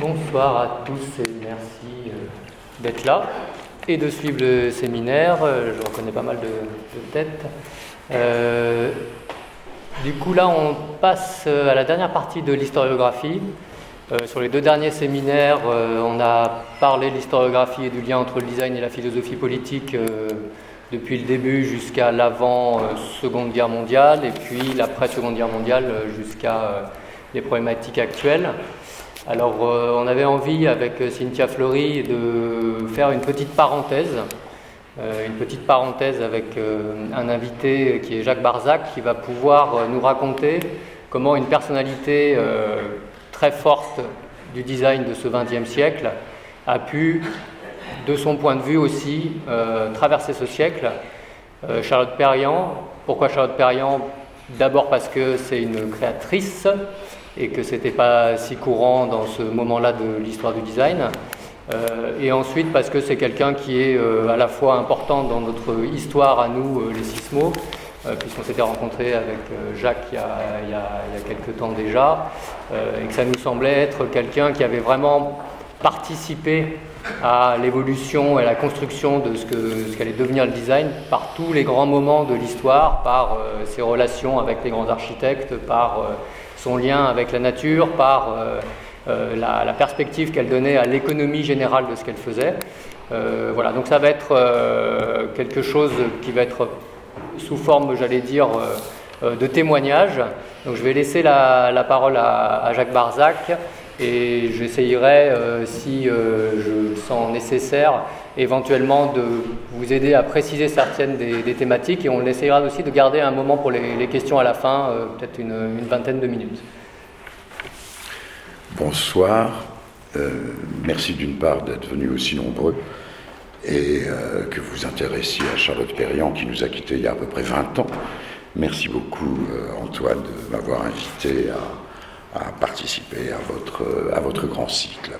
Bonsoir à tous et merci euh, d'être là et de suivre le séminaire. Euh, je reconnais pas mal de, têtes. Euh, du coup, là, on passe à la dernière partie de l'historiographie. sur les deux derniers séminaires, on a parlé de l'historiographie et du lien entre le design et la philosophie politique depuis le début jusqu'à l'avant-seconde guerre mondiale et puis l'après-seconde guerre mondiale jusqu'à les problématiques actuelles. Alors, euh, on avait envie avec Cynthia Fleury de faire une petite parenthèse, euh, une petite parenthèse avec euh, un invité qui est Jacques Barzac, qui va pouvoir nous raconter comment une personnalité très forte du design de ce XXe siècle a pu, de son point de vue aussi, traverser ce siècle. Charlotte Perriand, pourquoi Charlotte Perriand? D'abord parce que c'est une créatrice et que ce n'était pas si courant dans ce moment-là de l'histoire du design. Euh, et ensuite parce que c'est quelqu'un qui est euh, à la fois important dans notre histoire à nous, euh, les Sismos, puisqu'on s'était rencontré avec Jacques il y, a, il, quelques temps déjà, et que ça nous semblait être quelqu'un qui avait vraiment participé à l'évolution et à la construction de ce qu'allait devenir le design par tous les grands moments de l'histoire, par ses relations avec les grands architectes, par son lien avec la nature, par euh, euh, la, perspective qu'elle donnait à l'économie générale de ce qu'elle faisait. Euh, voilà, donc ça va être quelque chose qui va être sous forme, j'allais dire, de témoignage. Donc je vais laisser la, parole à, Jacques Barzac et j'essayerai, si je le sens nécessaire, éventuellement de vous aider à préciser certaines des, thématiques et on essayera aussi de garder un moment pour les, questions à la fin, euh, peut-être une, vingtaine de minutes. Bonsoir, euh, merci d'une part d'être venus aussi nombreux et euh, que vous intéressiez à Charlotte Perriand qui nous a quittés il y a à peu près 20 ans. Merci beaucoup Antoine de m'avoir invité à, participer à votre grand cycle.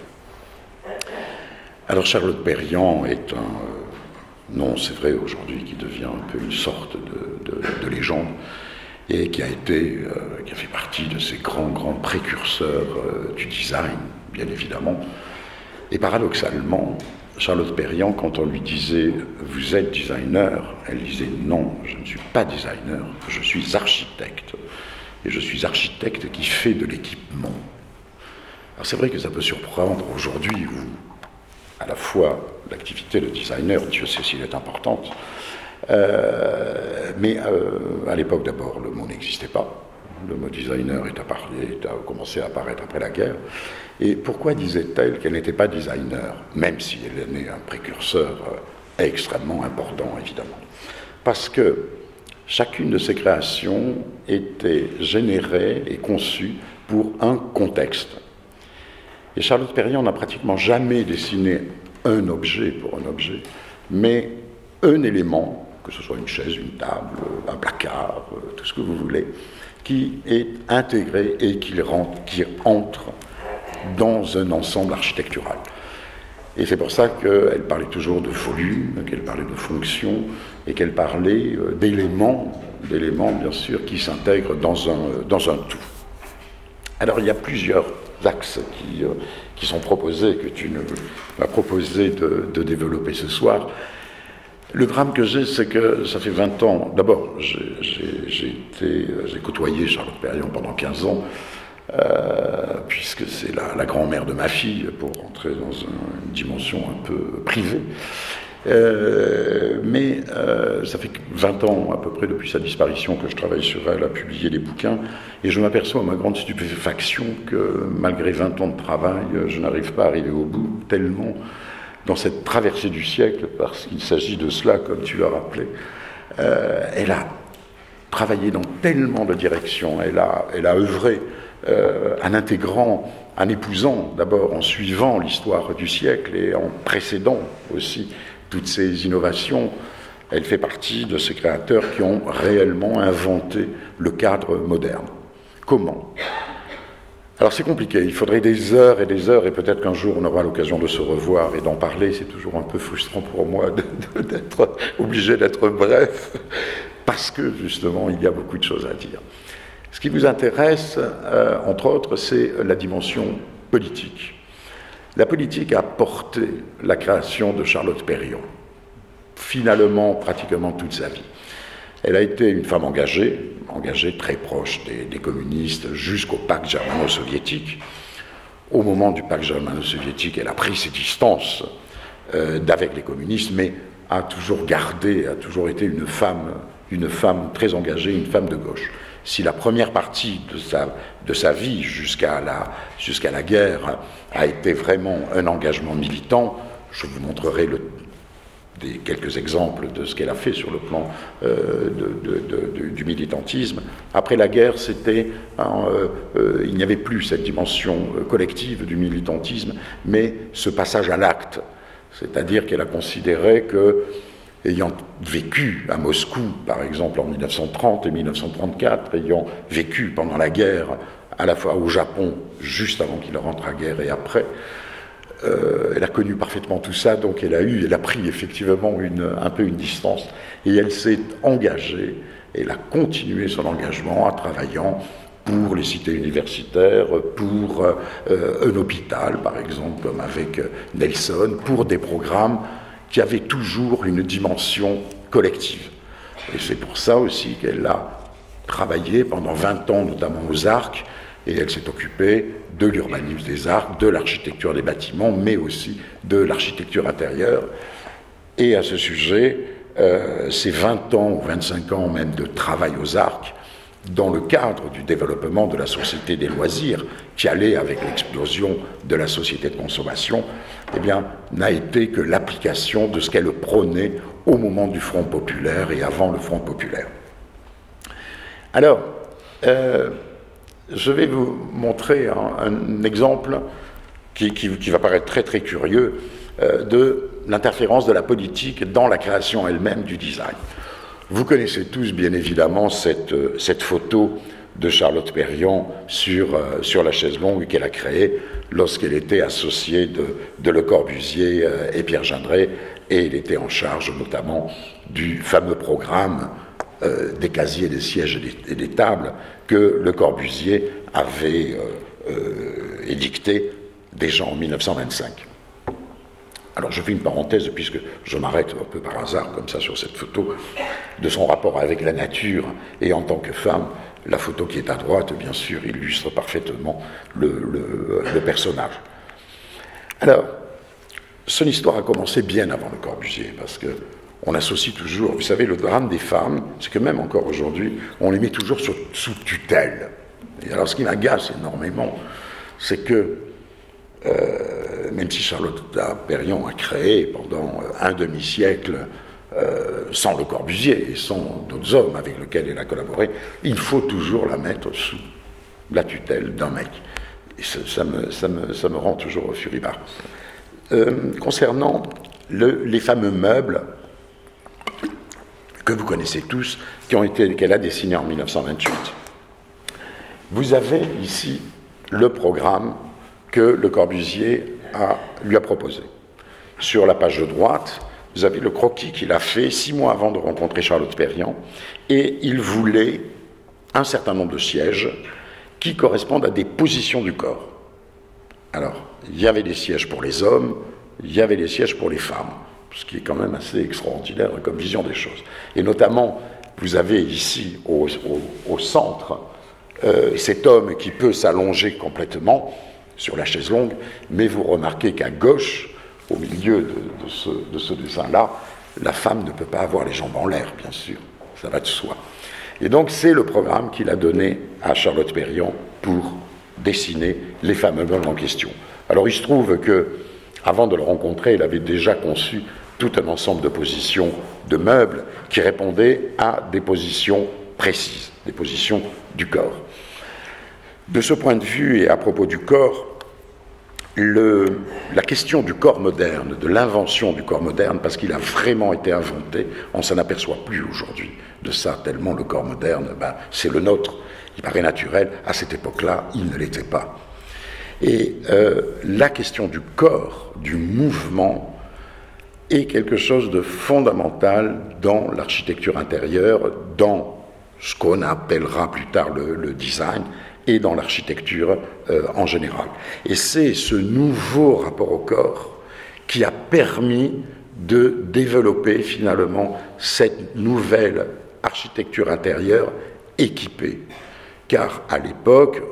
Alors Charlotte Perriand est un euh, nom, c'est vrai, aujourd'hui qui devient un peu une sorte de, légende et qui a été, euh, qui a fait partie de ces grands, grands précurseurs euh, du design, bien évidemment. Et paradoxalement, Charlotte Perriand, quand on lui disait Vous êtes designer, elle disait Non, je ne suis pas designer, je suis architecte. Et je suis architecte qui fait de l'équipement. Alors c'est vrai que ça peut surprendre aujourd'hui où à la fois l'activité de designer, Dieu sait s'il est importante, euh, mais euh, à l'époque d'abord, le mot n'existait pas. Le mot designer est, est, a commencé à apparaître après la guerre. Et pourquoi disait-elle qu'elle n'était pas designer, même si elle est un précurseur euh, extrêmement important, évidemment? Parce que chacune de ses créations était générée et conçue pour un contexte et Charlotte Perriand n'a pratiquement jamais dessiné un objet pour un objet, mais un élément, que ce soit une chaise, une table, un placard, tout ce que vous voulez, qui est intégré et qui, rentre, entre dans un ensemble architectural. Et c'est pour ça qu'elle parlait toujours de volume, qu'elle parlait de fonction, et qu'elle parlait euh, d'éléments, d'éléments bien sûr, qui s'intègrent dans un, euh, dans un tout. Alors il y a plusieurs axes qui, euh, qui sont proposés, que tu m'as proposé de, développer ce soir. Le drame que j'ai, c'est que ça fait 20 ans. D'abord, j'ai côtoyé Charlotte Perriand pendant 15 ans, euh, puisque c'est la, grand-mère de ma fille, pour rentrer dans une dimension un peu privée. Euh, mais euh, ça fait 20 ans à peu près depuis sa disparition que je travaille sur elle, à publier des bouquins, et je m'aperçois à ma grande stupéfaction que malgré 20 ans de travail, je n'arrive pas à arriver au bout, tellement dans cette traversée du siècle, parce qu'il s'agit de cela, comme tu l'as rappelé, euh, elle a travaillé dans tellement de directions, elle a, elle a œuvré en intégrant, en épousant d'abord, en suivant l'histoire du siècle et en précédant aussi toutes ces innovations, elle fait partie de ces créateurs qui ont réellement inventé le cadre moderne. Comment? Alors c'est compliqué, il faudrait des heures et des heures, et peut-être qu'un jour on aura l'occasion de se revoir et d'en parler. C'est toujours un peu frustrant pour moi d'être obligé d'être bref, parce que justement il y a beaucoup de choses à dire. Ce qui vous intéresse, euh, entre autres, c'est la dimension politique. La politique a porté la création de Charlotte Perriand, finalement pratiquement toute sa vie. Elle a été une femme engagée, engagée très proche des, communistes jusqu'au pacte germano-soviétique. Au moment du pacte germano-soviétique, elle a pris ses distances euh, d'avec les communistes, mais a toujours gardé, a toujours été une femme, une femme très engagée, une femme de gauche. Si la première partie de sa, de sa vie jusqu'à la, jusqu'à la guerre a été vraiment un engagement militant, je vous montrerai quelques exemples de ce qu'elle a fait sur le plan euh, du militantisme. Après la guerre, c'était, euh, euh, il n'y avait plus cette dimension collective du militantisme, mais ce passage à l'acte, c'est-à-dire qu'elle a considéré que ayant vécu à Moscou, par exemple, en 1930 et 1934, ayant vécu pendant la guerre, à la fois au Japon, juste avant qu'il rentre à guerre et après, euh, elle a connu parfaitement tout ça, donc elle a eu, elle a pris effectivement un peu une distance, et elle s'est engagée, elle a continué son engagement en travaillant pour les cités universitaires, pour euh, un hôpital, par exemple, comme avec Nelson, pour des programmes qui avaient toujours une dimension collective. Et c'est pour ça aussi qu'elle a travaillé pendant 20 ans, notamment aux arcs, et elle s'est occupée de l'urbanisme des arcs, de l'architecture des bâtiments, mais aussi de l'architecture intérieure. Et à ce sujet, euh, ces 20 ans ou 25 ans même de travail aux arcs, dans le cadre du développement de la société des loisirs, qui allait avec l'explosion de la société de consommation, eh bien, n'a été que l'application de ce qu'elle prônait au moment du Front populaire et avant le Front populaire. Alors, euh, je vais vous montrer un, exemple qui, va paraître très très curieux euh, de l'interférence de la politique dans la création elle-même du design. Vous connaissez tous bien évidemment cette, euh, photo de Charlotte Perriand sur, euh, sur la chaise longue qu'elle a créée lorsqu'elle était associée de, Le Corbusier et Pierre Gendré, et elle était en charge notamment du fameux programme euh, des casiers, des sièges et des, tables que Le Corbusier avait euh, euh, édicté déjà en 1925. Alors je fais une parenthèse puisque je m'arrête un peu par hasard comme ça sur cette photo de son rapport avec la nature et en tant que femme. La photo qui est à droite, bien sûr, illustre parfaitement le, personnage. Alors, son histoire a commencé bien avant le Corbusier parce que on associe toujours, vous savez, le drame des femmes, c'est que même encore aujourd'hui, on les met toujours sous tutelle. Et alors ce qui m'agace énormément, c'est que même si Charlotte Perriand a créé pendant euh, un demi-siècle, euh, sans Le Corbusier et sans d'autres hommes avec lesquels elle a collaboré, il faut toujours la mettre sous la tutelle d'un mec. Et ça, me, rend toujours furibard. concernant les fameux meubles, que vous connaissez tous, qui ont été, qu'elle a dessiné en 1928. Vous avez ici le programme que Le Corbusier lui a proposé. Sur la page de droite, vous avez le croquis qu'il a fait six mois avant de rencontrer Charlotte Perriand, et il voulait un certain nombre de sièges qui correspondent à des positions du corps. Alors, il y avait des sièges pour les hommes, il y avait des sièges pour les femmes ce qui est quand même assez extraordinaire comme vision des choses. Et notamment, vous avez ici au, centre euh, cet homme qui peut s'allonger complètement sur la chaise longue, mais vous remarquez qu'à gauche, au milieu de, ce, dessin-là, la femme ne peut pas avoir les jambes en l'air, bien sûr, ça va de soi. Et donc c'est le programme qu'il a donné à Charlotte Perriand pour dessiner les fameux meubles en question. Alors il se trouve que, avant de le rencontrer, il avait déjà conçu tout un ensemble de positions de meubles qui répondaient à des positions précises, des positions du corps. De ce point de vue, et à propos du corps, la question du corps moderne, de l'invention du corps moderne, parce qu'il a vraiment été inventé, on s'en aperçoit plus aujourd'hui de ça, tellement le corps moderne, ben, c'est le nôtre, il paraît naturel, à cette époque-là, il ne l'était pas. Et euh, la question du corps, du mouvement, est quelque chose de fondamental dans l'architecture intérieure, dans ce qu'on appellera plus tard le, design, et dans l'architecture euh, en général. Et c'est ce nouveau rapport au corps qui a permis de développer finalement cette nouvelle architecture intérieure équipée. Car à l'époque,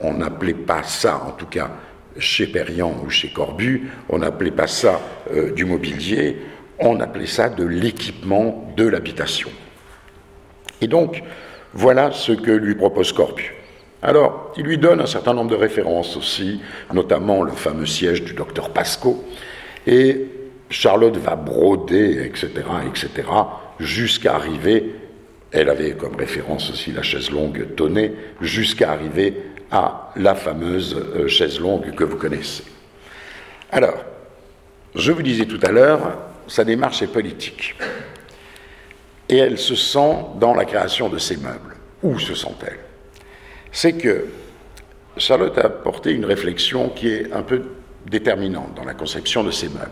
on n'appelait pas ça, en tout cas chez Perriand ou chez Corbu, on n'appelait pas ça euh, du mobilier, on appelait ça de l'équipement de l'habitation. Et donc, voilà ce que lui propose Corbu. Alors, il lui donne un certain nombre de références aussi, notamment le fameux siège du docteur Pasco, et Charlotte va broder, etc., etc., jusqu'à arriver, elle avait comme référence aussi la chaise longue Tonnet, jusqu'à arriver à la fameuse euh, chaise longue que vous connaissez. Alors, je vous disais tout à l'heure, sa démarche est politique. Et elle se sent dans la création de ces meubles. Où se sent-elle? C'est que Charlotte a porté une réflexion qui est un peu déterminante dans la conception de ces meubles.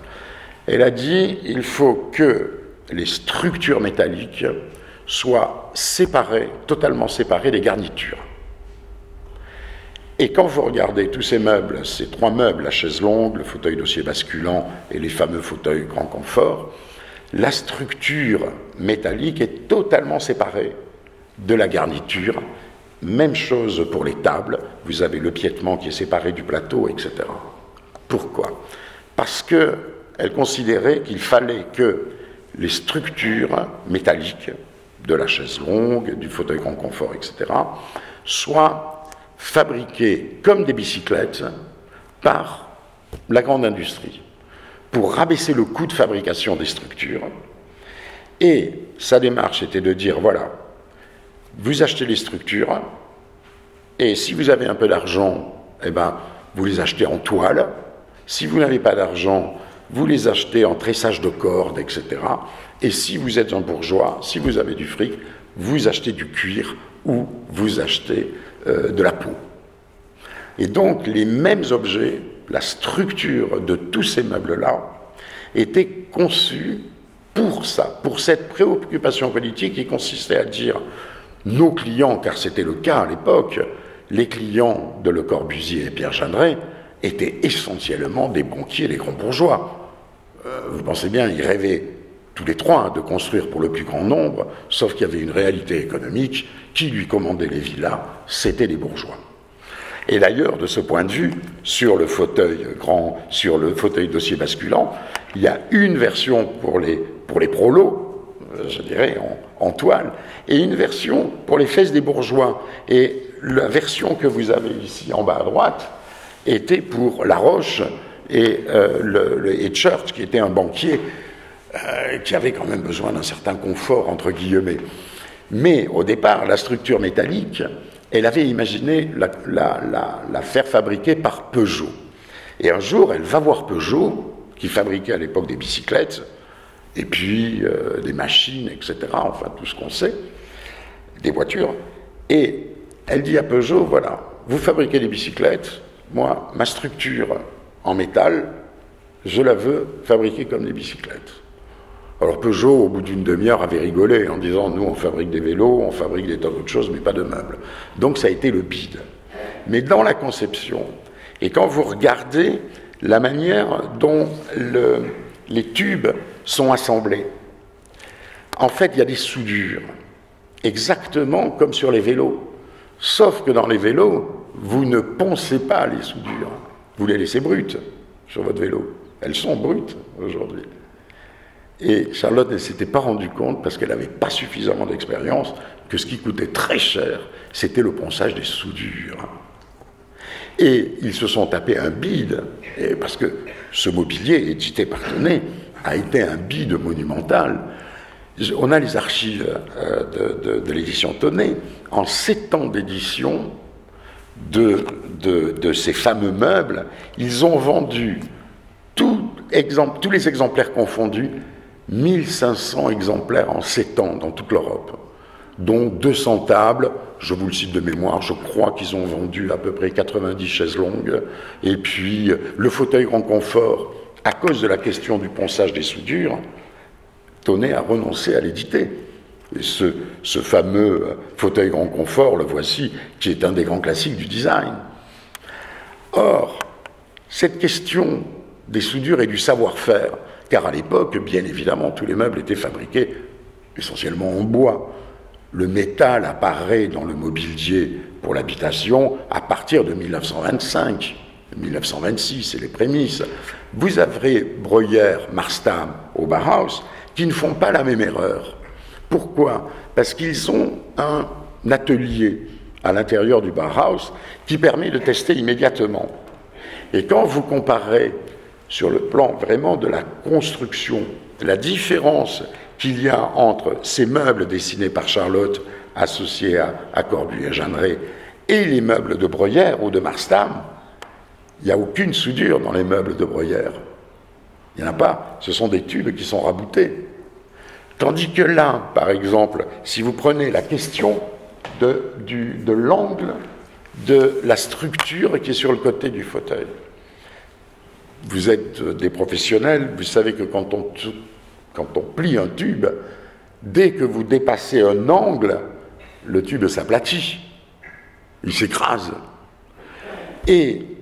Elle a dit il faut que les structures métalliques soient séparées, totalement séparées des garnitures. Et quand vous regardez tous ces meubles, ces trois meubles, la chaise longue, le fauteuil dossier basculant et les fameux fauteuils grand confort, la structure métallique est totalement séparée de la garniture. Même chose pour les tables, vous avez le piétement qui est séparé du plateau, etc. Pourquoi? Parce qu'elle considérait qu'il fallait que les structures métalliques de la chaise longue, du fauteuil grand confort, etc., soient fabriqués comme des bicyclettes par la grande industrie pour rabaisser le coût de fabrication des structures. Et sa démarche était de dire, voilà, vous achetez les structures, et si vous avez un peu d'argent, eh ben, vous les achetez en toile. Si vous n'avez pas d'argent, vous les achetez en tressage de cordes, etc. Et si vous êtes un bourgeois, si vous avez du fric, vous achetez du cuir ou vous achetez euh, de la peau. Et donc les mêmes objets, la structure de tous ces meubles-là, étaient conçus pour ça, pour cette préoccupation politique qui consistait à dire nos clients, car c'était le cas à l'époque, les clients de Le Corbusier et Pierre Jeanneret étaient essentiellement des banquiers, des grands bourgeois. Euh, vous pensez bien, ils rêvaient tous les trois de construire pour le plus grand nombre, sauf qu'il y avait une réalité économique qui lui commandait les villas, c'était les bourgeois. Et d'ailleurs, de ce point de vue, sur le fauteuil grand, sur le fauteuil dossier basculant, il y a une version pour les, pour les prolos, euh, je dirais, en, toile, et une version pour les fesses des bourgeois. Et la version que vous avez ici en bas à droite était pour La Roche et, euh, le, Church, qui était un banquier euh, qui avait quand même besoin d'un certain confort, entre guillemets. Mais au départ, la structure métallique, elle avait imaginé la, faire fabriquer par Peugeot. Et un jour, elle va voir Peugeot, qui fabriquait à l'époque des bicyclettes, et puis euh, des machines, etc., enfin tout ce qu'on sait, des voitures. Et elle dit à Peugeot, voilà, vous fabriquez des bicyclettes, moi, ma structure en métal, je la veux fabriquer comme des bicyclettes. Alors Peugeot, au bout d'une demi-heure, avait rigolé en disant Nous, on fabrique des vélos, on fabrique des tas d'autres choses, mais pas de meubles. Donc ça a été le bide. Mais dans la conception, et quand vous regardez la manière dont les tubes sont assemblés, en fait, il y a des soudures, exactement comme sur les vélos. Sauf que dans les vélos, vous ne poncez pas les soudures, vous les laissez brutes sur votre vélo. Elles sont brutes aujourd'hui. Et Charlotte ne s'était pas rendue compte, parce qu'elle n'avait pas suffisamment d'expérience, que ce qui coûtait très cher, c'était le ponçage des soudures. Et ils se sont tapés un bide, parce que ce mobilier, édité par Tonnet, a été un bide monumental. On a les archives euh, de, l'édition Tonnet. En sept ans d'édition de, ces fameux meubles, ils ont vendu tous les exemplaires confondus 1500 exemplaires en 7 ans dans toute l'Europe, dont 200 tables, je vous le cite de mémoire, je crois qu'ils ont vendu à peu près 90 chaises longues, et puis le fauteuil grand confort, à cause de la question du ponçage des soudures, Tonnet a renoncé à l'éditer. Et ce, fameux fauteuil grand confort, le voici, qui est un des grands classiques du design. Or, cette question des soudures et du savoir-faire, car à l'époque, bien évidemment, tous les meubles étaient fabriqués essentiellement en bois. Le métal apparaît dans le mobilier pour l'habitation à partir de 1925, 1926, c'est les prémices. Vous avez Breuer, Marstam au Bauhaus qui ne font pas la même erreur. Pourquoi? Parce qu'ils ont un atelier à l'intérieur du Bauhaus qui permet de tester immédiatement. Et quand vous comparez sur le plan vraiment de la construction, la différence qu'il y a entre ces meubles dessinés par Charlotte, associés à, à et Jeanneret, et les meubles de Breuer ou de Marstam, il n'y a aucune soudure dans les meubles de Breuer. Il n'y en a pas. Ce sont des tubes qui sont raboutés. Tandis que là, par exemple, si vous prenez la question de, de l'angle de la structure qui est sur le côté du fauteuil, vous êtes des professionnels, vous savez que quand on, quand on plie un tube, dès que vous dépassez un angle, le tube s'aplatit, il s'écrase. Et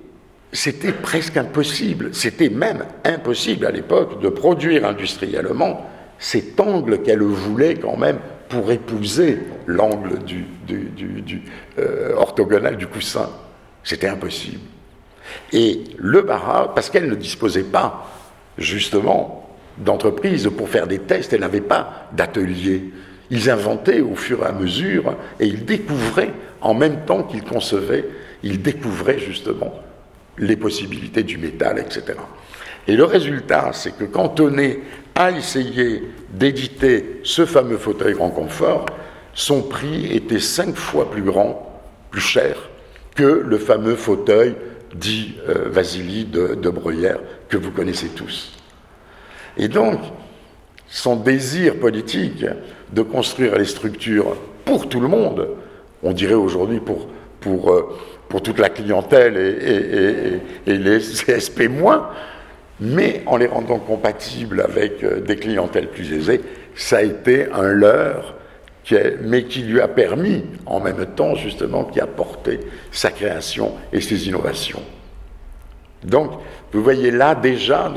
c'était presque impossible, c'était même impossible à l'époque de produire industriellement cet angle qu'elle voulait quand même pour épouser l'angle du, euh, orthogonal du coussin. C'était impossible. Et le Barra, parce qu'elle ne disposait pas justement d'entreprise pour faire des tests, elle n'avait pas d'atelier. Ils inventaient au fur et à mesure et ils découvraient en même temps qu'ils concevaient, ils découvraient justement les possibilités du métal, etc. Et le résultat, c'est que quand on a essayé d'éditer ce fameux fauteuil grand confort, son prix était cinq fois plus grand, plus cher, que le fameux fauteuil dit euh, Vasily de, Breuer, que vous connaissez tous. Et donc, son désir politique de construire les structures pour tout le monde, on dirait aujourd'hui pour, pour euh, pour toute la clientèle et, les CSP moins, mais en les rendant compatibles avec euh, des clientèles plus aisées, ça a été un leurre, mais qui lui a permis, en même temps, justement, qui a porté sa création et ses innovations. Donc, vous voyez là déjà,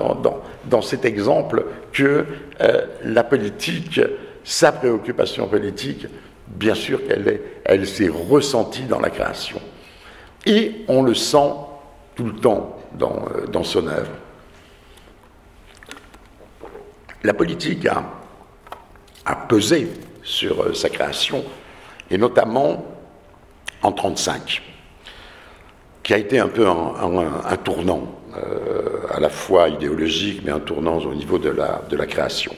dans, cet exemple, que euh, la politique, sa préoccupation politique, bien sûr qu'elle elle s'est ressentie dans la création. Et on le sent tout le temps euh, dans, son œuvre. La politique a, pesé sur euh, sa création, et notamment en 1935, qui a été un peu un, tournant, euh, à la fois idéologique, mais un tournant au niveau de la, création.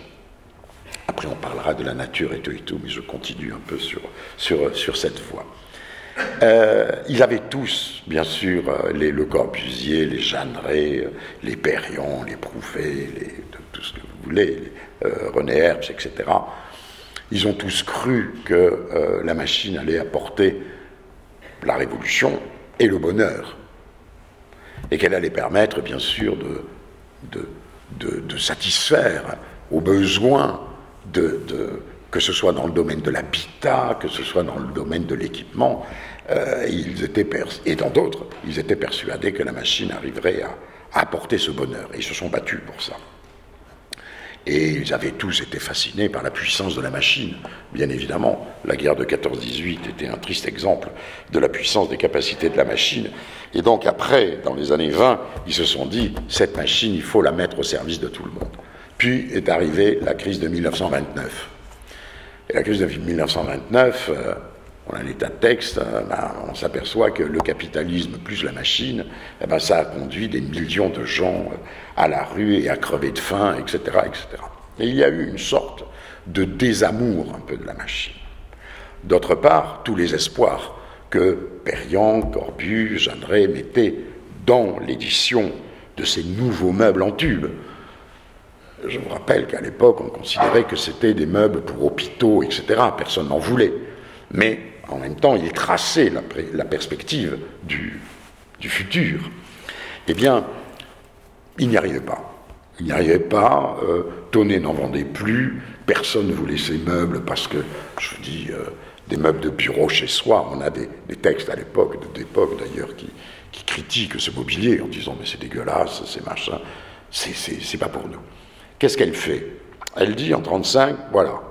Après, on parlera de la nature et tout et tout, mais je continue un peu sur cette voie. Euh, ils avaient tous, bien sûr, euh, les Le Corbusier, les Jeanneret, euh, les Perriand, les Prouvé, les, tout ce que vous voulez, René Herbst, etc. Ils ont tous cru que la machine allait apporter la révolution et le bonheur, et qu'elle allait permettre, bien sûr, de satisfaire aux besoins de, que ce soit dans le domaine de l'habitat, que ce soit dans le domaine de l'équipement, euh, et dans d'autres, ils étaient persuadés que la machine arriverait à, apporter ce bonheur. Et ils se sont battus pour ça. Et ils avaient tous été fascinés par la puissance de la machine. Bien évidemment, la guerre de 14-18 était un triste exemple de la puissance des capacités de la machine. Et donc après, dans les années 20, ils se sont dit, cette machine, il faut la mettre au service de tout le monde. Puis est arrivée la crise de 1929. Et la crise de 1929, euh, on a un état de texte, euh, ben, on s'aperçoit que le capitalisme plus la machine, eh ben, ça a conduit des millions de gens euh, à la rue et à crever de faim, etc., etc. Et il y a eu une sorte de désamour un peu de la machine. D'autre part, tous les espoirs que Perriand, Corbu, Jeanneret mettaient dans l'édition de ces nouveaux meubles en tube, je vous rappelle qu'à l'époque, on considérait que c'était des meubles pour hôpitaux, etc. Personne n'en voulait. Mais en même temps, il traçait la, la perspective du, futur. Eh bien, il n'y arrivait pas. Il n'y arrivait pas, euh, Tonnet n'en vendait plus, personne ne voulait ses meubles parce que, je vous dis, euh, des meubles de bureau chez soi, on a des, textes à l'époque, d'époque d'ailleurs, qui, qui critiquent ce mobilier en disant mais c'est dégueulasse, c'est machin, c'est pas pour nous. Qu'est-ce qu'elle fait? Elle dit en 35, voilà,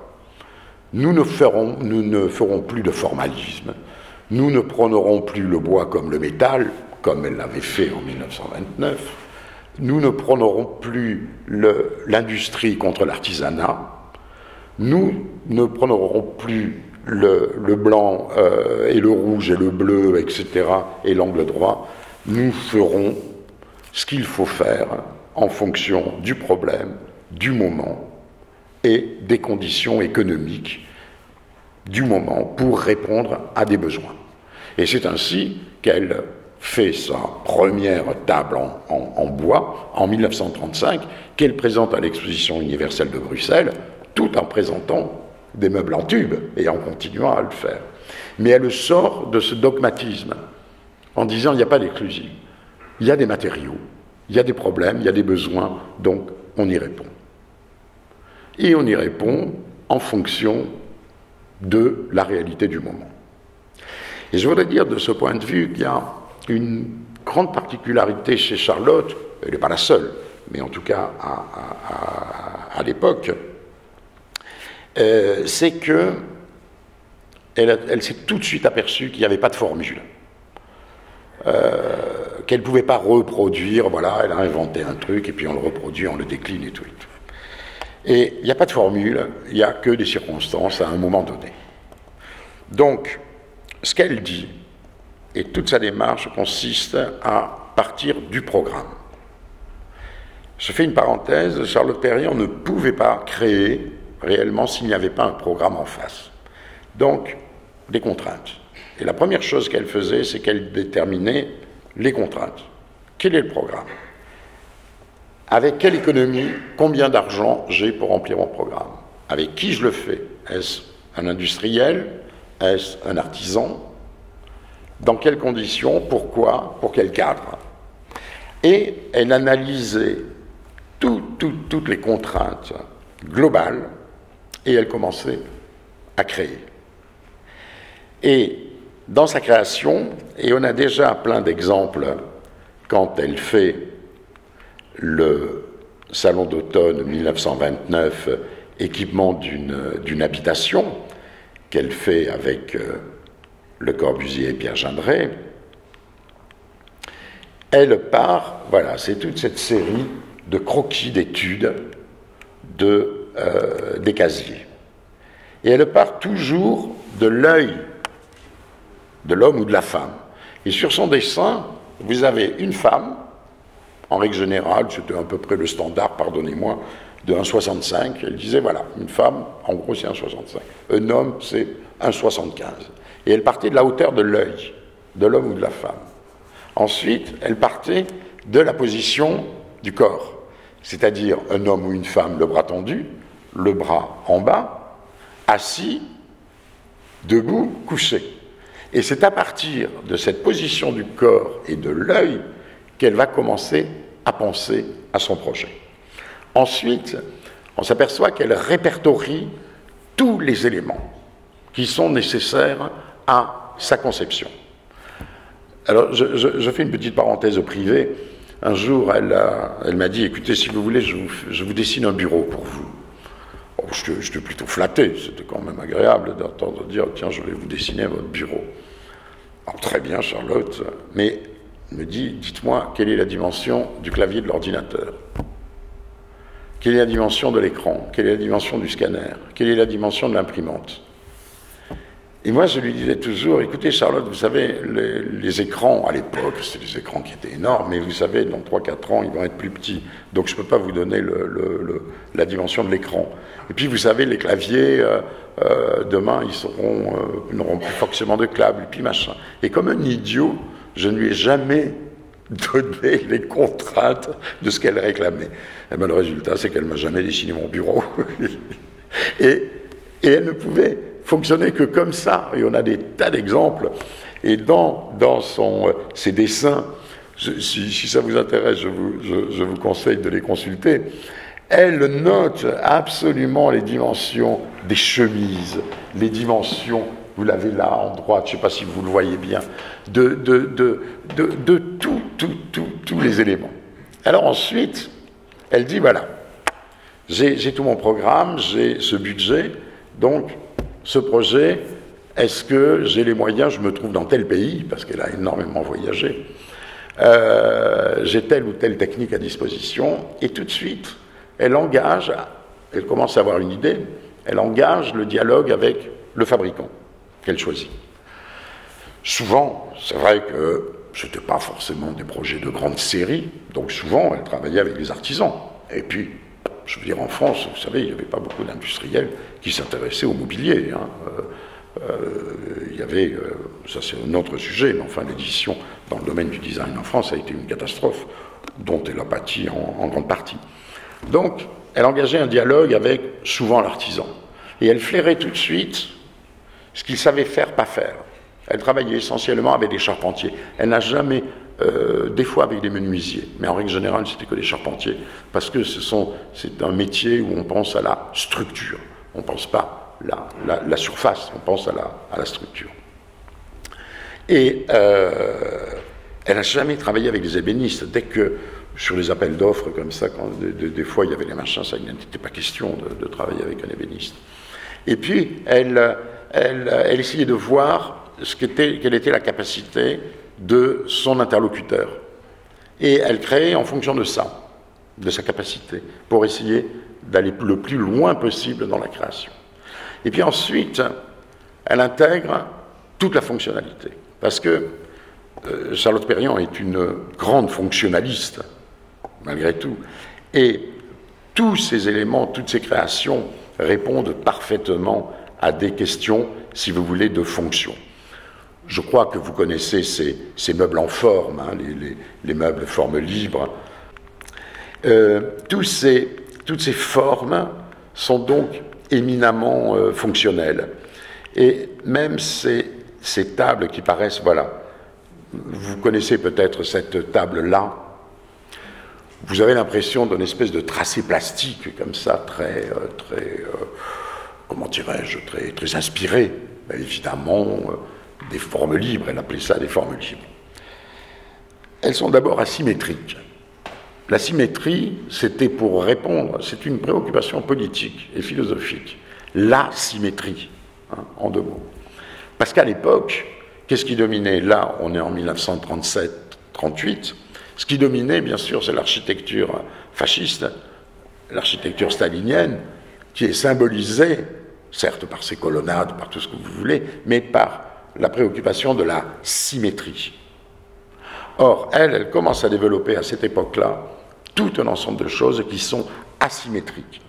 nous ne, ferons, nous ne ferons plus de formalisme, nous ne prônerons plus le bois comme le métal, comme elle l'avait fait en 1929, nous ne prônerons plus l'industrie contre l'artisanat, nous ne prônerons plus le, blanc euh, et le rouge et le bleu, etc., et l'angle droit, nous ferons ce qu'il faut faire en fonction du problème, du moment et des conditions économiques du moment pour répondre à des besoins. Et c'est ainsi qu'elle fait sa première table en, bois en 1935, qu'elle présente à l'exposition universelle de Bruxelles, tout en présentant des meubles en tube et en continuant à le faire. Mais elle sort de ce dogmatisme en disant il n'y a pas d'exclusive, il y a des matériaux, il y a des problèmes, il y a des besoins, donc on y répond. Et on y répond en fonction de la réalité du moment. Et je voudrais dire de ce point de vue qu'il y a une grande particularité chez Charlotte, elle n'est pas la seule, mais en tout cas à, l'époque, euh, c'est que elle, s'est tout de suite aperçue qu'il n'y avait pas de formule, euh, qu'elle ne pouvait pas reproduire, voilà, elle a inventé un truc et puis on le reproduit, on le décline et tout. Et, tout. Et il n'y a pas de formule, il n'y a que des circonstances à un moment donné. Donc, ce qu'elle dit, et toute sa démarche consiste à partir du programme. Je fais une parenthèse, Charlotte Perriand ne pouvait pas créer réellement s'il n'y avait pas un programme en face. Donc, des contraintes. Et la première chose qu'elle faisait, c'est qu'elle déterminait les contraintes. Quel est le programme? Avec quelle économie, combien d'argent j'ai pour remplir mon programme? Avec qui je le fais? Est-ce un industriel? Est-ce un artisan? Dans quelles conditions? Pourquoi? Pour quel cadre? Et elle analysait toutes les contraintes globales et elle commençait à créer. Et dans sa création, et on a déjà plein d'exemples quand elle fait le Salon d'automne 1929, équipement d'une habitation, qu'elle fait avec euh, le Corbusier et Pierre Gendré, elle part, voilà, c'est toute cette série de croquis d'études de, euh, des casiers. Et elle part toujours de l'œil de l'homme ou de la femme. Et sur son dessin, vous avez une femme, en règle générale, c'était à peu près le standard, pardonnez-moi, de 1,65. Elle disait, voilà, une femme, en gros, c'est 1,65. Un homme, c'est 1,75. Et elle partait de la hauteur de l'œil, de l'homme ou de la femme. Ensuite, elle partait de la position du corps, c'est-à-dire un homme ou une femme, le bras tendu, le bras en bas, assis, debout, couché. Et c'est à partir de cette position du corps et de l'œil qu'elle va commencer à penser à son projet. Ensuite, on s'aperçoit qu'elle répertorie tous les éléments qui sont nécessaires à sa conception. Alors, je, fais une petite parenthèse au privé. Un jour, elle, m'a dit, écoutez, si vous voulez, je vous, dessine un bureau pour vous. Oh, j'étais plutôt flatté, c'était quand même agréable d'entendre dire, tiens, je vais vous dessiner votre bureau. très bien, Charlotte, mais me dit, dites-moi, quelle est la dimension du clavier de l'ordinateur? Quelle est la dimension de l'écran? Quelle est la dimension du scanner? Quelle est la dimension de l'imprimante? Et moi, je lui disais toujours, écoutez Charlotte, vous savez, les, écrans, à l'époque, c'était des écrans qui étaient énormes, mais vous savez, dans 3-4 ans, ils vont être plus petits. Donc je ne peux pas vous donner la dimension de l'écran. Et puis, vous savez, les claviers, euh, euh, demain, ils euh, n'auront plus forcément de câbles, et puis machin. Et comme un idiot, je ne lui ai jamais donné les contraintes de ce qu'elle réclamait. Et eh ben, le résultat, c'est qu'elle ne m'a jamais dessiné mon bureau. et, elle ne pouvait fonctionner que comme ça. Et on a des tas d'exemples. Et dans, dans son, euh, ses dessins si, ça vous intéresse, je vous, je vous conseille de les consulter. Elle note absolument les dimensions des chemises, les dimensions, vous l'avez là en droite, je ne sais pas si vous le voyez bien, de, de, de, de tout, tout, tout, tous les éléments. Alors ensuite, elle dit, voilà, j'ai tout mon programme, j'ai ce budget, donc ce projet, est-ce que j'ai les moyens, je me trouve dans tel pays, parce qu'elle a énormément voyagé, euh, j'ai telle ou telle technique à disposition, et tout de suite, elle engage, elle commence à avoir une idée, elle engage le dialogue avec le fabricant qu'elle choisit. Souvent, c'est vrai que ce n'était pas forcément des projets de grande série, donc souvent elle travaillait avec des artisans. Et puis, je veux dire, en France, vous savez, il n'y avait pas beaucoup d'industriels qui s'intéressaient au mobilier. Hein. Euh, euh, il y avait, euh, ça c'est un autre sujet, mais enfin l'édition dans le domaine du design en France a été une catastrophe dont elle a pâti en, grande partie. Donc, elle engageait un dialogue avec souvent l'artisan. Et elle flairait tout de suite ce qu'il savait faire, pas faire. Elle travaillait essentiellement avec des charpentiers. Elle n'a jamais euh, des fois avec des menuisiers, mais en règle générale, c'était que des charpentiers, parce que c'est un métier où on pense à la structure, on ne pense pas la, la, surface, on pense à la, à la structure. Et euh, elle n'a jamais travaillé avec des ébénistes. Dès que, sur les appels d'offres comme ça, quand des, fois il y avait les machins, ça n'était pas question de, travailler avec un ébéniste. Et puis, elle, elle, essayait de voir ce qu'était, quelle était la capacité de son interlocuteur. Et elle crée en fonction de ça, de sa capacité, pour essayer d'aller le plus loin possible dans la création. Et puis ensuite, elle intègre toute la fonctionnalité. Parce que euh, Charlotte Perriand est une grande fonctionnaliste, malgré tout. Et tous ces éléments, toutes ces créations répondent parfaitement à des questions, si vous voulez, de fonction. Je crois que vous connaissez ces, meubles en forme, hein, les, meubles forme libre. Euh, toutes ces formes sont donc éminemment euh, fonctionnelles. Et même ces, tables qui paraissent, voilà, vous connaissez peut-être cette table-là, vous avez l'impression d'une espèce de tracé plastique comme ça, très, euh, très comment dirais-je, très, très évidemment des formes libres, elle appelait ça des formes libres. Elles sont d'abord asymétriques. La symétrie, c'était pour répondre, c'est une préoccupation politique et philosophique. La symétrie, hein, en deux mots. Parce qu'à l'époque, qu'est-ce qui dominait? Là, on est en 1937-38. Ce qui dominait, bien sûr, c'est l'architecture fasciste, l'architecture stalinienne, qui est symbolisée, certes par ses colonnades, par tout ce que vous voulez, mais par la préoccupation de la symétrie. Or, elle, elle commence à développer à cette époque-là tout un ensemble de choses qui sont asymétriques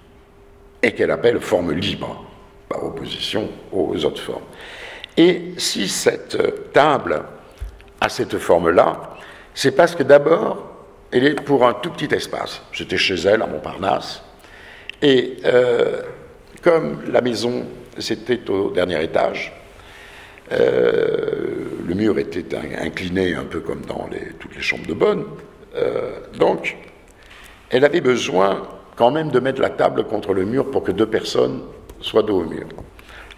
et qu'elle appelle forme libre, par opposition aux autres formes. Et si cette table a cette forme-là, c'est parce que d'abord, elle est pour un tout petit espace. J'étais chez elle à Montparnasse, et euh, comme la maison, c'était au dernier étage, euh, le mur était incliné un peu comme dans toutes les chambres de bonne. Euh, donc, elle avait besoin quand même de mettre la table contre le mur pour que deux personnes soient dos au mur.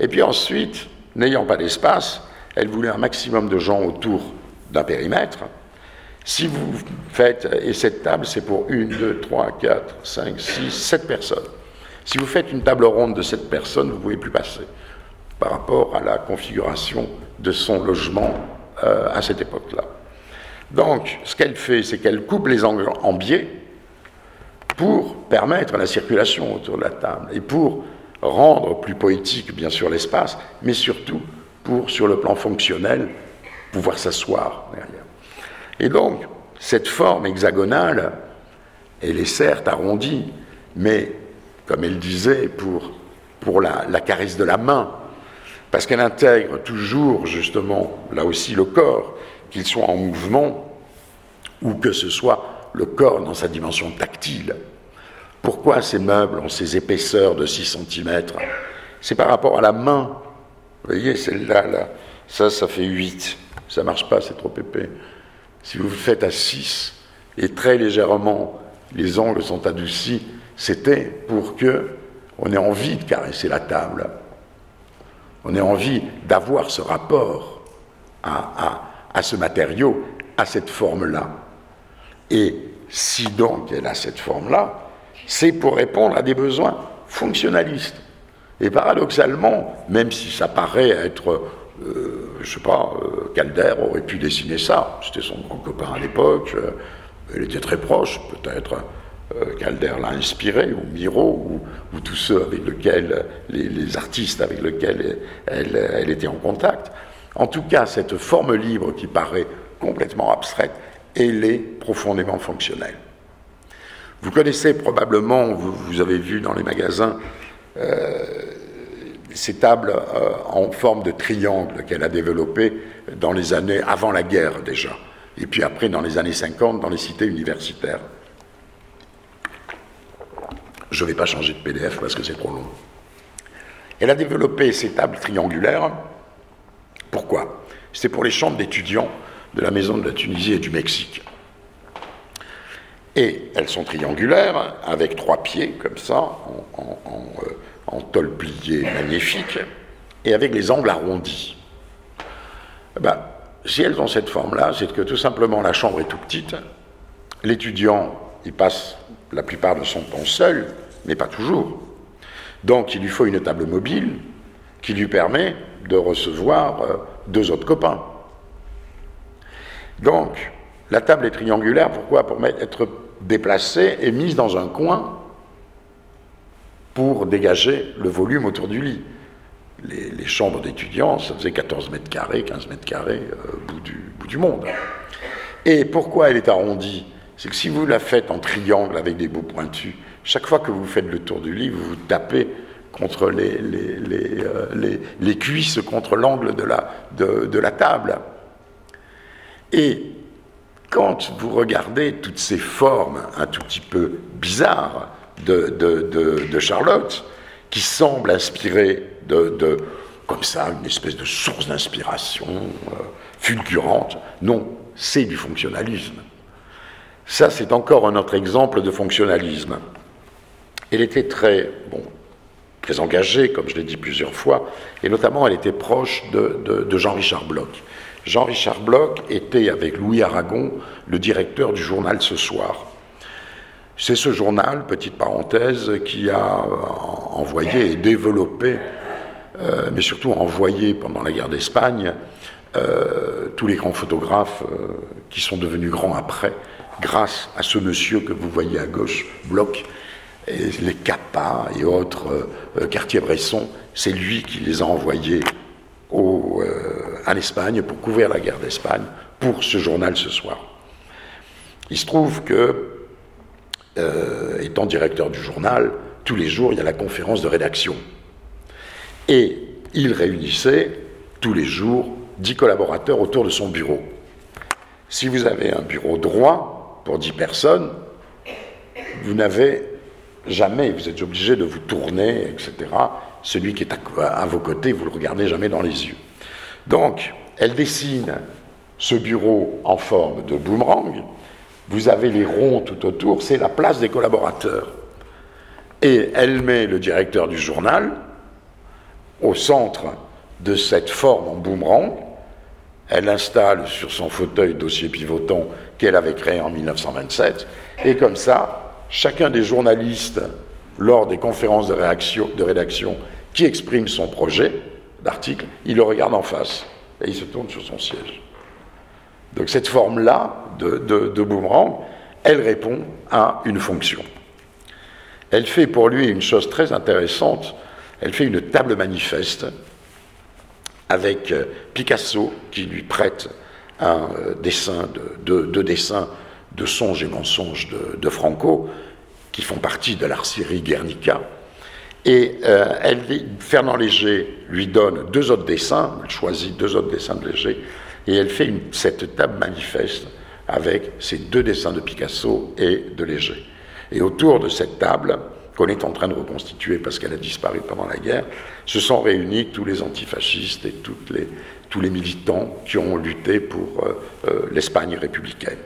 Et puis ensuite, n'ayant pas d'espace, elle voulait un maximum de gens autour d'un périmètre. Si vous faites, et cette table c'est pour une, deux, trois, quatre, cinq, six, sept personnes. Si vous faites une table ronde de sept personnes, vous ne pouvez plus passer par rapport à la configuration de son logement euh, à cette époque-là. Donc, ce qu'elle fait, c'est qu'elle coupe les angles en biais pour permettre la circulation autour de la table et pour rendre plus poétique, bien sûr, l'espace, mais surtout pour, sur le plan fonctionnel, pouvoir s'asseoir derrière. Et donc, cette forme hexagonale, elle est certes arrondie, mais, comme elle disait, pour, pour la, la caresse de la main, parce qu'elle intègre toujours justement là aussi le corps, qu'il soit en mouvement ou que ce soit le corps dans sa dimension tactile. Pourquoi ces meubles ont ces épaisseurs de 6 cm C'est par rapport à la main. Vous voyez, celle-là, là, ça, ça fait 8. Ça marche pas, c'est trop épais. Si vous le faites à 6 et très légèrement, les angles sont adoucis, c'était pour que on ait envie de caresser la table. On ait envie d'avoir ce rapport à, à ce matériau, à cette forme-là. Et si donc elle a cette forme-là, c'est pour répondre à des besoins fonctionnalistes. Et paradoxalement, même si ça paraît être, euh, je sais pas, euh, Calder aurait pu dessiner ça, c'était son grand copain à l'époque, euh, elle était très proche, peut-être Calder l'a inspiré, ou Miro, ou, tous ceux avec lesquels, les, artistes avec lesquels elle, était en contact. En tout cas, cette forme libre qui paraît complètement abstraite, elle est profondément fonctionnelle. Vous connaissez probablement, vous, avez vu dans les magasins, euh, ces tables euh, en forme de triangle qu'elle a développées dans les années avant la guerre déjà, et puis après dans les années 50 dans les cités universitaires. Je ne vais pas changer de PDF parce que c'est trop long. Elle a développé ces tables triangulaires. Pourquoi? C'est pour les chambres d'étudiants de la Maison de la Tunisie et du Mexique. Et elles sont triangulaires, avec trois pieds, comme ça, en, en, euh, tôle pliée magnifique, et avec les angles arrondis. Ben, si elles ont cette forme-là, c'est que tout simplement la chambre est tout petite, l'étudiant, il passe la plupart de son temps seul, mais pas toujours. Donc il lui faut une table mobile qui lui permet de recevoir euh, deux autres copains. Donc, la table est triangulaire, pourquoi? Pour être déplacée et mise dans un coin pour dégager le volume autour du lit. Les, chambres d'étudiants, ça faisait 14 mètres carrés, 15 mètres carrés euh, bout du, bout du monde. Et pourquoi elle est arrondie? C'est que si vous la faites en triangle avec des bouts pointus, chaque fois que vous faites le tour du lit, vous vous tapez contre les, les, euh, cuisses, contre l'angle de la, de, de la table. Et quand vous regardez toutes ces formes un tout petit peu bizarres de, Charlotte, qui semblent inspirées de, comme ça, une espèce de source d'inspiration euh, fulgurante, non, c'est du fonctionnalisme. Ça, c'est encore un autre exemple de fonctionnalisme. Elle était très, engagée, comme je l'ai dit plusieurs fois, et notamment elle était proche de Jean-Richard Bloch. Jean-Richard Bloch était, avec Louis Aragon, le directeur du journal Ce Soir. C'est ce journal, petite parenthèse, qui a euh, envoyé et développé, euh, mais surtout envoyé pendant la guerre d'Espagne, euh, tous les grands photographes qui sont devenus grands après, grâce à ce monsieur que vous voyez à gauche, Bloch, les Capa et autres, Cartier-Bresson, c'est lui qui les a envoyés au, en Espagne pour couvrir la guerre d'Espagne pour ce journal ce soir. Il se trouve que, euh, étant directeur du journal, tous les jours, il y a la conférence de rédaction. Et il réunissait tous les jours dix collaborateurs autour de son bureau. Si vous avez un bureau droit pour dix personnes, vous n'avez jamais, vous êtes obligé de vous tourner, etc. Celui qui est à, vos côtés, vous ne le regardez jamais dans les yeux. Donc, elle dessine ce bureau en forme de boomerang. Vous avez les ronds tout autour, c'est la place des collaborateurs. Et elle met le directeur du journal au centre de cette forme en boomerang. Elle l'installe sur son fauteuil dossier pivotant qu'elle avait créé en 1927. Et comme ça, chacun des journalistes, lors des conférences de, rédaction qui expriment son projet, d'article, il le regarde en face et il se tourne sur son siège. Donc cette forme-là de, de, boomerang, elle répond à une fonction. Elle fait pour lui une chose très intéressante, elle fait une table manifeste avec euh, Picasso qui lui prête un euh, dessin de, de dessins de songes et mensonges de, Franco, qui font partie de l'arcierie Guernica, et euh, Fernand Léger lui donne deux autres dessins, elle choisit deux autres dessins de Léger, et elle fait cette table manifeste avec ces deux dessins de Picasso et de Léger. Et autour de cette table, qu'on est en train de reconstituer parce qu'elle a disparu pendant la guerre, se sont réunis tous les antifascistes et tous les militants qui ont lutté pour euh, euh, l'Espagne républicaine.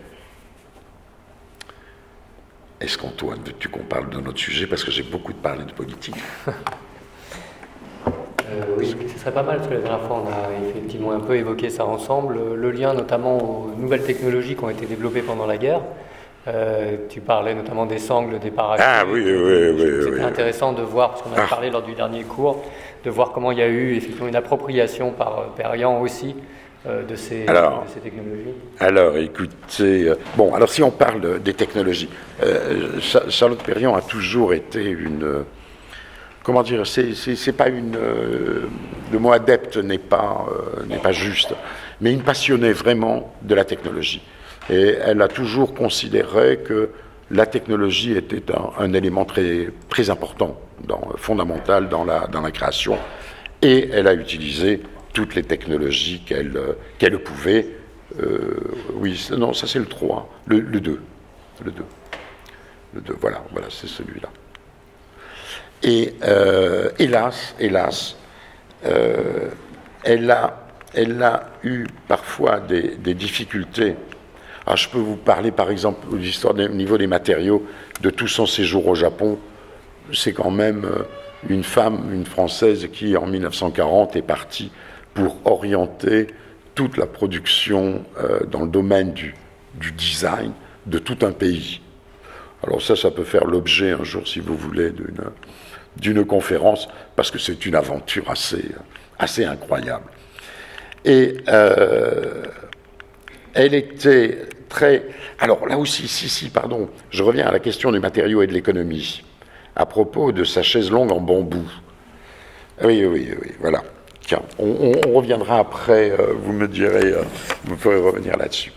Est-ce qu'Antoine, veux-tu qu'on parle de notre sujet Parce que j'ai beaucoup de parler de politique? Euh, oui, ce serait pas mal, parce que la dernière fois, on a effectivement un peu évoqué ça ensemble. Le lien notamment aux nouvelles technologies qui ont été développées pendant la guerre. Euh, tu parlais notamment des sangles, des parachutes. Ah oui, oui, oui. C'était intéressant de voir, parce qu'on a ah. parlé lors du dernier cours, de voir comment il y a eu effectivement une appropriation par euh, Perriand aussi de ces, technologies Alors, écoutez, bon, alors si on parle des technologies, Charlotte Perriand a toujours été une comment dire, c'est pas une. Euh, le mot adepte n'est pas, euh, n'est pas juste, mais une passionnée vraiment de la technologie. Et elle a toujours considéré que la technologie était un, élément très, très important, dans, fondamental dans la, dans la création, et elle a utilisé toutes les technologies qu'elle qu'elle pouvait. Euh, oui, non, ça c'est le 3, le, le 2. Le 2. Le 2, voilà, voilà c'est celui-là. Et euh, hélas, hélas, euh, elle, a, elle a eu parfois des, difficultés. Alors, ah, je peux vous parler par exemple de l'histoire au niveau des matériaux de tout son séjour au Japon. C'est quand même euh, une femme, une Française, qui en 1940 est partie pour orienter toute la production dans le domaine du, design de tout un pays. Alors ça, ça peut faire l'objet un jour, si vous voulez, d'une conférence, parce que c'est une aventure assez, assez incroyable. Et euh, elle était très... Alors là aussi, si, si, pardon, je reviens à la question du matériau et de l'économie, à propos de sa chaise longue en bambou. Oui, oui, oui, voilà. On, reviendra après, euh, vous me direz, euh, vous pourrez revenir là-dessus.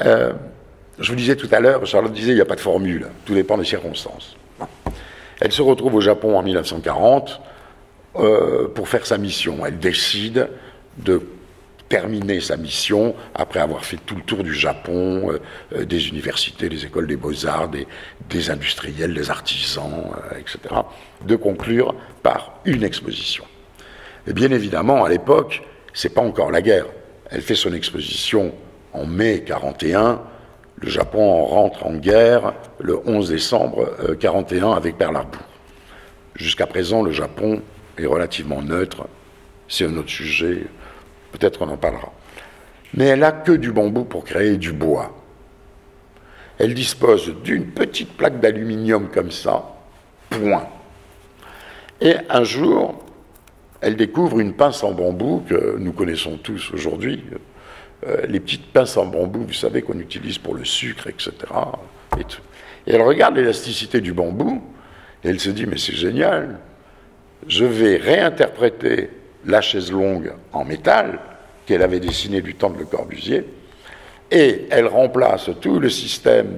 je vous disais tout à l'heure, Charlotte disait, il n'y a pas de formule, tout dépend des circonstances. Elle se retrouve au Japon en 1940 euh, pour faire sa mission. Elle décide de terminer sa mission après avoir fait tout le tour du Japon, euh, euh, des universités, des écoles des beaux-arts, des, industriels, des artisans, etc., de conclure par une exposition. Et bien évidemment, à l'époque, c'est pas encore la guerre. Elle fait son exposition en mai 41 le Japon rentre en guerre le 11 décembre 1941 euh, avec Pearl. Jusqu'à présent, le Japon est relativement neutre. C'est un autre sujet. Peut-être qu'on en parlera. Mais elle n'a que du bambou pour créer du bois. Elle dispose d'une petite plaque d'aluminium comme ça, point. Et un jour, elle découvre une pince en bambou que nous connaissons tous aujourd'hui, euh, les petites pinces en bambou, vous savez, qu'on utilise pour le sucre, etc. Et, elle regarde l'élasticité du bambou, et elle se dit, mais c'est génial, je vais réinterpréter la chaise longue en métal qu'elle avait dessinée du temps de Le Corbusier, et elle remplace tout le système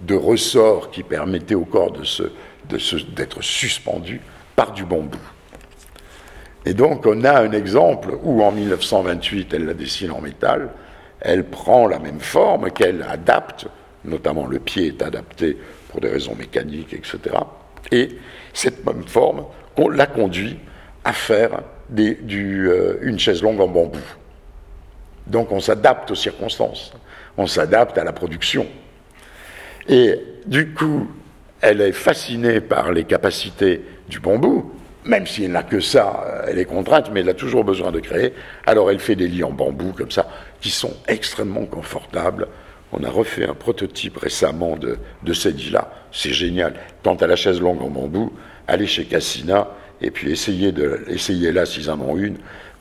de, ressorts qui permettait au corps d'être suspendu par du bambou. Et donc on a un exemple où en 1928 elle la dessine en métal, elle prend la même forme qu'elle adapte, notamment le pied est adapté pour des raisons mécaniques, etc. Et cette même forme on l'a conduit à faire euh, une chaise longue en bambou. Donc on s'adapte aux circonstances, on s'adapte à la production. Et du coup, elle est fascinée par les capacités du bambou, même si elle n'a que ça, euh, elle est contrainte, mais elle a toujours besoin de créer. Alors elle fait des lits en bambou comme ça, qui sont extrêmement confortables. On a refait un prototype récemment de, de ces lits-là. C'est génial. Quant à la chaise longue en bambou, allez chez Cassina et puis essayez, de, essayez là s'ils en ont une.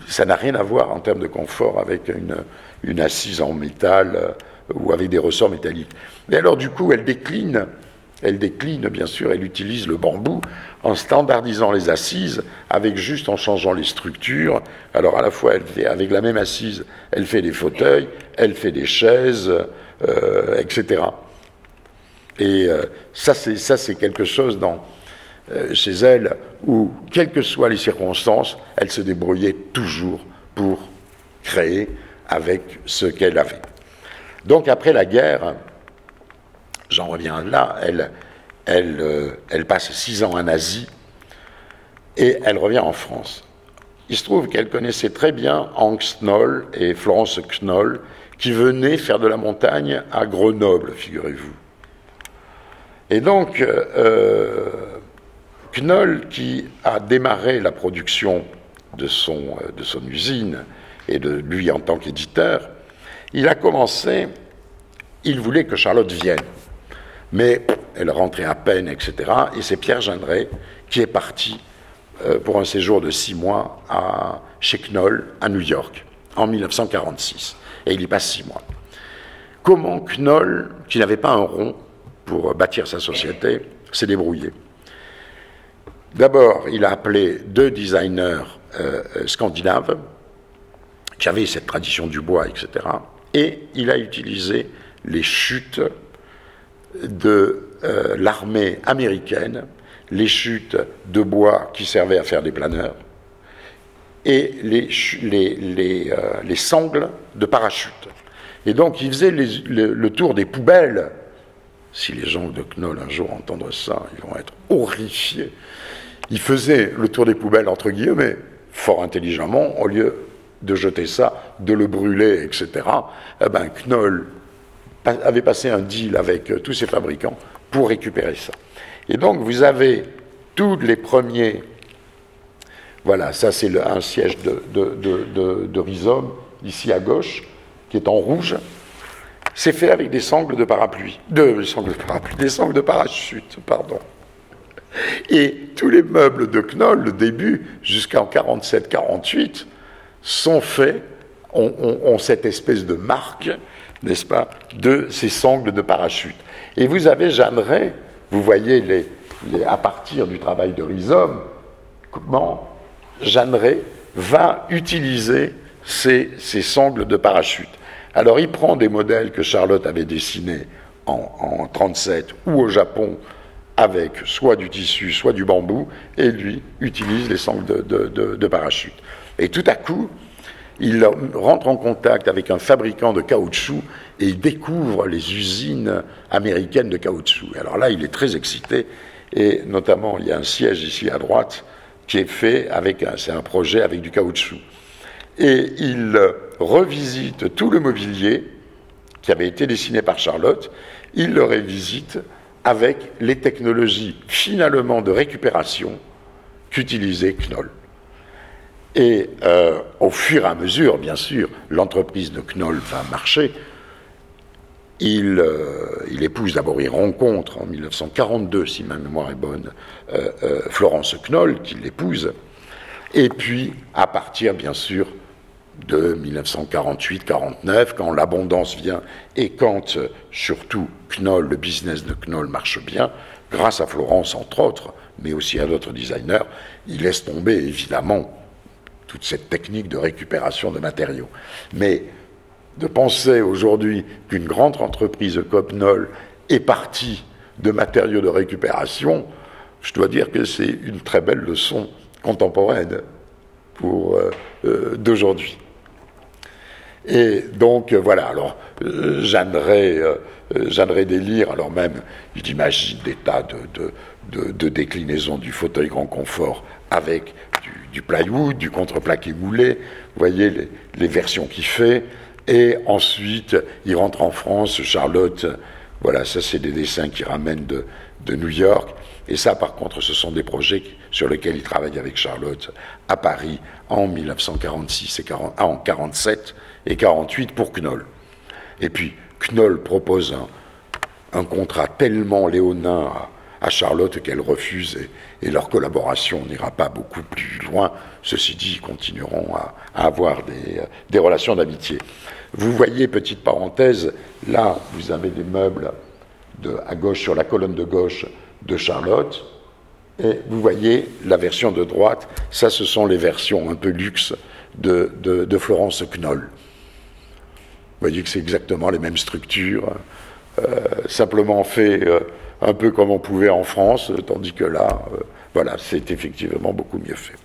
Ça n'a rien à voir en termes de confort avec une, une assise en métal euh, ou avec des ressorts métalliques. Mais alors du coup, elle décline elle décline, bien sûr, elle utilise le bambou en standardisant les assises, avec juste en changeant les structures. Alors à la fois, avec la même assise, elle fait des fauteuils, elle fait des chaises, euh, etc. Et euh, ça, c'est quelque chose dans, euh, chez elle où, quelles que soient les circonstances, elle se débrouillait toujours pour créer avec ce qu'elle avait. Donc après la guerre, j'en reviens là, elle, elle, elle passe six ans en Asie et elle revient en France. Il se trouve qu'elle connaissait très bien Hank Knoll et Florence Knoll, qui venaient faire de la montagne à Grenoble, figurez-vous. Et donc, euh, Knoll, qui a démarré la production de son, euh, de son usine et de lui en tant qu'éditeur, il a commencé, il voulait que Charlotte vienne. Mais elle rentrait à peine, etc. Et c'est Pierre Gendret qui est parti euh, pour un séjour de six mois chez Knoll, à New York, en 1946. Et il y passe six mois. Comment Knoll, qui n'avait pas un rond pour bâtir sa société, s'est débrouillé? D'abord, il a appelé deux designers euh, scandinaves qui avaient cette tradition du bois, etc. Et il a utilisé les chutes de euh, l'armée américaine les chutes de bois qui servaient à faire des planeurs et les, les, euh, les, sangles de parachute. Et donc, il faisait le, tour des poubelles. Si les gens de Knoll un jour entendent ça, ils vont être horrifiés. Il faisait le tour des poubelles, entre guillemets, fort intelligemment, au lieu de jeter ça, de le brûler, etc. Eh ben, Knoll avait passé un deal avec euh, tous ses fabricants pour récupérer ça. Et donc vous avez tous les premiers. Voilà, ça c'est un siège de, rhizome, ici à gauche, qui est en rouge. C'est fait avec des sangles de parapluie. De, des sangles de parapluie, des sangles de parachute, pardon. Et tous les meubles de Knoll, le début, jusqu'en 47-48, sont faits, ont, cette espèce de marque, n'est-ce pas, de ces sangles de parachute. Et vous avez Jeanneret, vous voyez les, à partir du travail de rhizome, comment Jeanneret va utiliser ces, sangles de parachute. Alors il prend des modèles que Charlotte avait dessinés en, 1937 ou au Japon avec soit du tissu, soit du bambou, et lui utilise les sangles de, de parachute. Et tout à coup, il rentre en contact avec un fabricant de caoutchouc et il découvre les usines américaines de caoutchouc. Alors là, il est très excité et notamment, il y a un siège ici à droite qui est fait avec, c'est un projet avec du caoutchouc. Et il revisite tout le mobilier qui avait été dessiné par Charlotte, il le révisite avec les technologies finalement de récupération qu'utilisait Knoll. Et euh, au fur et à mesure, bien sûr, l'entreprise de Knoll va marcher. Il, euh, il épouse d'abord, il rencontre en 1942, si ma mémoire est bonne, euh, Florence Knoll, qui l'épouse. Et puis, à partir, bien sûr, de 1948-49, quand l'abondance vient et quand, surtout, Knoll, le business de Knoll marche bien, grâce à Florence, entre autres, mais aussi à d'autres designers, il laisse tomber, évidemment, toute cette technique de récupération de matériaux. Mais de penser aujourd'hui qu'une grande entreprise comme Knoll est partie de matériaux de récupération, je dois dire que c'est une très belle leçon contemporaine pour euh, euh, d'aujourd'hui. Et donc voilà, alors euh, j'aimerais délire, alors même j'imagine des tas de, déclinaisons du fauteuil grand confort avec du, plywood, du contreplaqué moulé, vous voyez les, versions qu'il fait, et ensuite il rentre en France, Charlotte, voilà, ça c'est des dessins qui ramènent de, New York, et ça par contre ce sont des projets sur lesquels il travaille avec Charlotte à Paris en 1946 et 40, ah, en 47 et 48 pour Knoll. Et puis Knoll propose un, contrat tellement léonin à Charlotte qu'elle refuse et, leur collaboration n'ira pas beaucoup plus loin. Ceci dit, ils continueront à, avoir des, relations d'amitié. Vous voyez, petite parenthèse, là, vous avez des meubles à gauche, sur la colonne de gauche de Charlotte, et vous voyez la version de droite, ça, ce sont les versions un peu luxe de, de, Florence Knoll. Vous voyez que c'est exactement les mêmes structures, euh, simplement fait euh, un peu comme on pouvait en France, tandis que là, euh, voilà, c'est effectivement beaucoup mieux fait.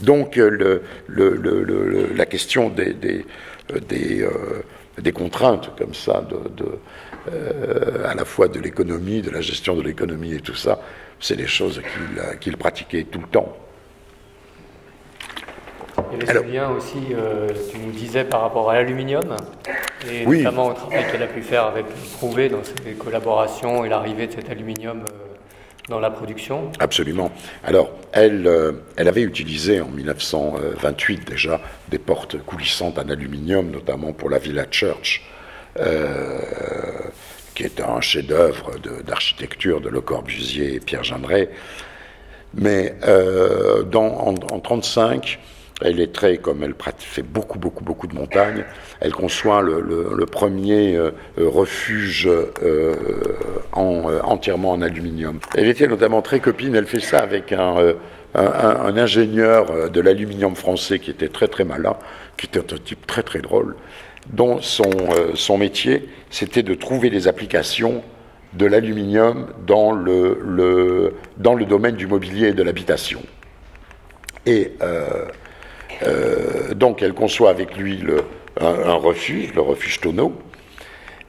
Donc euh, le, la question des, des, euh, des contraintes comme ça, de, à la fois de l'économie, de la gestion de l'économie et tout ça, c'est des choses qu'il pratiquait tout le temps. Il y avait ce lien aussi, euh, tu nous disais, par rapport à l'aluminium, et notamment au travail qu'elle a pu faire avec Prouvé dans ses collaborations et l'arrivée de cet aluminium euh, dans la production. Absolument. Alors, elle, euh, elle avait utilisé en 1928 déjà des portes coulissantes en aluminium, notamment pour la Villa Church, qui est un chef-d'œuvre d'architecture de, Le Corbusier et Pierre Gendret. Mais dans, en 1935, elle est très, comme elle fait beaucoup, beaucoup, beaucoup de montagnes, elle conçoit le, premier euh, refuge euh, en, euh, entièrement en aluminium. Elle était notamment très copine, elle fait ça avec un, ingénieur de l'aluminium français qui était très, très malin, qui était un type très, très drôle, dont son, son métier, c'était de trouver des applications de l'aluminium dans le, le, dans le domaine du mobilier et de l'habitation. Et donc elle conçoit avec lui un, refuge, le refuge Tonneau,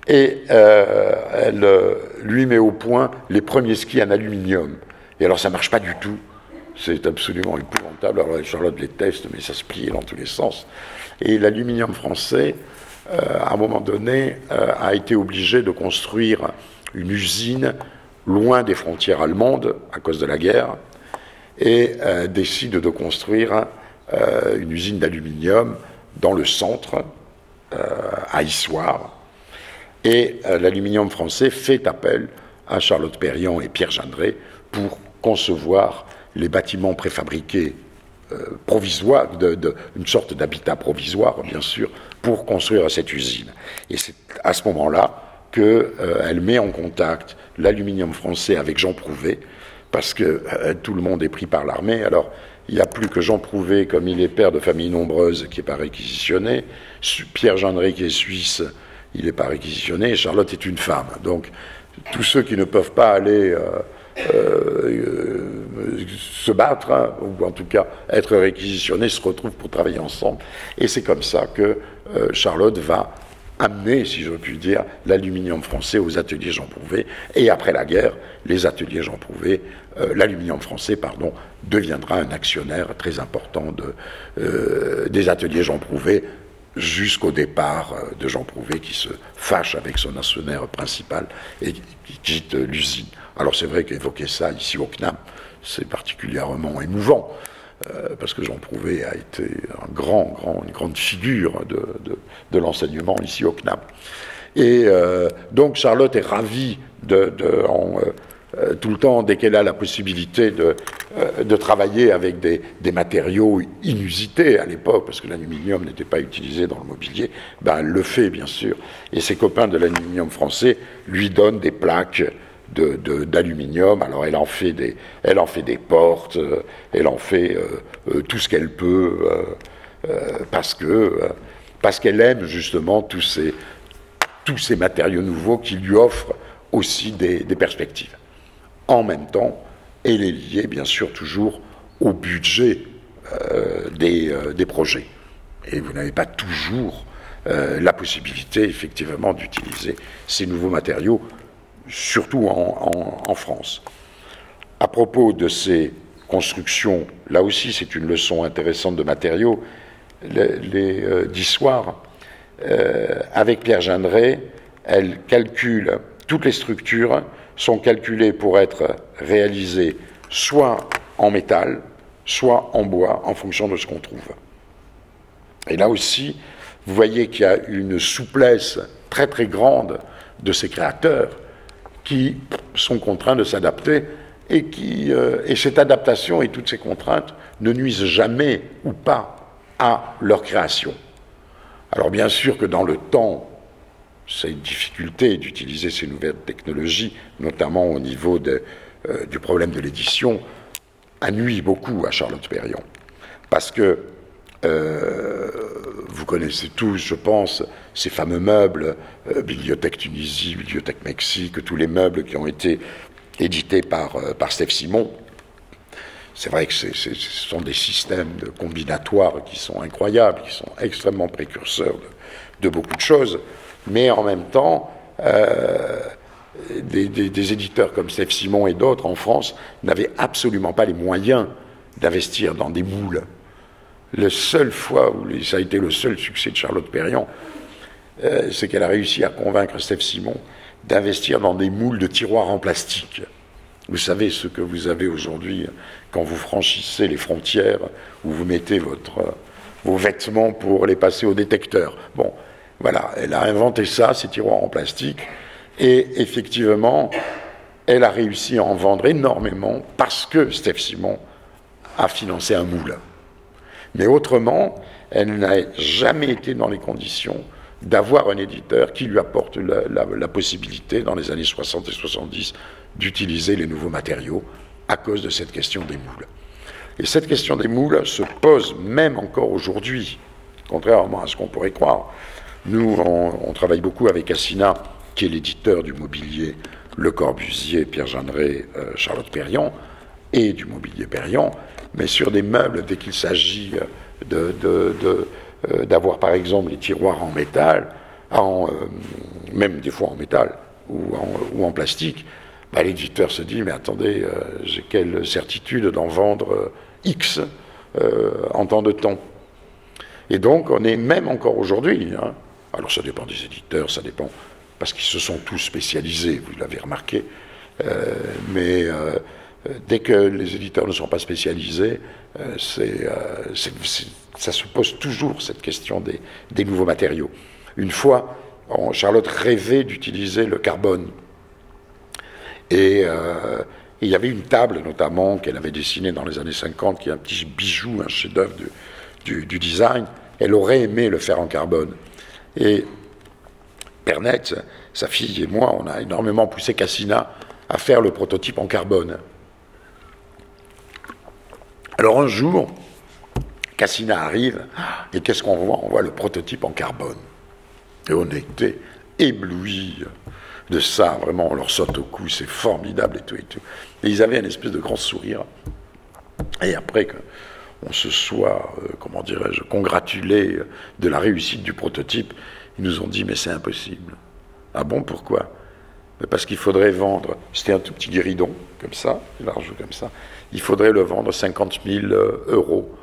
et euh, elle euh, lui met au point les premiers skis en aluminium. Et alors ça marche pas du tout, c'est absolument épouvantable. Alors Charlotte les teste, mais ça se plie dans tous les sens. Et l'aluminium français, à un moment donné, a été obligé de construire une usine loin des frontières allemandes à cause de la guerre, et décide de construire euh, une usine d'aluminium dans le centre, euh, à Issoire. Et euh, l'aluminium français fait appel à Charlotte Perriand et Pierre Gendré pour concevoir les bâtiments préfabriqués provisoires, une sorte d'habitat provisoire, bien sûr, pour construire cette usine. Et c'est à ce moment-là qu'elle met en contact l'aluminium français avec Jean Prouvé, parce que tout le monde est pris par l'armée. Alors, il n'y a plus que Jean Prouvé, comme il est père de famille nombreuse, qui n'est pas réquisitionné. Pierre Gendré, qui est suisse, il n'est pas réquisitionné. Charlotte est une femme. Donc, tous ceux qui ne peuvent pas aller euh, euh, se battre, hein, ou en tout cas être réquisitionnés, se retrouvent pour travailler ensemble. Et c'est comme ça que euh, Charlotte va amener, si je puis dire, l'aluminium français aux ateliers Jean Prouvé. Et après la guerre, les ateliers Jean Prouvé euh, l'aluminium français pardon, deviendra un actionnaire très important de, euh, des ateliers Jean Prouvé jusqu'au départ euh, de Jean Prouvé qui se fâche avec son actionnaire principal et qui quitte l'usine. Alors c'est vrai qu'évoquer ça ici au CNAM, c'est particulièrement émouvant. Parce que Jean Prouvé a été un grand, grand, une grande figure de, de, l'enseignement ici au CNAM. Et donc Charlotte est ravie de, euh, tout le temps, dès qu'elle a la possibilité de, euh, de travailler avec des, des, matériaux inusités à l'époque, parce que l'aluminium n'était pas utilisé dans le mobilier, ben elle le fait bien sûr. Et ses copains de l'aluminium français lui donnent des plaques d'aluminium. Alors elle en fait des, elle en fait portes, euh, elle en fait tout ce qu'elle peut, parce que parce qu'elle aime justement tous ces, matériaux nouveaux qui lui offrent aussi des, perspectives en même temps, elle est liée bien sûr toujours au budget euh, euh, des, projets. Et vous n'avez pas toujours euh, la possibilité effectivement d'utiliser ces nouveaux matériaux, surtout en, France. À propos de ces constructions, là aussi c'est une leçon intéressante de matériaux, les, d'histoire, avec Pierre Gendré, elle calcule toutes les structures sont calculés pour être réalisés soit en métal, soit en bois, en fonction de ce qu'on trouve. Et là aussi, vous voyez qu'il y a une souplesse très très grande de ces créateurs qui sont contraints de s'adapter et, qui, euh, et cette adaptation et toutes ces contraintes ne nuisent jamais ou pas à leur création. Alors bien sûr que dans le temps, une difficulté d'utiliser ces nouvelles technologies, notamment au niveau euh, du problème de l'édition, a nuit beaucoup à Charlotte Perriand. Parce que euh, vous connaissez tous, je pense, ces fameux meubles, euh, Bibliothèque Tunisie, Bibliothèque Mexique, tous les meubles qui ont été édités par, par Steph Simon. C'est vrai que ce sont des systèmes combinatoires qui sont incroyables, qui sont extrêmement précurseurs de beaucoup de choses, mais en même temps, des, éditeurs comme Steph Simon et d'autres en France n'avaient absolument pas les moyens d'investir dans des moules. La seule fois où ça a été le seul succès de Charlotte Perriand, euh, c'est qu'elle a réussi à convaincre Steph Simon d'investir dans des moules de tiroirs en plastique. Vous savez ce que vous avez aujourd'hui quand vous franchissez les frontières où vous mettez votre, vos vêtements pour les passer au détecteur. Bon, voilà, elle a inventé ça, ces tiroirs en plastique. Et effectivement, elle a réussi à en vendre énormément parce que Steph Simon a financé un moule. Mais autrement, elle n'a jamais été dans les conditions d'avoir un éditeur qui lui apporte la, possibilité, dans les années 60 et 70, d'utiliser les nouveaux matériaux à cause de cette question des moules. Et cette question des moules se pose même encore aujourd'hui, contrairement à ce qu'on pourrait croire. Nous, on, travaille beaucoup avec Assina qui est l'éditeur du mobilier Le Corbusier, Pierre Jeanneret, euh, Charlotte Perriand, et du mobilier Perriand, mais sur des meubles, dès qu'il s'agit de, euh, d'avoir par exemple les tiroirs en métal, en, euh, même des fois en métal ou en, plastique, bah, l'éditeur se dit mais attendez, j'ai quelle certitude d'en vendre X en temps de temps? Et donc on est même encore aujourd'hui, hein, alors ça dépend des éditeurs, ça dépend parce qu'ils se sont tous spécialisés, vous l'avez remarqué. Euh, mais euh, dès que les éditeurs ne sont pas spécialisés, euh, ça se pose toujours cette question des, nouveaux matériaux. Une fois, Charlotte rêvait d'utiliser le carbone. Et il y avait une table notamment qu'elle avait dessinée dans les années 50, qui est un petit bijou, un chef-d'œuvre du, du, design. Elle aurait aimé le faire en carbone. Et Pernette, sa fille et moi, on a énormément poussé Cassina à faire le prototype en carbone. Alors un jour, Cassina arrive, et qu'est-ce qu'on voit? On voit le prototype en carbone. Et on était éblouis de ça, vraiment, on leur saute au cou, c'est formidable et tout et tout. Et ils avaient un espèce de grand sourire. Et après qu'on se soit, euh, comment dirais-je, congratulé de la réussite du prototype, ils nous ont dit, mais c'est impossible. Ah bon, pourquoi? Parce qu'il faudrait vendre, c'était un tout petit guéridon, comme ça, large comme ça, il faudrait le vendre 50 000 euh, euros.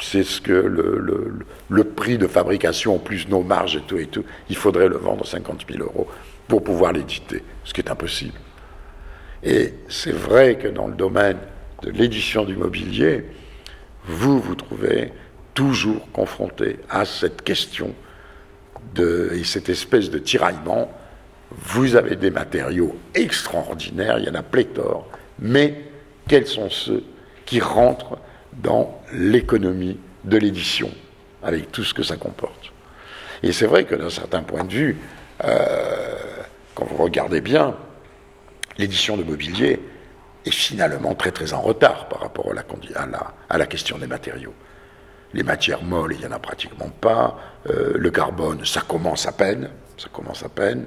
C'est ce que le, prix de fabrication, plus nos marges et tout et tout, il faudrait le vendre 50 000 euros pour pouvoir l'éditer, ce qui est impossible. Et c'est vrai que dans le domaine de l'édition du mobilier, vous vous trouvez toujours confronté à cette question et cette espèce de tiraillement, vous avez des matériaux extraordinaires, il y en a pléthore, mais quels sont ceux qui rentrent dans l'économie de l'édition, avec tout ce que ça comporte? Et c'est vrai que d'un certain point de vue, euh, quand vous regardez bien, l'édition de mobilier est finalement très très en retard par rapport à la, question des matériaux. Les matières molles, il n'y en a pratiquement pas. Euh, le carbone, ça commence à peine. Ça commence à peine.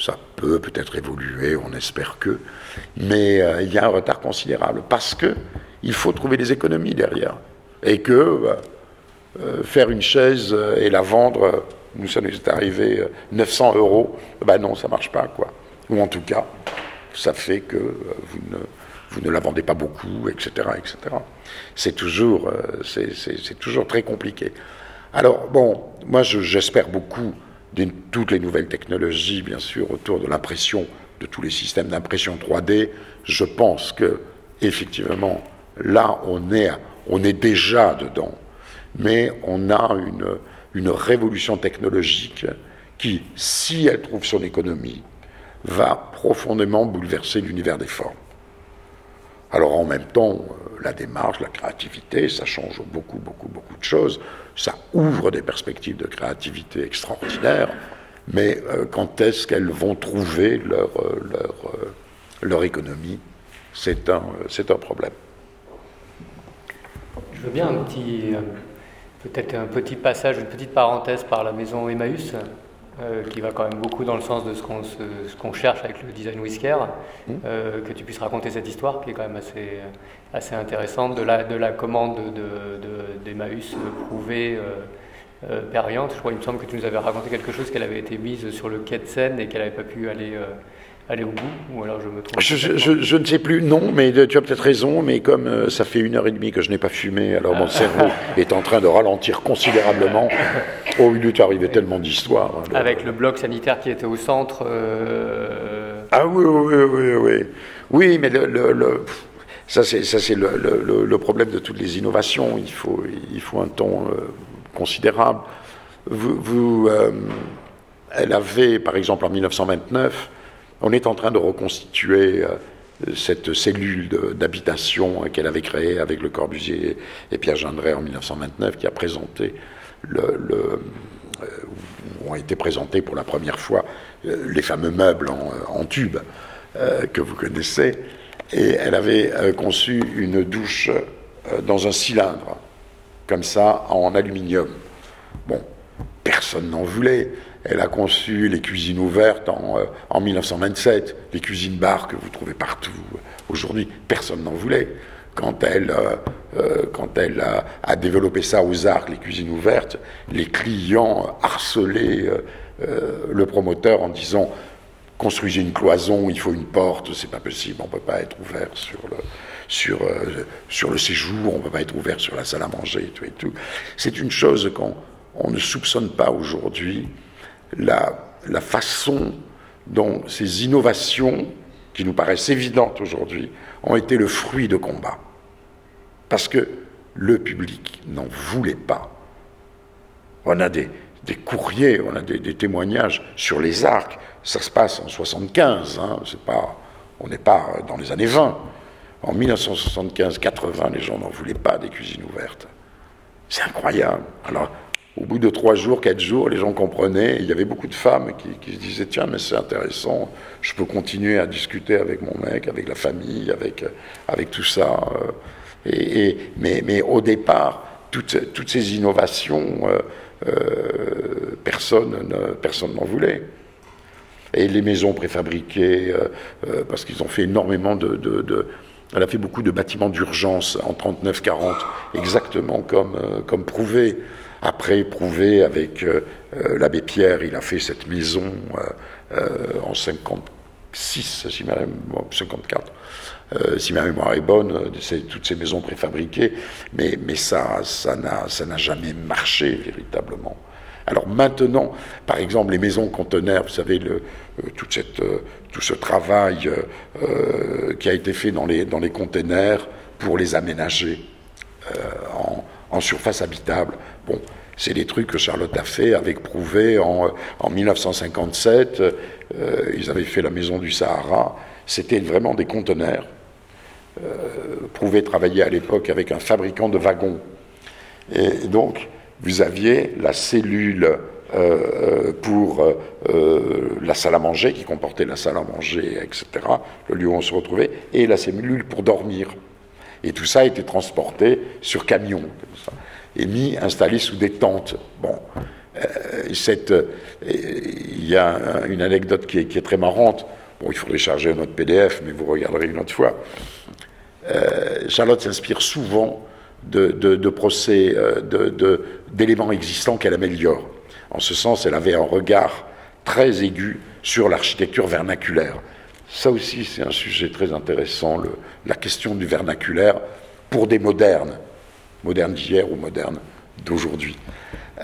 Ça peut peut-être évoluer, on espère que. Mais euh, il y a un retard considérable parce que il faut trouver des économies derrière. Et que euh, faire une chaise et la vendre, nous, ça nous est arrivé 900 euros, ben non, ça marche pas, quoi. Ou en tout cas, ça fait que vous ne vous ne la vendez pas beaucoup, etc. etc. C'est toujours, euh, c'est toujours très compliqué. Alors, bon, moi j'espère beaucoup toutes les nouvelles technologies, bien sûr, autour de l'impression, de tous les systèmes d'impression 3D. Je pense que, effectivement, là, on est, on est déjà dedans. Mais on a une, une révolution technologique qui, si elle trouve son économie, va profondément bouleverser l'univers des formes. Alors en même temps, euh, la démarche, la créativité, ça change beaucoup, beaucoup, beaucoup de choses. Ça ouvre des perspectives de créativité extraordinaires, mais euh, quand est-ce qu'elles vont trouver leur, euh, leur, leur économie? C'est un, un problème. Je veux bien un petit, peut-être un petit passage, une petite parenthèse par la maison Emmaüs. Euh, qui va quand même beaucoup dans le sens de ce qu'on, qu'on cherche avec le design whisker, mmh. euh, que tu puisses raconter cette histoire qui est quand même assez, assez intéressante, de la, de la commande de, d'Emmaüs prouver euh, Je crois, il me semble que tu nous avais raconté quelque chose qu'elle avait été mise sur le quai de Seine et qu'elle n'avait pas pu aller, euh, aller au bout. Ou alors je me trompe. Je, ne sais plus, non, mais tu as peut-être raison. Mais comme euh, ça fait une heure et demie que je n'ai pas fumé, alors mon cerveau est en train de ralentir considérablement. Oh, il est arrivé tellement d'histoires. Hein, Avec le bloc sanitaire qui était au centre. Euh, ah oui, oui, oui, oui. Oui, mais le, ça, c'est le, le, problème de toutes les innovations. Il faut, il faut un ton considérable. Vous, euh, elle avait, par exemple, en 1929, on est en train de reconstituer euh, cette cellule d'habitation qu'elle avait créée avec le Corbusier et Pierre Gendret en 1929, qui a présenté euh, ont été présentés pour la première fois les fameux meubles en, tube que vous connaissez, et elle avait conçu une douche dans un cylindre comme ça en aluminium. Bon, personne n'en voulait. Elle a conçu les cuisines ouvertes en, euh, en 1927, les cuisines bars que vous trouvez partout aujourd'hui. Personne n'en voulait. Quand elle, euh, euh, quand elle a, développé ça aux arcs, les cuisines ouvertes, les clients harcelaient le promoteur en disant construisez une cloison, il faut une porte, c'est pas possible, on peut pas être ouvert sur le, sur, euh, sur le séjour, on peut pas être ouvert sur la salle à manger et tout et tout. C'est une chose qu'on on ne soupçonne pas aujourd'hui, la, façon dont ces innovations, qui nous paraissent évidentes aujourd'hui, ont été le fruit de combats. Parce que le public n'en voulait pas. On a des, des courriers, on a des, témoignages sur les arcs. Ça se passe en 75, hein, pas, on n'est pas dans les années 20. En 1975-80, les gens n'en voulaient pas des cuisines ouvertes. C'est incroyable. Alors, au bout de trois jours, quatre jours, les gens comprenaient. Il y avait beaucoup de femmes qui, se disaient Tiens, mais c'est intéressant, je peux continuer à discuter avec mon mec, avec la famille, avec, avec tout ça. Et, mais, au départ, toutes, ces innovations, euh, euh, personne n'en voulait et les maisons préfabriquées, euh, parce qu'ils ont fait énormément de, elle a fait beaucoup de bâtiments d'urgence en 39-40, exactement euh, comme Prouvé. Après Prouvé, avec euh, euh, l'abbé Pierre, il a fait cette maison en 56, si ma, 54. si ma mémoire est bonne, toutes ces maisons préfabriquées, mais, ça n'a jamais marché véritablement. Alors maintenant, par exemple, les maisons conteneurs, vous savez, euh, toute cette, euh, tout ce travail euh, qui a été fait dans les, dans les conteneurs pour les aménager en, surface habitable. C'est des trucs que Charlotte a fait avec Prouvé en, en 1957. ils avaient fait la maison du Sahara. C'était vraiment des conteneurs. Prouvé travaillait à l'époque avec un fabricant de wagons. Et donc, vous aviez la cellule euh, euh, pour euh, la salle à manger, qui comportait la salle à manger, etc., le lieu où on se retrouvait, et la cellule pour dormir. Et tout ça été transporté sur camion, et mis, installé sous des tentes. Bon, cette, il y a une anecdote qui est, très marrante. Bon, il faudrait charger notre PDF, mais vous regarderez une autre fois. Charlotte s'inspire souvent de, procès, euh, d'éléments existants qu'elle améliore. En ce sens, elle avait un regard très aigu sur l'architecture vernaculaire. Ça aussi, c'est un sujet très intéressant, la question du vernaculaire pour des modernes, modernes d'hier ou modernes d'aujourd'hui.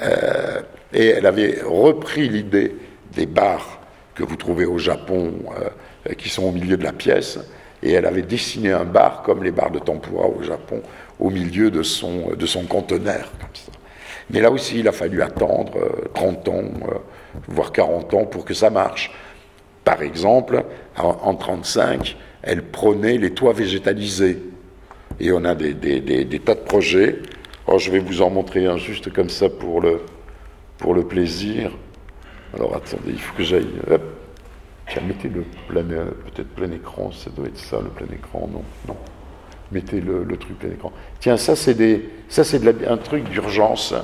Euh, et elle avait repris l'idée des bars que vous trouvez au Japon, euh, qui sont au milieu de la pièce, et elle avait dessiné un bar comme les bars de tempura au Japon, au milieu de son, de son conteneur. Mais là aussi, il a fallu attendre 30 euh, ans, euh, voire 40 ans pour que ça marche. Par exemple, en 1935, elle prenait les toits végétalisés. Et on a des, tas de projets. Oh, je vais vous en montrer un juste comme ça pour le, plaisir. Alors attendez, il faut que j'aille. Tiens, mettez le plein, peut-être plein écran, ça doit être ça, le plein écran, non, non mettez le, truc plein écran. Tiens, ça c'est un truc d'urgence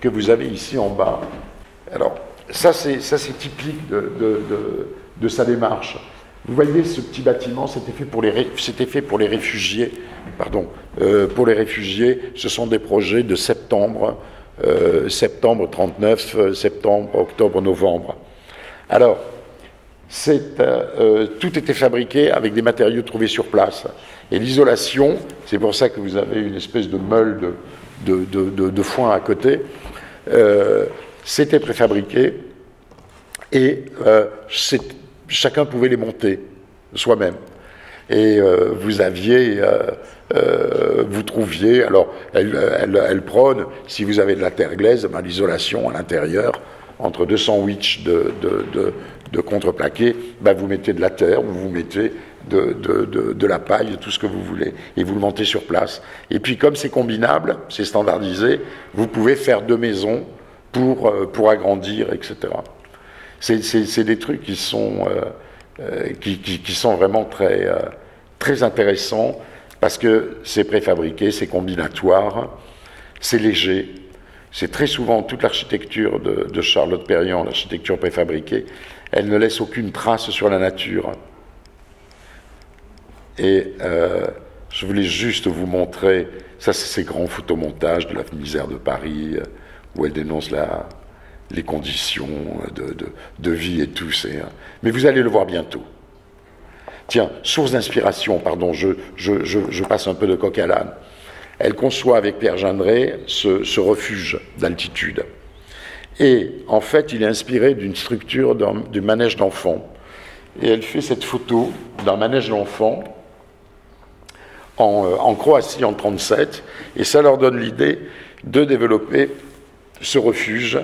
que vous avez ici en bas. Alors, ça c'est, typique de, sa démarche. Vous voyez ce petit bâtiment, c'était fait pour les, réfugiés. Pardon, euh, pour les réfugiés, ce sont des projets de septembre septembre 39, septembre, octobre, novembre. Alors, tout était fabriqué avec des matériaux trouvés sur place. Et l'isolation, c'est pour ça que vous avez une espèce de meule de, de foin à côté, c'était préfabriqué et chacun pouvait les monter soi-même. Et euh, vous aviez, euh, euh, vous trouviez, alors elle, prône, si vous avez de la terre glaise, ben, l'isolation à l'intérieur, entre deux sandwichs de, contreplaqué, ben, vous mettez de la terre ou vous mettez de, de, la paille, tout ce que vous voulez, et vous le montez sur place. Et puis comme c'est combinable, c'est standardisé, vous pouvez faire deux maisons pour agrandir, etc. C'est des trucs qui sont euh, qui, qui, sont vraiment très, euh, très intéressants parce que c'est préfabriqué, c'est combinatoire, c'est léger. C'est très souvent toute l'architecture de, Charlotte Perriand, l'architecture préfabriquée, elle ne laisse aucune trace sur la nature. Et euh, je voulais juste vous montrer, ça c'est ces grands photomontages de la misère de Paris, où elle dénonce la, les conditions de, vie et tout. Hein. Mais vous allez le voir bientôt. Tiens, source d'inspiration, pardon, je, je, passe un peu de coq à l'âne. Elle conçoit avec Pierre Gendré ce, refuge d'altitude. Et en fait, il est inspiré d'une structure du manège d'enfants. Et elle fait cette photo d'un manège d'enfants en, euh, en, Croatie en 1937, et ça leur donne l'idée de développer ce refuge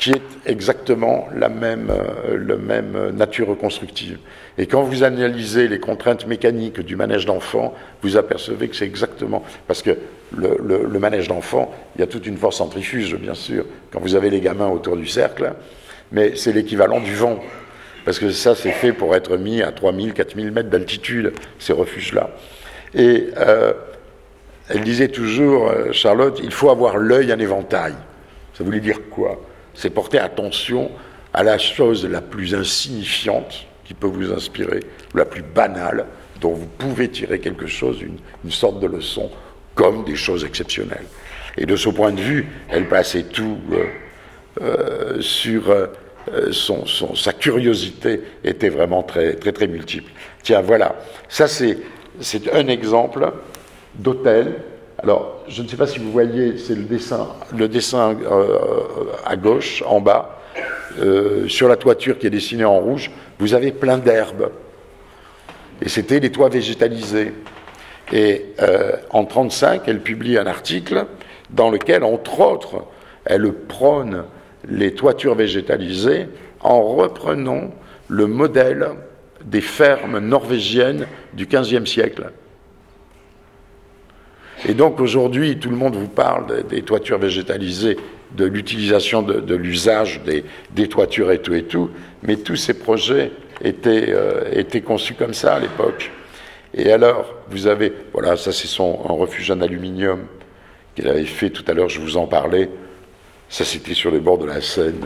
qui est exactement la même, euh, même nature reconstructive. Et quand vous analysez les contraintes mécaniques du manège d'enfant, vous apercevez que c'est exactement... Parce que le, manège d'enfant, il y a toute une force centrifuge, bien sûr, quand vous avez les gamins autour du cercle, mais c'est l'équivalent du vent. Parce que ça, c'est fait pour être mis à 3000, 4000 mètres d'altitude, ces refuges-là. Et euh, elle disait toujours, euh, Charlotte, il faut avoir l'œil en éventail. Ça voulait dire quoi? C'est porter attention à la chose la plus insignifiante qui peut vous inspirer, la plus banale, dont vous pouvez tirer quelque chose, une, sorte de leçon, comme des choses exceptionnelles. Et de ce point de vue, elle passait tout euh, euh, sur euh, son, sa curiosité était vraiment très très très multiple. Tiens, voilà, ça c'est c'est un exemple d'hôtel alors, je ne sais pas si vous voyez, c'est le dessin, le dessin euh, à gauche, en bas, euh, sur la toiture qui est dessinée en rouge, vous avez plein d'herbes. Et c'était les toits végétalisés. Et euh, en 1935, elle publie un article dans lequel, entre autres, elle prône les toitures végétalisées en reprenant le modèle des fermes norvégiennes du XVe siècle. Et donc aujourd'hui, tout le monde vous parle des toitures végétalisées, de l'utilisation de, l'usage des, toitures et tout et tout, mais tous ces projets étaient, euh, étaient conçus comme ça à l'époque. Et alors, vous avez, voilà, ça c'est son refuge en aluminium qu'il avait fait tout à l'heure, je vous en parlais. Ça c'était sur les bords de la Seine.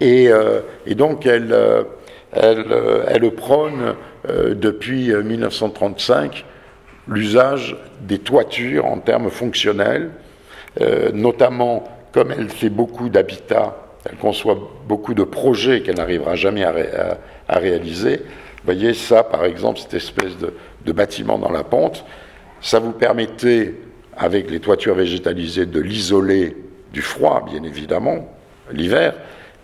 Et, euh, donc elle, euh, elle, elle prône depuis 1935 l'usage des toitures en termes fonctionnels, euh, notamment comme elle fait beaucoup d'habitats, elle conçoit beaucoup de projets qu'elle n'arrivera jamais à, réaliser. Vous voyez ça, par exemple, cette espèce de, bâtiment dans la pente, ça vous permettait, avec les toitures végétalisées, de l'isoler du froid, bien évidemment, l'hiver,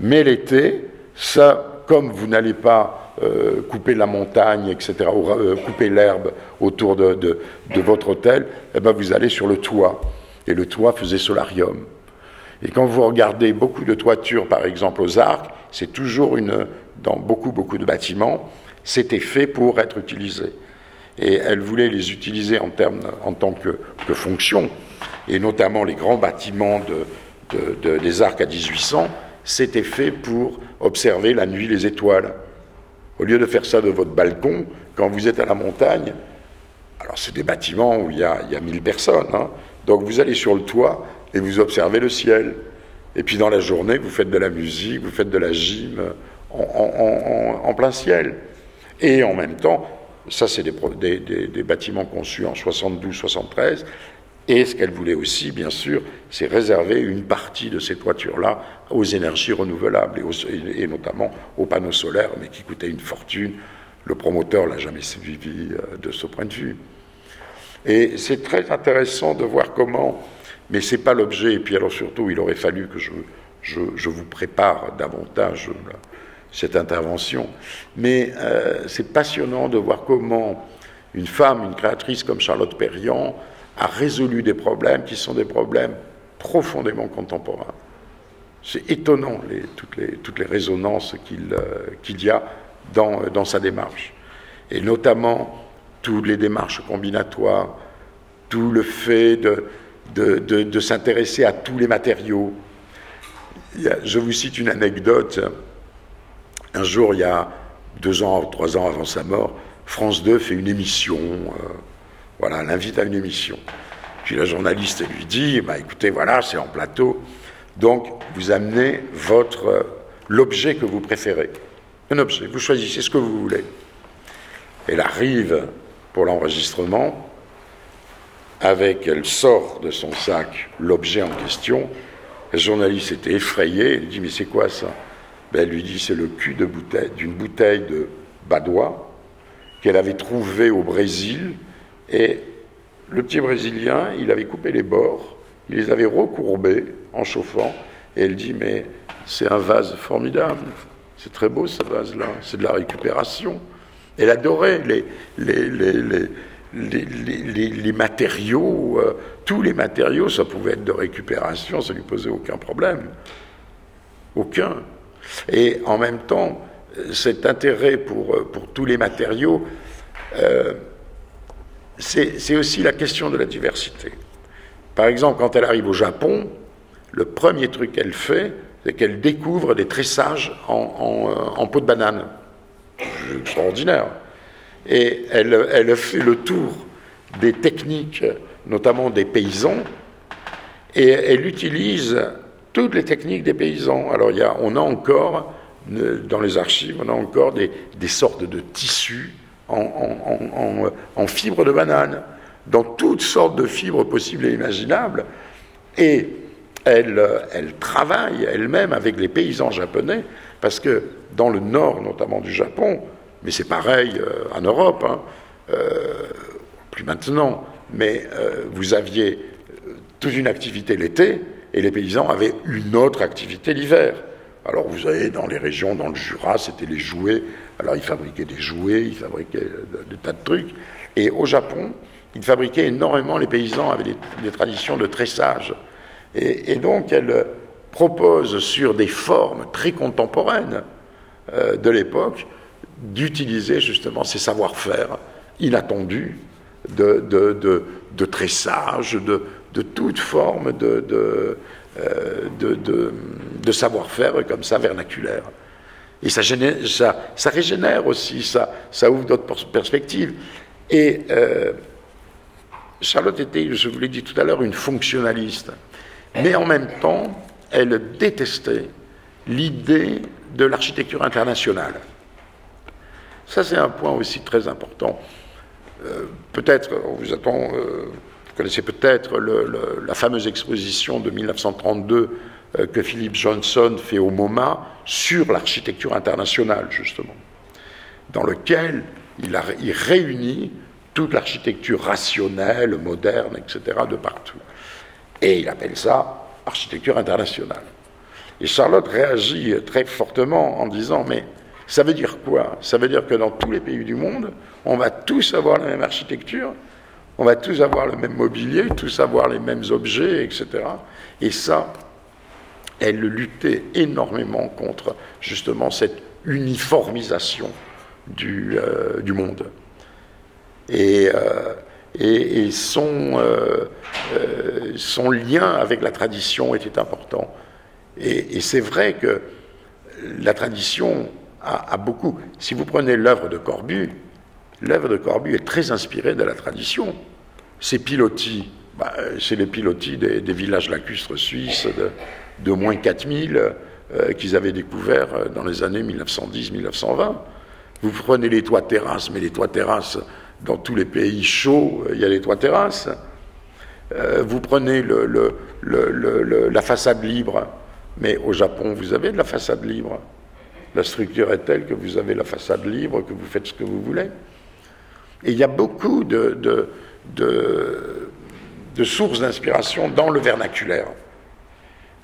mais l'été, ça, comme vous n'allez pas euh, couper la montagne, etc., ou, euh, couper l'herbe autour de, votre hôtel, eh ben vous allez sur le toit. Et le toit faisait solarium. Et quand vous regardez beaucoup de toitures, par exemple aux arcs, c'est toujours une, dans beaucoup, beaucoup de bâtiments, c'était fait pour être utilisé. Et elle voulait les utiliser en, termes, en tant que, fonction, et notamment les grands bâtiments de, des arcs à 1800, c'était fait pour observer la nuit les étoiles. Au lieu de faire ça de votre balcon, quand vous êtes à la montagne, alors c'est des bâtiments où il y a, il 1000 personnes, hein. donc vous allez sur le toit et vous observez le ciel. Et puis dans la journée, vous faites de la musique, vous faites de la gym en, plein ciel. Et en même temps, ça c'est des, bâtiments conçus en 72-73, Et ce qu'elle voulait aussi, bien sûr, c'est réserver une partie de ces toitures-là aux énergies renouvelables, et, notamment aux panneaux solaires, mais qui coûtaient une fortune. Le promoteur l'a jamais suivi euh, de ce point de vue. Et c'est très intéressant de voir comment, mais ce n'est pas l'objet, et puis alors surtout, il aurait fallu que je, je, vous prépare davantage cette intervention, mais euh, c'est passionnant de voir comment une femme, une créatrice comme Charlotte Perriand, a résolu des problèmes qui sont des problèmes profondément contemporains. C'est étonnant toutes, les, toutes, les, résonances qu'il euh, y a dans, dans, sa démarche. Et notamment toutes les démarches combinatoires, tout le fait de, s'intéresser à tous les matériaux. je vous cite une anecdote. Un jour, il y a deux ans trois ans avant sa mort, France 2 fait une émission. Euh, voilà, l'invite à une émission. Puis la journaliste lui dit, bah, écoutez, voilà, c'est en plateau, donc vous amenez votre euh, l'objet que vous préférez. Un objet, vous choisissez ce que vous voulez. Elle arrive pour l'enregistrement, avec, elle sort de son sac l'objet en question. La journaliste était effrayée, elle dit, mais c'est quoi ça? Ben, Elle lui dit, c'est le cul de bouteille, d'une bouteille de badois qu'elle avait trouvé au Brésil. Et le petit Brésilien, il avait coupé les bords, il les avait recourbés en chauffant, et elle dit, mais c'est un vase formidable, c'est très beau ce vase-là, c'est de la récupération. Elle adorait les, matériaux, euh, tous les matériaux, ça pouvait être de récupération, ça lui posait aucun problème. Aucun. Et en même temps, cet intérêt pour, euh, tous les matériaux, euh, c'est aussi la question de la diversité. Par exemple, quand elle arrive au Japon, le premier truc qu'elle fait, c'est qu'elle découvre des tressages en, en, peau de banane. Extraordinaire. Et elle, elle, fait le tour des techniques, notamment des paysans, et elle utilise toutes les techniques des paysans. Alors, il y a, on a encore, dans les archives, on a encore des, des sortes de tissus en, fibres de banane, dans toutes sortes de fibres possibles et imaginables. Et elle, elle travaille elle-même avec les paysans japonais, parce que dans le nord notamment du Japon, mais c'est pareil euh, en Europe, hein, euh, plus maintenant, mais euh, vous aviez toute une activité l'été, et les paysans avaient une autre activité l'hiver. Alors vous avez dans les régions, dans le Jura, c'était les jouets. Alors ils fabriquaient des jouets, ils fabriquaient des tas de trucs. Et au Japon, ils fabriquaient énormément, les paysans avaient des, traditions de tressage. Et, donc elle propose sur des formes très contemporaines euh, de l'époque d'utiliser justement ces savoir-faire inattendus de, de, de, tressage, de, de toute forme de, euh, de, de, savoir-faire comme ça, vernaculaire. Et ça, régénère aussi, ça, ça ouvre d'autres perspectives. Et euh, Charlotte était, je vous l'ai dit tout à l'heure, une fonctionnaliste. Mais en même temps, elle détestait l'idée de l'architecture internationale. Ça, c'est un point aussi très important. Euh, peut-être, on vous attend, vous connaissez peut-être la fameuse exposition de 1932 euh, que Philippe Johnson fait au MoMA sur l'architecture internationale, justement, dans lequel il, il réunit toute l'architecture rationnelle, moderne, etc., de partout. Et il appelle ça architecture internationale. Et Charlotte réagit très fortement en disant, mais ça veut dire quoi? Ça veut dire que dans tous les pays du monde, on va tous avoir la même architecture, on va tous avoir le même mobilier, tous avoir les mêmes objets, etc. Et ça, elle luttait énormément contre justement cette uniformisation du, euh, monde. Et, euh, et, son, euh, son, lien avec la tradition était important. Et, c'est vrai que la tradition a, a beaucoup. Si vous prenez l'œuvre de Corbu, l'œuvre de Corbu est très inspirée de la tradition. Ces pilotis, bah, c'est les pilotis des, villages lacustres suisses de, moins 4000 euh, qu'ils avaient découverts euh, dans les années 1910-1920. Vous prenez les toits terrasses, mais les toits terrasses, dans tous les pays chauds, euh, il y a les toits terrasses. Euh, vous prenez la façade libre, mais au Japon, vous avez de la façade libre. La structure est telle que vous avez la façade libre, que vous faites ce que vous voulez. Et il y a beaucoup de, de, sources d'inspiration dans le vernaculaire,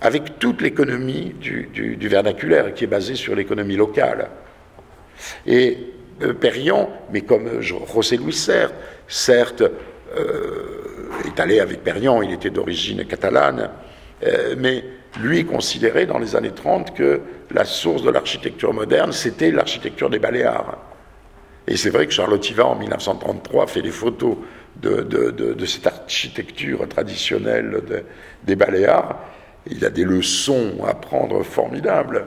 avec toute l'économie du, vernaculaire qui est basée sur l'économie locale. Et euh, mais comme José Louis Serre, certes, euh, est allé avec Perriand, il était d'origine catalane, euh, mais lui considérait dans les années 30 que la source de l'architecture moderne, c'était l'architecture des Baléares. Et c'est vrai que Charlotte Iva, en 1933, fait des photos de, cette architecture traditionnelle des Baléares. Il a des leçons à prendre formidables.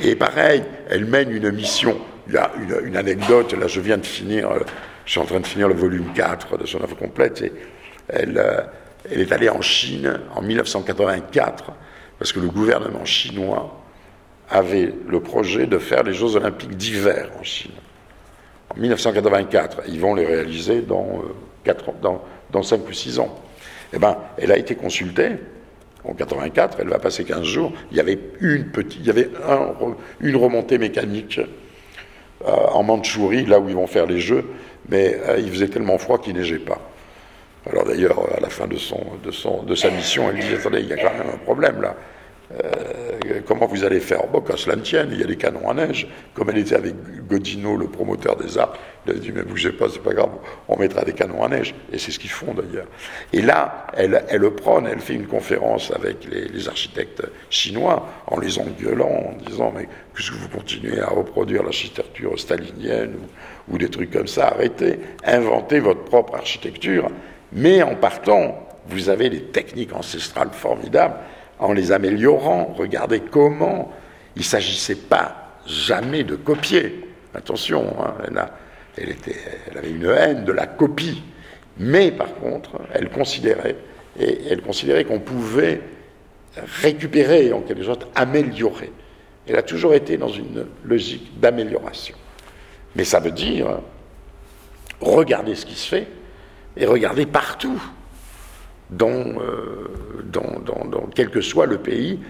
Et pareil, elle mène une mission. Il a une, anecdote, là je viens de finir, euh, je suis en train de finir le volume 4 de son œuvre complète. Et elle, euh, est allée en Chine en 1984 parce que le gouvernement chinois avait le projet de faire les Jeux olympiques d'hiver en Chine. En 1984, ils vont les réaliser dans, euh, dans, dans 5 ou 6 ans. Eh ben, elle a été consultée en 84, elle va passer 15 jours. Il y avait une petite, il y avait une remontée mécanique en Mandchourie, là où ils vont faire les Jeux, mais euh, il faisait tellement froid qu'il neigeait pas. Alors d'ailleurs, à la fin de sa mission, elle dit Attendez, il y a quand même un problème là. Euh, comment vous allez faire? Bon, qu'à cela ne tienne, il y a des canons à neige. Comme elle était avec Godino, le promoteur des arts, elle a dit Mais bougez pas, c'est pas grave, on mettra des canons à neige. Et c'est ce qu'ils font d'ailleurs. Et là, elle, le prône, elle fait une conférence avec les, architectes chinois en les engueulant, en disant Mais puisque vous continuez à reproduire l'architecture stalinienne ou des trucs comme ça? Arrêtez, inventez votre propre architecture. Mais en partant, vous avez des techniques ancestrales formidables en les améliorant. Regardez comment il ne s'agissait pas jamais de copier. Attention, hein, elle, elle, avait une haine de la copie. Mais par contre, elle considérait, et elle considérait qu'on pouvait récupérer, en quelque sorte, améliorer. Elle a toujours été dans une logique d'amélioration. Mais ça veut dire, regardez ce qui se fait, et regardez partout euh, dans, quel que soit le pays,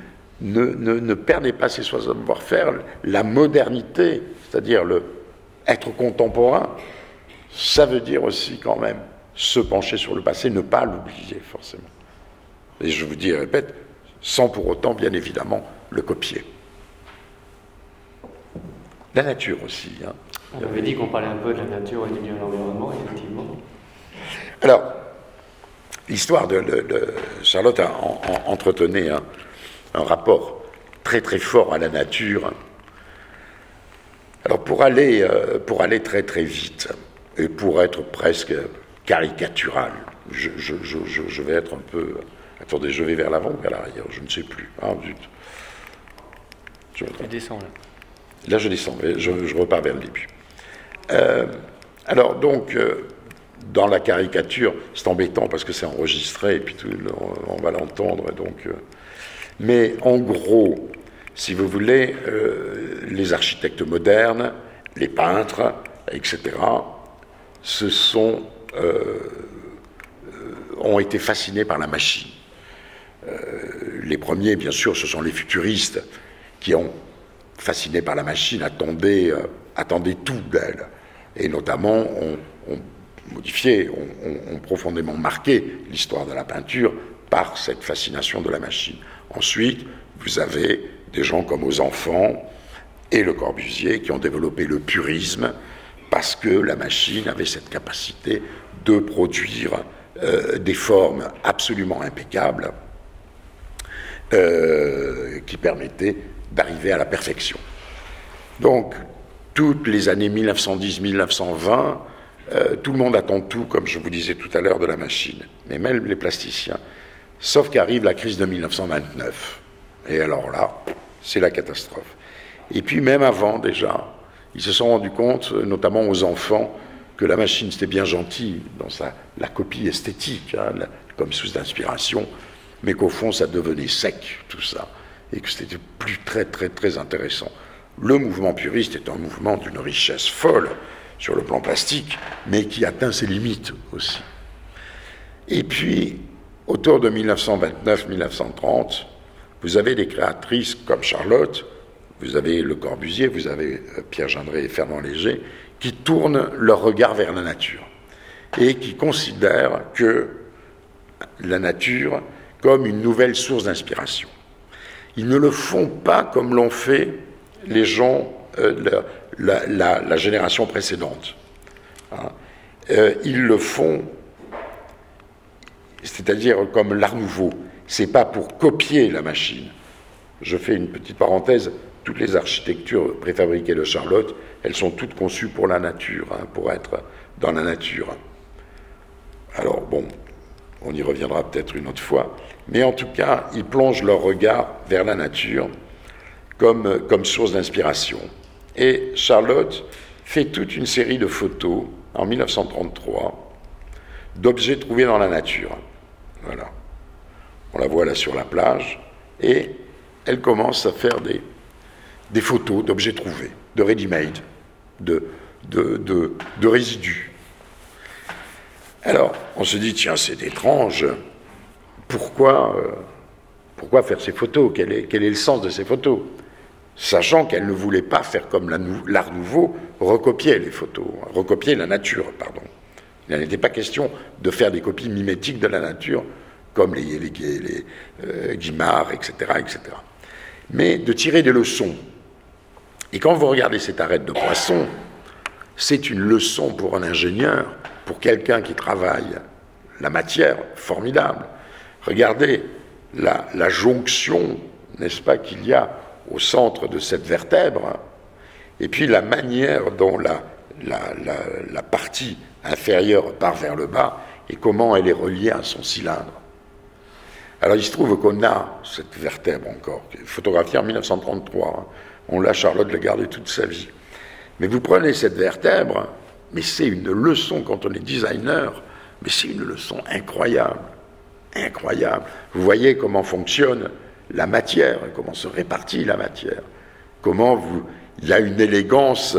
ne, perdez pas ses savoir-faire, la modernité, c'est-à-dire le être contemporain, ça veut dire aussi quand même se pencher sur le passé, ne pas l'oublier forcément. Et je vous dis et répète, sans pour autant, bien évidemment, le copier. La nature aussi. Hein. On avait dit qu'on parlait un peu de la nature et du milieu de l'environnement, effectivement. Alors, l'histoire de, Charlotte a entretenait un, rapport très très fort à la nature. Alors pour aller, euh, pour aller très très vite et pour être presque caricatural, je, vais être un peu... Attendez, je vais vers l'avant ou vers l'arrière, je ne sais plus. Ah, zut. Je descends là. Là, je descends, je, repars vers le début. Euh, alors, donc, euh, dans la caricature, c'est embêtant parce que c'est enregistré et puis on va l'entendre. Donc, euh. mais en gros, si vous voulez, euh, les architectes modernes, les peintres, etc., se sont, euh, ont été fascinés par la machine. les premiers, bien sûr, ce sont les futuristes qui ont fasciné par la machine, attendaient, attendaient tout d'elle. Et notamment, on, on modifiés, ont, profondément marqué l'histoire de la peinture par cette fascination de la machine. Ensuite, vous avez des gens comme aux enfants et Le Corbusier qui ont développé le purisme parce que la machine avait cette capacité de produire euh, des formes absolument impeccables euh, qui permettaient d'arriver à la perfection. Donc, toutes les années 1910-1920, euh, tout le monde attend tout, comme je vous disais tout à l'heure, de la machine, mais même les plasticiens. Sauf qu'arrive la crise de 1929. Et alors là, c'est la catastrophe. Et puis même avant déjà, ils se sont rendus compte, notamment aux enfants, que la machine c'était bien gentil dans sa, la copie esthétique, hein, comme source d'inspiration, mais qu'au fond ça devenait sec tout ça, et que c'était plus très très très intéressant. Le mouvement puriste est un mouvement d'une richesse folle sur le plan plastique, mais qui atteint ses limites aussi. Et puis, autour de 1929-1930, vous avez des créatrices comme Charlotte, vous avez Le Corbusier, vous avez euh, Pierre Gendré et Fernand Léger, qui tournent leur regard vers la nature et qui considèrent que la nature comme une nouvelle source d'inspiration. Ils ne le font pas comme l'ont fait les gens, euh, la, génération précédente. Hein. Euh, ils le font, c'est-à-dire comme l'art nouveau. C'est pas pour copier la machine. Je fais une petite parenthèse. Toutes les architectures préfabriquées de Charlotte, elles sont toutes conçues pour la nature, hein, pour être dans la nature. Alors bon, on y reviendra peut-être une autre fois, mais en tout cas, ils plongent leur regard vers la nature comme, comme source d'inspiration. Et Charlotte fait toute une série de photos en 1933 d'objets trouvés dans la nature. Voilà. On la voit là sur la plage, et elle commence à faire des, des photos d'objets trouvés, de ready-made, de, de, de résidus. Alors, on se dit, tiens, c'est étrange, pourquoi, euh, pourquoi faire ces photos? Quel est, quel est, le sens de ces photos? Sachant qu'elle ne voulait pas faire comme l'art nouveau, recopier les photos, recopier la nature, pardon. Il n'était pas question de faire des copies mimétiques de la nature, comme les, les, les euh, Guimard, etc., etc. Mais de tirer des leçons. Et quand vous regardez cette arête de poisson, c'est une leçon pour un ingénieur pour quelqu'un qui travaille la matière, formidable. Regardez la, jonction, n'est-ce pas, qu'il y a au centre de cette vertèbre, et puis la manière dont la, la, partie inférieure part vers le bas et comment elle est reliée à son cylindre. Alors il se trouve qu'on a cette vertèbre encore, photographiée en 1933. Hein. On l'a, Charlotte l'a gardée toute sa vie. Mais vous prenez cette vertèbre, mais c'est une leçon quand on est designer, mais c'est une leçon incroyable, incroyable. Vous voyez comment fonctionne la matière, comment se répartit la matière, comment vous, il y a une élégance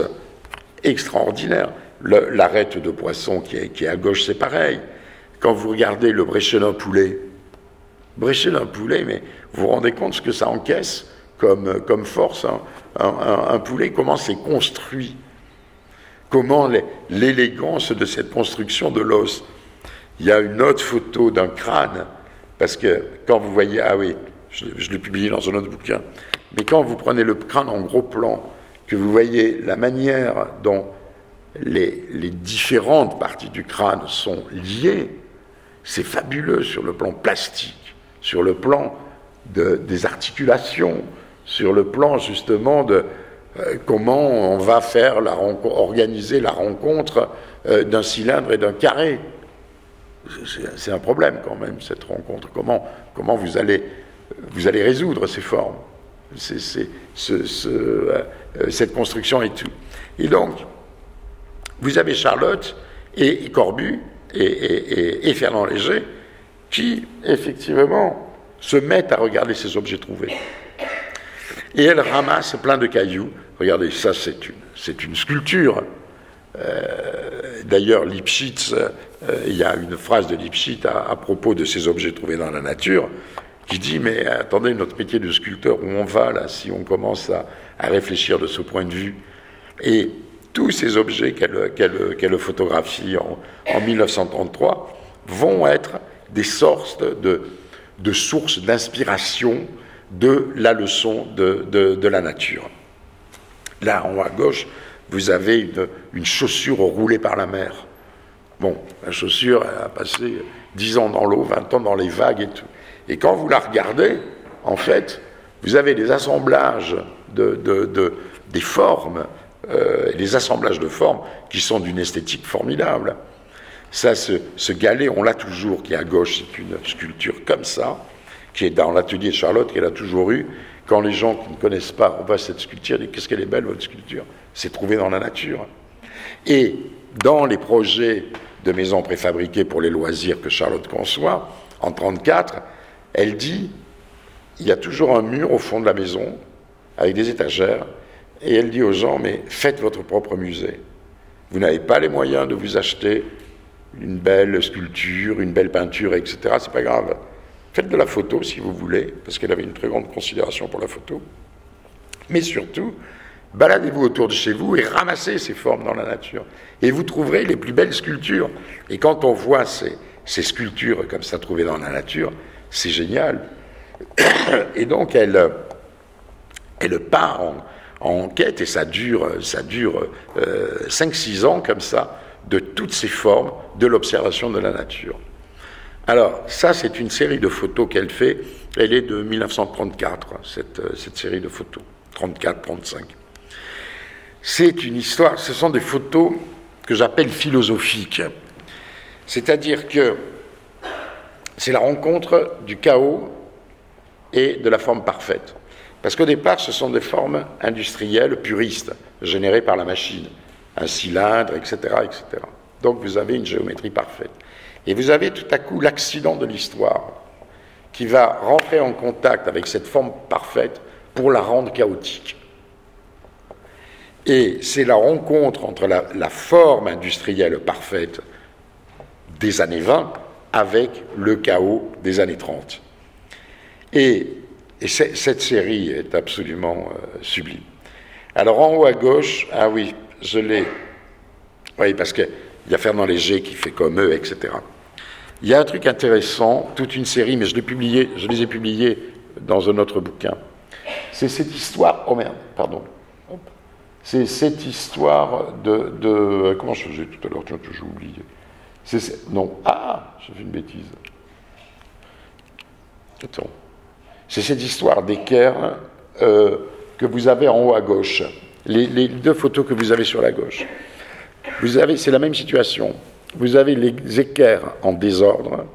extraordinaire. L'arête de poisson qui est, qui est à gauche, c'est pareil. Quand vous regardez le d'un poulet, d'un poulet, mais vous vous rendez compte ce que ça encaisse comme, comme force, hein. un, un poulet, comment c'est construit comment l'élégance de cette construction de l'os. Il y a une autre photo d'un crâne, parce que quand vous voyez, ah oui, je, l'ai publié dans un autre bouquin, mais quand vous prenez le crâne en gros plan, que vous voyez la manière dont les, différentes parties du crâne sont liées, c'est fabuleux sur le plan plastique, sur le plan des articulations, sur le plan justement de, euh, comment on va faire la organiser la rencontre euh, d'un cylindre et d'un carré. C'est un problème quand même, cette rencontre. Comment, comment vous, allez, vous allez résoudre ces formes, euh, cette construction et tout. Et donc, vous avez Charlotte et, Corbu et, Fernand Léger qui, effectivement, se mettent à regarder ces objets trouvés. Et elle ramasse plein de cailloux. Regardez, ça c'est une, sculpture. Euh, d'ailleurs, Lipschitz, euh, il y a une phrase de Lipschitz à, propos de ces objets trouvés dans la nature qui dit Mais attendez, notre métier de sculpteur, où on va là si on commence à, réfléchir de ce point de vue Et tous ces objets qu'elle, photographie en, en, 1933 vont être des sortes de, de sources d'inspiration de la leçon de, la nature. Là, en haut à gauche, vous avez une, chaussure roulée par la mer. Bon, la chaussure a passé 10 ans dans l'eau, 20 ans dans les vagues et tout. Et quand vous la regardez, en fait, vous avez des assemblages de, des formes, euh, des assemblages de formes qui sont d'une esthétique formidable. Ça, ce, galet, on l'a toujours, qui est à gauche, c'est une sculpture comme ça qui est dans l'atelier de Charlotte, qu'elle a toujours eu. Quand les gens qui ne connaissent pas voient cette sculpture, disent Qu'est-ce qu'elle est belle, votre sculpture C'est trouvé dans la nature. Et dans les projets de maisons préfabriquées pour les loisirs que Charlotte conçoit, en 1934, elle dit il y a toujours un mur au fond de la maison avec des étagères, et elle dit aux gens mais faites votre propre musée. Vous n'avez pas les moyens de vous acheter une belle sculpture, une belle peinture, etc. C'est pas grave. Faites de la photo si vous voulez, parce qu'elle avait une très grande considération pour la photo. Mais surtout, baladez-vous autour de chez vous et ramassez ces formes dans la nature. Et vous trouverez les plus belles sculptures. Et quand on voit ces, ces sculptures comme ça trouvées dans la nature, c'est génial. Et donc elle, elle part en, en quête, et ça dure, ça dure 5-6 euh, ans comme ça, de toutes ces formes de l'observation de la nature. Alors, ça, c'est une série de photos qu'elle fait. Elle est de 1934, cette, cette série de photos. 34-35. C'est une histoire, ce sont des photos que j'appelle philosophiques. C'est-à-dire que c'est la rencontre du chaos et de la forme parfaite. Parce qu'au départ, ce sont des formes industrielles puristes, générées par la machine, un cylindre, etc., etc. Donc vous avez une géométrie parfaite. Et vous avez tout à coup l'accident de l'histoire qui va rentrer en contact avec cette forme parfaite pour la rendre chaotique. Et c'est la rencontre entre la, la, forme industrielle parfaite des années 20 avec le chaos des années 30. Et et cette série est absolument euh, sublime. Alors en haut à gauche, ah oui, je l'ai. Oui, parce qu'il y a Fernand Léger qui fait comme eux, etc. Il y a un truc intéressant, toute une série, mais je, publié, je les ai publiés dans un autre bouquin. C'est cette histoire. Oh merde, pardon. C'est cette histoire de, de. Comment je faisais tout à l'heure J'ai oublié. Non. Ah, j'ai fait une bêtise. Attends. C'est cette histoire d'équerre euh, que vous avez en haut à gauche. Les, deux photos que vous avez sur la gauche. C'est la même situation. Vous avez les équerres en désordre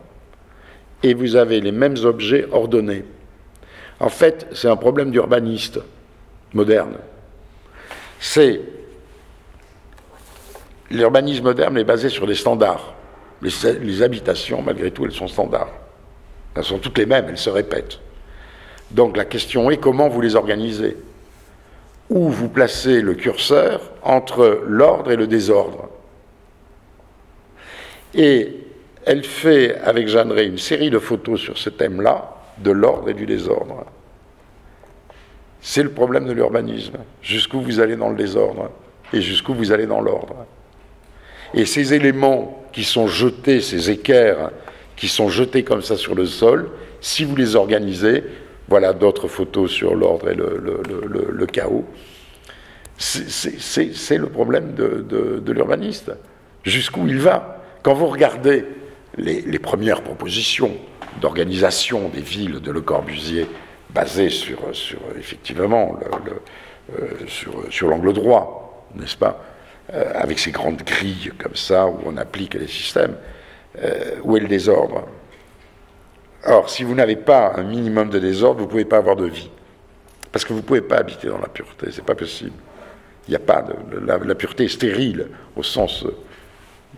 et vous avez les mêmes objets ordonnés. En fait, c'est un problème d'urbaniste moderne. C'est l'urbanisme moderne est basé sur des standards. Les, habitations, malgré tout, elles sont standards. Elles sont toutes les mêmes, elles se répètent. Donc la question est comment vous les organisez? Où vous placez le curseur entre l'ordre et le désordre? Et elle fait avec Jeanneret une série de photos sur ce thème-là, de l'ordre et du désordre. C'est le problème de l'urbanisme. Jusqu'où vous allez dans le désordre et jusqu'où vous allez dans l'ordre. Et ces éléments qui sont jetés, ces équerres qui sont jetés comme ça sur le sol, si vous les organisez, voilà d'autres photos sur l'ordre et le, chaos. C'est le problème de, l'urbaniste. Jusqu'où il va? Quand vous regardez les, premières propositions d'organisation des villes de Le Corbusier, basées sur, effectivement euh, sur, l'angle droit, n'est-ce pas? Euh, Avec ces grandes grilles comme ça, où on applique les systèmes, euh, où est le désordre? Or, si vous n'avez pas un minimum de désordre, vous ne pouvez pas avoir de vie. Parce que vous ne pouvez pas habiter dans la pureté, c'est pas possible. Il n'y a pas. La, pureté est stérile au sens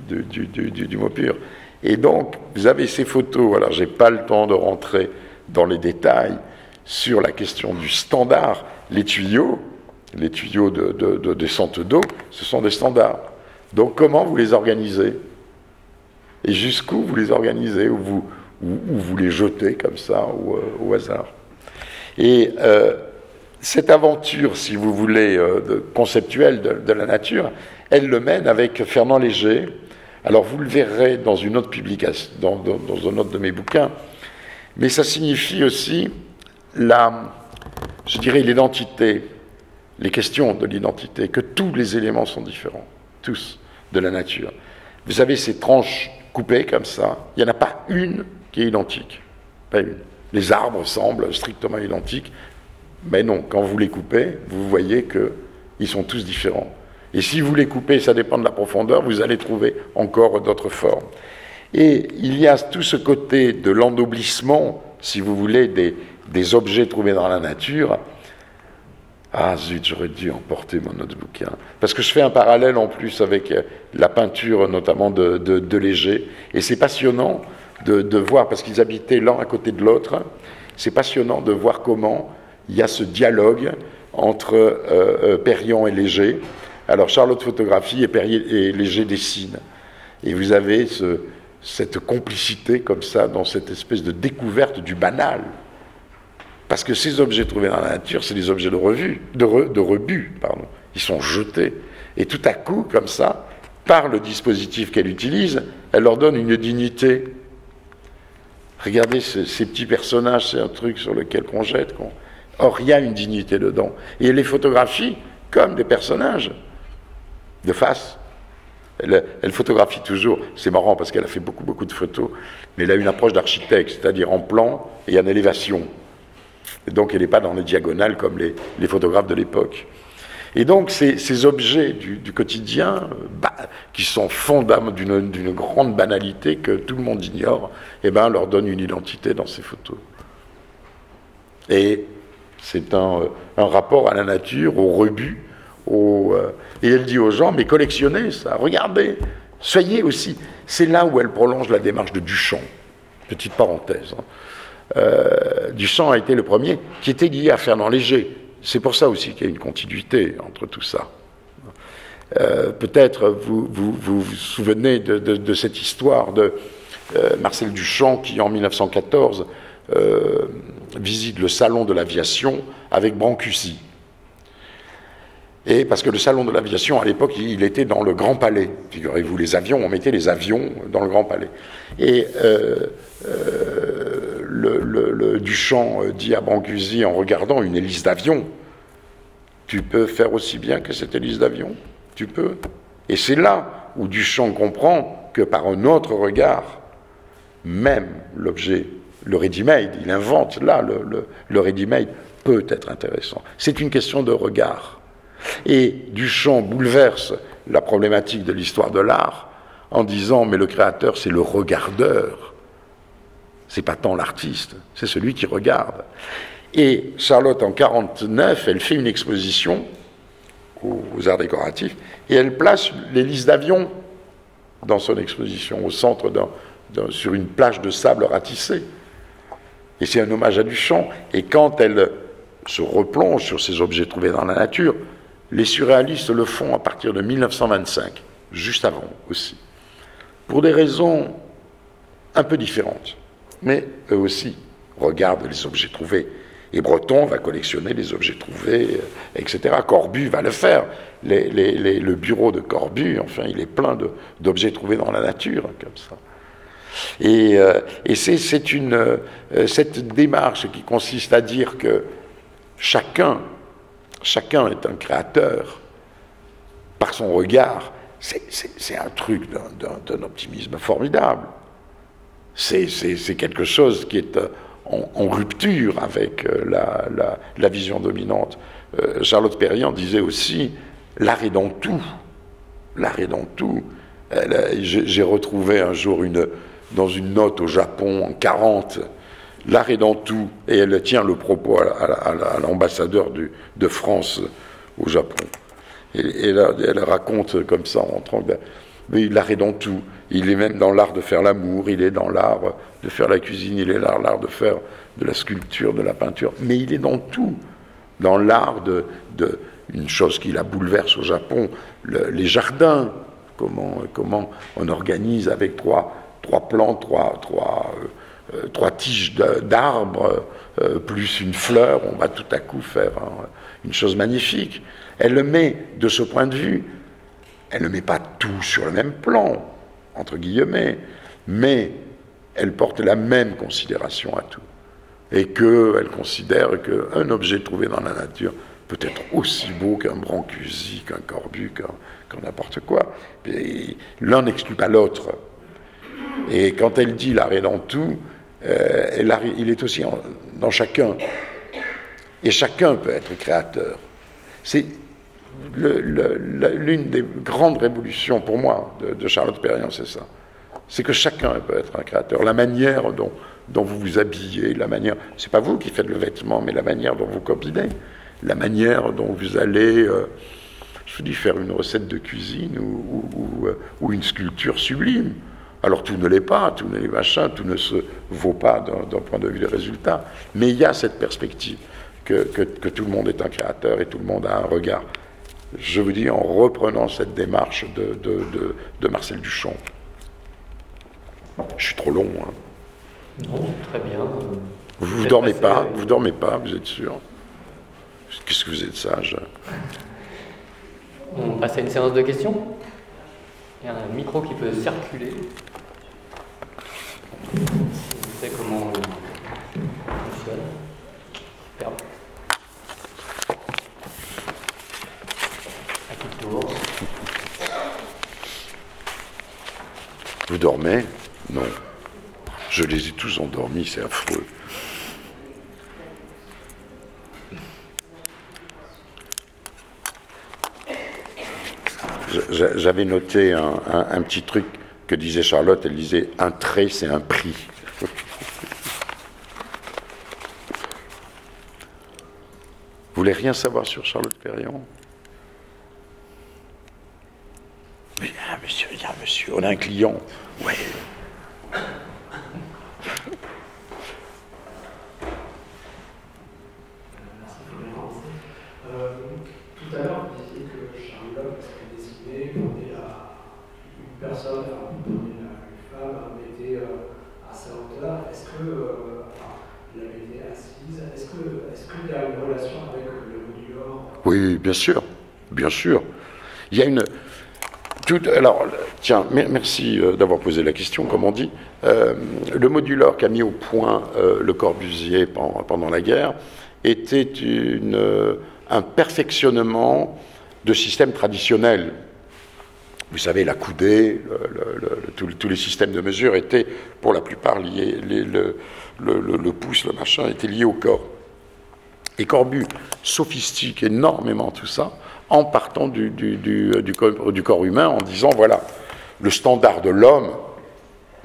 du, du, mot pur. Et donc, vous avez ces photos. Alors, je n'ai pas le temps de rentrer dans les détails sur la question du standard. Les tuyaux, les tuyaux de, de descente d'eau, ce sont des standards. Donc, comment vous les organisez? Et jusqu'où vous les organisez? Ou vous, ou, vous les jetez comme ça au, hasard? Et euh, cette aventure, si vous voulez, euh, conceptuelle de, la nature, elle le mène avec Fernand Léger. Alors vous le verrez dans une autre publication, dans, dans, un autre de mes bouquins, mais ça signifie aussi la, je dirais, l'identité, les questions de l'identité, que tous les éléments sont différents, tous, de la nature. Vous avez ces tranches coupées comme ça, il n'y en a pas une qui est identique. Les arbres semblent strictement identiques, mais non, quand vous les coupez, vous voyez qu'ils sont tous différents. Et si vous les coupez, ça dépend de la profondeur, vous allez trouver encore d'autres formes. Et il y a tout ce côté de l'endoblissement, si vous voulez, des, des, objets trouvés dans la nature. Ah zut, j'aurais dû emporter mon autre bouquin. Parce que je fais un parallèle en plus avec la peinture, notamment de, de, de Léger. Et c'est passionnant de, voir, parce qu'ils habitaient l'un à côté de l'autre, c'est passionnant de voir comment il y a ce dialogue entre euh, euh et Léger. Alors Charlotte photographie et, et Léger dessine. Et vous avez cette complicité comme ça dans cette espèce de découverte du banal. Parce que ces objets trouvés dans la nature, c'est des objets de, de, de rebut, pardon. Ils sont jetés. Et tout à coup, comme ça, par le dispositif qu'elle utilise, elle leur donne une dignité. Regardez ces, petits personnages, c'est un truc sur lequel on jette. Or, il y a une dignité dedans. Et elle les photographie comme des personnages, de face. Elle, elle photographie toujours, c'est marrant parce qu'elle a fait beaucoup, beaucoup de photos, mais elle a une approche d'architecte, c'est-à-dire en plan et en élévation. Donc elle n'est pas dans les diagonales comme les, photographes de l'époque. Et donc ces, objets du, quotidien, bah, qui sont fondamentaux d'une grande banalité que tout le monde ignore, eh ben, leur donnent une identité dans ces photos. Et c'est un, rapport à la nature, au rebut. Au, euh, et elle dit aux gens, mais collectionnez ça, regardez, soyez aussi. C'est là où elle prolonge la démarche de Duchamp. Petite parenthèse. Hein. Euh, Duchamp a été le premier qui était lié à Fernand Léger. C'est pour ça aussi qu'il y a une continuité entre tout ça. Euh, peut-être vous, vous, souvenez de, cette histoire de euh, Marcel Duchamp qui, en 1914, euh, visite le salon de l'aviation avec Brancusi. Et parce que le salon de l'aviation, à l'époque, il était dans le Grand Palais. Figurez-vous, les avions, on mettait les avions dans le Grand Palais. Et Duchamp dit à Brancusi en regardant une hélice d'avion, tu peux faire aussi bien que cette hélice d'avion, tu peux. Et c'est là où Duchamp comprend que par un autre regard, même l'objet, le ready-made, il invente là, le, le ready-made peut être intéressant. C'est une question de regard. Et Duchamp bouleverse la problématique de l'histoire de l'art en disant mais le créateur c'est le regardeur c'est pas tant l'artiste, c'est celui qui regarde. Et Charlotte, en 49, elle fait une exposition aux arts décoratifs et elle place l'hélice d'avion dans son exposition, au centre sur une plage de sable ratissé. Et c'est un hommage à Duchamp. Et quand elle se replonge sur ces objets trouvés dans la nature, les surréalistes le font à partir de 1925, juste avant aussi, pour des raisons un peu différentes mais eux aussi regardent les objets trouvés. Et Breton va collectionner les objets trouvés, euh, etc. Corbu va le faire. le bureau de Corbu, enfin, il est plein d'objets trouvés dans la nature, comme ça. Et, euh, c'est euh, cette démarche qui consiste à dire que chacun, chacun est un créateur par son regard. C'est un truc d'un optimisme formidable c'est quelque chose qui est euh, en, rupture avec euh, la, vision dominante. Euh, Charlotte Perriand disait aussi l'art est dans tout. L'art est dans tout. J'ai retrouvé un jour une, dans une note au Japon en 40, l'art est dans tout, et elle tient le propos à, l'ambassadeur de France au Japon. Et, elle, raconte comme ça en rentrant, mais l'art est dans tout. Il est même dans l'art de faire l'amour, il est dans l'art de faire la cuisine, il est dans l'art de faire de la sculpture, de la peinture, mais il est dans tout. Dans l'art de, une chose qui la bouleverse au Japon, les jardins, comment, comment on organise avec trois, trois plantes, trois, trois, euh, euh, trois tiges d'arbres, euh, plus une fleur, on va tout à coup faire une chose magnifique. Elle le met de ce point de vue. Elle ne met pas tout sur le même plan entre guillemets, mais elle porte la même considération à tout. Et qu'elle considère qu'un objet trouvé dans la nature peut être aussi beau qu'un brancusi, qu'un corbu, qu'un n'importe quoi. L'un n'exclut pas l'autre. Et quand elle dit l'art est dans tout, euh, il est aussi dans chacun. Et chacun peut être créateur. C'est l'une des grandes révolutions pour moi de, Charlotte Perriand, c'est ça. C'est que chacun peut être un créateur. La manière dont, vous vous habillez, la manière, c'est pas vous qui faites le vêtement, mais la manière dont vous combinez, la manière dont vous allez, euh, je vous dis, faire une recette de cuisine ou, ou, une sculpture sublime. Alors tout ne l'est pas, tout ne l'est machin, tout ne se vaut pas d'un point de vue des résultats. Mais il y a cette perspective que tout le monde est un créateur et tout le monde a un regard je vous dis, en reprenant cette démarche de, Marcel Duchamp. Je suis trop long. Hein. Non, très bien. Vous, vous dormez pas, vous dormez pas, vous êtes sûr Qu'est-ce que vous êtes sage On passe à une séance de questions. Il y a un micro qui peut circuler. Comment on fonctionne. Superbe. Vous dormez Non. Je les ai tous endormis, c'est affreux. J'avais noté un, un- un petit truc que disait Charlotte. Elle disait un trait, c'est un prix. Vous voulez rien savoir sur Charlotte Perriand Mais il y a un monsieur, il y a un monsieur, on a un client. Ouais. Euh, tout à l'heure, vous disiez que Charlotte dessinait, qu'on est à une personne, une, femme mettée euh, à sa hauteur. Est-ce que euh, enfin, la mettez assise Est-ce que est-ce qu'il y a une relation avec le modulor Oui, bien sûr, bien sûr. Il y a une. Alors, tiens, mer- merci euh, d'avoir posé la question, comme on dit. Euh, le modulor qu'a mis au point euh, le Corbusier pen- pendant la guerre était un perfectionnement de systèmes traditionnels. Vous savez, la coudée, tous- les systèmes de mesure étaient, pour la plupart, liés. le pouce, le machin, était lié au corps. Et Corbu sophistique énormément tout ça en partant du, du- du- corps, humain, en disant voilà, le standard de l'homme,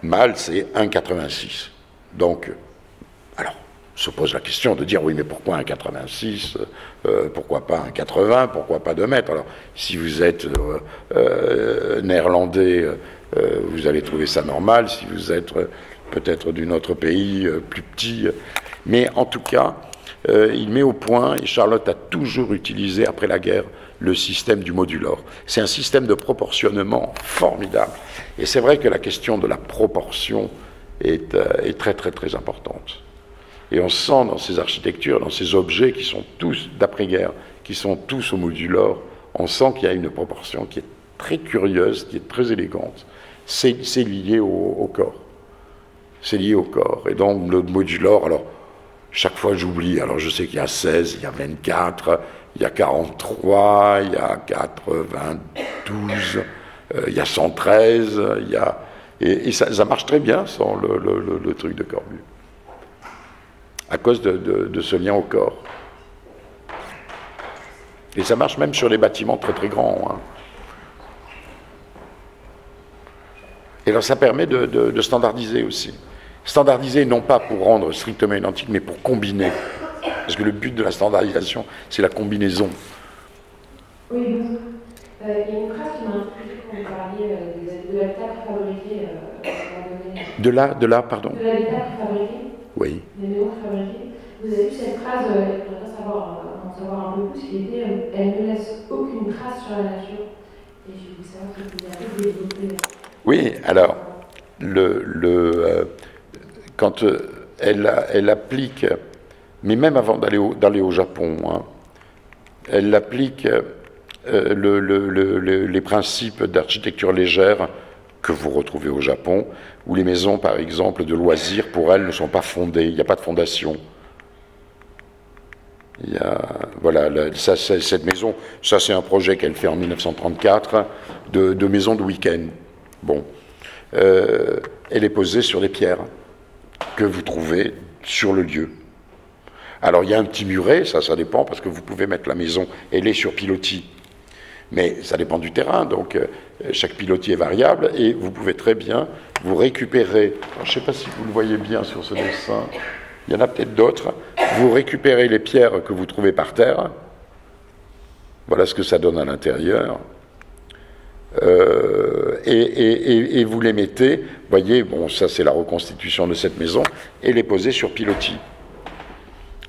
mâle, c'est 1,86. Donc, alors, se pose la question de dire oui, mais pourquoi 1,86 euh, Pourquoi pas 1,80 Pourquoi pas 2 mètres? Alors, si vous êtes euh, euh, néerlandais, euh, vous allez trouver ça normal. Si vous êtes euh, peut-être d'un autre pays euh, plus petit, euh, mais en tout cas, euh, il met au point, et Charlotte a toujours utilisé après la guerre, le système du modulor. C'est un système de proportionnement formidable. Et c'est vrai que la question de la proportion est, euh, est très très très importante. Et on sent dans ces architectures, dans ces objets qui sont tous d'après-guerre, qui sont tous au modulor, on sent qu'il y a une proportion qui est très curieuse, qui est très élégante. C'est c'est lié au, au corps. C'est lié au corps. Et donc le modulor, alors chaque fois j'oublie, alors je sais qu'il y a 16, il y a 24, il y a 43, il y a 92, euh, il y a 113, il y a... Et, ça, marche très bien sans le, truc de Corbu. À cause de, ce lien au corps. Et ça marche même sur les bâtiments très très grands. hein. Et alors ça permet de standardiser aussi. Standardiser non pas pour rendre strictement identique, mais pour combiner. Parce que le but de la standardisation, c'est la combinaison. Oui. Euh, il y a une phrase qui m'a intriguée quand vous parliez euh, de l'habitat préfabriqué euh. De là, de là, pardon. De l'habitat préfabriqué, Oui. des maisons préfabriquées. Vous avez vu cette phrase, je voudrais savoir, en savoir un peu plus, qui était Elle ne laisse aucune trace sur la nature. Et je voulais savoir si vous peu développer. Oui, alors, le, le, euh, quand euh, elle, elle applique, mais même avant d'aller au, au Japon, hein, elle applique euh, le- le- le- le- les principes d'architecture légère que vous retrouvez au Japon, où les maisons, par exemple, de loisirs, pour elles, ne sont pas fondées, il n'y a pas de fondation. Voilà, cette maison, ça c'est un projet qu'elle fait en 1934 de, de maison de week-end. Bon, Euh, elle est posée sur des pierres que vous trouvez sur le lieu. Alors il y a un petit muret, ça, ça dépend parce que vous pouvez mettre la maison, est sur pilotis. Mais ça dépend du terrain, donc euh, chaque pilotis est variable et vous pouvez très bien vous récupérer. je ne sais pas si vous le voyez bien sur ce dessin, il y en a peut-être d'autres. Vous récupérez les pierres que vous trouvez par terre. Voilà ce que ça donne à l'intérieur. Euh, et, vous les mettez, voyez, bon, ça c'est la reconstitution de cette maison, et les poser sur pilotis.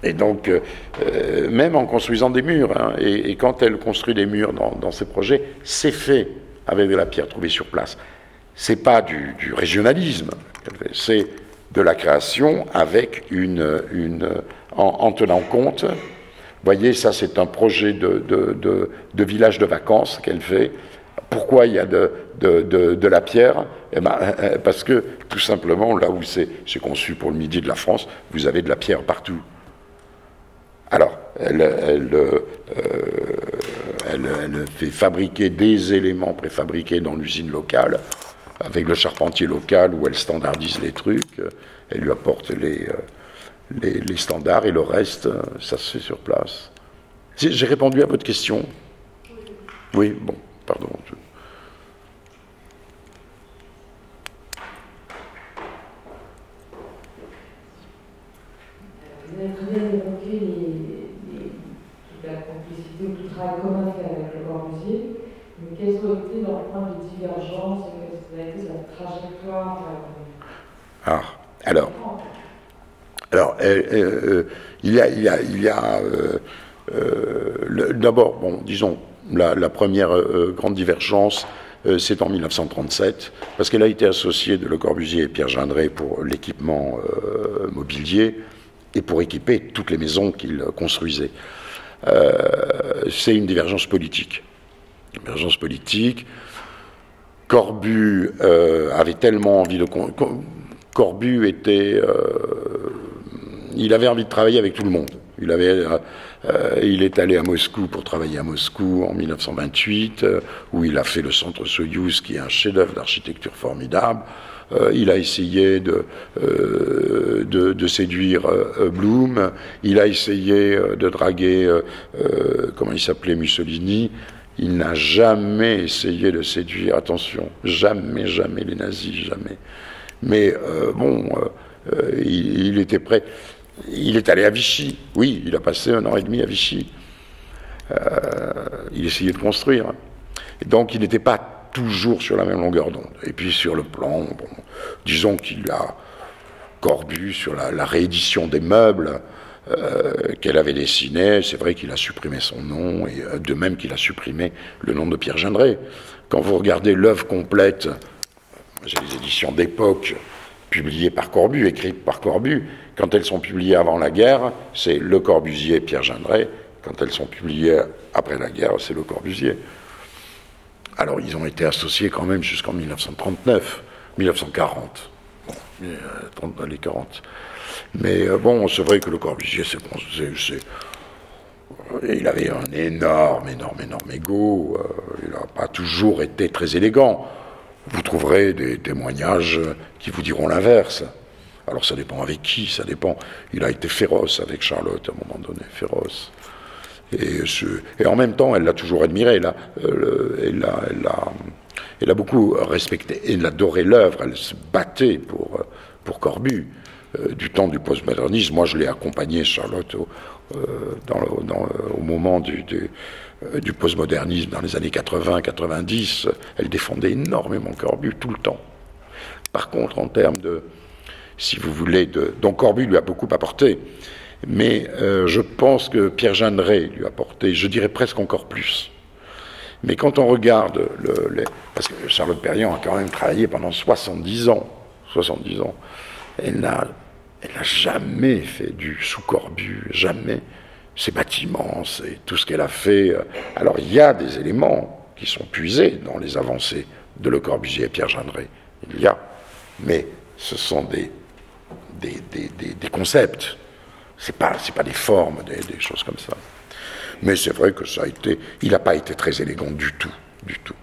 Et donc, euh, euh, même en construisant des murs, hein, et, quand elle construit des murs dans, ses projets, c'est fait avec de la pierre trouvée sur place. c'est pas du, régionalisme, c'est de la création avec une, en, tenant compte. Vous voyez, ça c'est un projet de, village de vacances qu'elle fait. Pourquoi il y a de, la pierre? Eh ben, Parce que tout simplement, là où c'est conçu pour le midi de la France, vous avez de la pierre partout. Alors, elle, elle, euh, elle, fait fabriquer des éléments préfabriqués dans l'usine locale avec le charpentier local où elle standardise les trucs, elle lui apporte les, euh, standards et le reste, euh, ça se fait sur place. J'ai répondu à votre question Oui, bon, pardon. Vous avez très bien évoqué la complicité ou tout le travail commun fait avec le Corbusier, mais quels ont été leurs points de divergence trajectoire Ah, alors. Alors, euh, euh, il y a, il y a, il y a euh, d'abord, bon, disons, la, première grande divergence, c'est en 1937, parce qu'elle a été associée de Le Corbusier et Pierre Gendré pour l'équipement mobilier et pour équiper toutes les maisons qu'il construisait. c'est une divergence politique. Divergence politique. Corbu euh, avait tellement envie de. Corbu était. Euh, il avait envie de travailler avec tout le monde. Il, avait, euh, il est allé à Moscou pour travailler à Moscou en 1928, où il a fait le centre Soyouz, qui est un chef-d'œuvre d'architecture formidable. Il a essayé de, de, de, séduire Blum. Il a essayé de draguer, comment il s'appelait, Mussolini. Il n'a jamais essayé de séduire, attention, jamais, jamais les nazis, jamais. Mais euh, bon, euh, euh, il, était prêt. Il est allé à Vichy, oui, il a passé un an et demi à Vichy. il essayait de construire. Et donc il n'était pas toujours sur la même longueur d'onde. Et puis sur le plan, disons qu'il a corbu sur la réédition des meubles, euh, qu'elle avait dessiné. C'est vrai qu'il a supprimé son nom, et euh, de même qu'il a supprimé le nom de Pierre Gendré. Quand vous regardez l'œuvre complète, j'ai les éditions d'époque publiées par Corbu, écrites par Corbu, quand elles sont publiées avant la guerre, c'est Le Corbusier Pierre Gendré. Quand elles sont publiées après la guerre, c'est Le Corbusier. Alors ils ont été associés quand même jusqu'en 1939, 1940. Bon, euh, les 40. Mais euh, bon, c'est vrai que le Corbusier, c'est, il avait un énorme, énorme, énorme ego. Euh, il n'a pas toujours été très élégant. Vous trouverez des témoignages qui vous diront l'inverse. Alors ça dépend avec qui, ça dépend. Il a été féroce avec Charlotte à un moment donné, féroce. Et, en même temps, elle l'a toujours admiré. Euh, elle, a, elle, a, elle a beaucoup respecté. Elle adorait l'œuvre. Elle se battait pour, pour Corbu. Euh, du temps du postmodernisme. Moi, je l'ai accompagné, Charlotte, au, euh, moment du, euh, du, postmodernisme dans les années 80-90. Elle défendait énormément Corbu tout le temps. Par contre, en termes de, si vous voulez, de, donc Corbu lui a beaucoup apporté. Mais je pense que Pierre Jeanneret lui a apporté, je dirais presque encore plus. Mais quand on regarde, le, parce que Charlotte Perriand a quand même travaillé pendant 70 ans, 70 ans, elle n'a jamais fait du sous-corbu, jamais. Ses bâtiments, c'est tout ce qu'elle a fait. Alors il y a des éléments qui sont puisés dans les avancées de Le Corbusier et Pierre Jeanneret. Il y a. Mais ce sont des, des, des, concepts. Ce n'est pas, pas des formes, des, choses comme ça. Mais c'est vrai que ça a été. Il n'a pas été très élégant du tout. Du tout.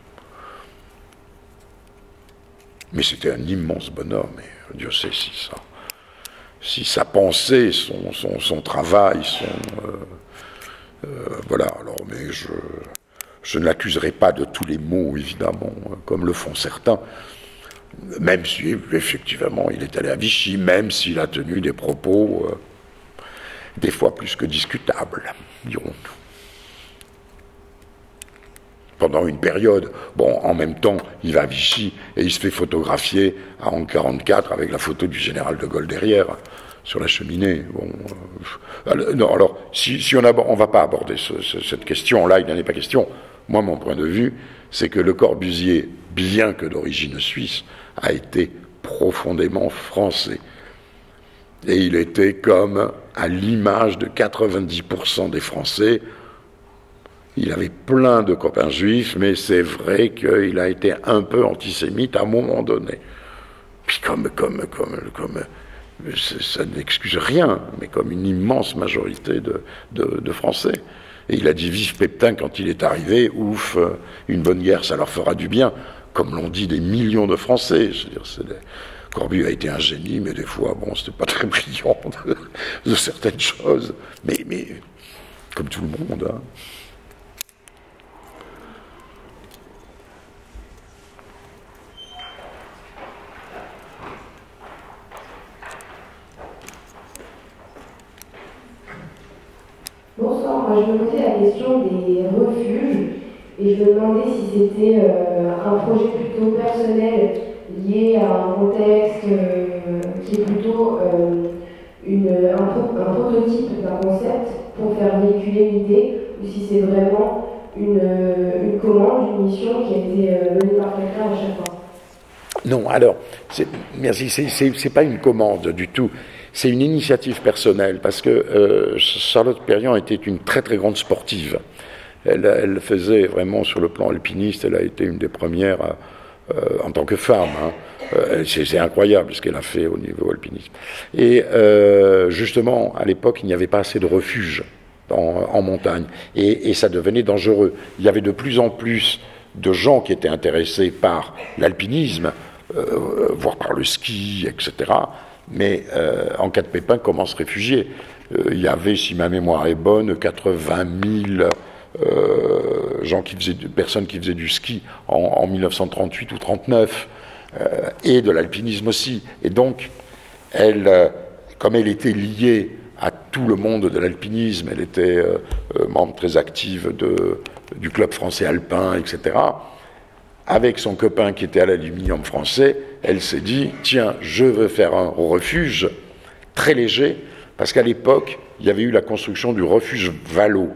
Mais c'était un immense bonhomme, et Dieu sait si ça si sa pensée, son, son, travail, son. Euh, euh, voilà, alors, mais je, je ne l'accuserai pas de tous les mots, évidemment, comme le font certains, même si, effectivement, il est allé à Vichy, même s'il a tenu des propos, euh, des fois plus que discutables, dirons-nous pendant une période. Bon, en même temps, il va à Vichy et il se fait photographier à 1944 avec la photo du général de Gaulle derrière sur la cheminée. Bon, euh, non, alors, si, on ne va pas aborder cette question, là, il n'en est pas question. Moi, mon point de vue, c'est que Le Corbusier, bien que d'origine suisse, a été profondément français. Et il était comme à l'image de 90% des Français. Il avait plein de copains juifs, mais c'est vrai qu'il a été un peu antisémite à un moment donné. Puis comme, comme, comme, comme ça n'excuse rien, mais comme une immense majorité de, Français. Et il a dit vive Peptin quand il est arrivé, ouf, une bonne guerre, ça leur fera du bien, comme l'ont dit des millions de Français. Je veux dire, Corbu a été un génie, mais des fois, bon, c'était pas très brillant de, certaines choses. Mais, mais, comme tout le monde. Hein. Bonsoir, moi je me posais la question des refuges et je me demandais si c'était euh, un projet plutôt personnel lié à un contexte euh, qui est plutôt euh, une, un, prototype d'un concept pour faire véhiculer l'idée, ou si c'est vraiment une, une, commande, une mission qui a été euh, menée par quelqu'un à chaque fois. Non, alors, merci, c'est pas une commande du tout. C'est une initiative personnelle parce que Charlotte Perriand était une très très grande sportive. Elle, elle, faisait vraiment sur le plan alpiniste, elle a été une des premières à, euh, en tant que femme. Hein. Euh, c'est incroyable ce qu'elle a fait au niveau alpinisme. Et euh, justement, à l'époque, il n'y avait pas assez de refuges en, montagne. Et, ça devenait dangereux. Il y avait de plus en plus de gens qui étaient intéressés par l'alpinisme, voire par le ski, etc. Mais en cas de pépin, comment se réfugier? Il y avait, si ma mémoire est bonne, 80 000 euh, gens qui faisaient, personnes qui faisaient du ski en, 1938 ou 39, euh, et de l'alpinisme aussi. Et donc, elle, euh, comme elle était liée à tout le monde de l'alpinisme, elle était membre très active de, du club français alpin, etc. Avec son copain qui était à l'aluminium français, elle s'est dit tiens, je veux faire un refuge très léger, parce qu'à l'époque, il y avait eu la construction du refuge Valo,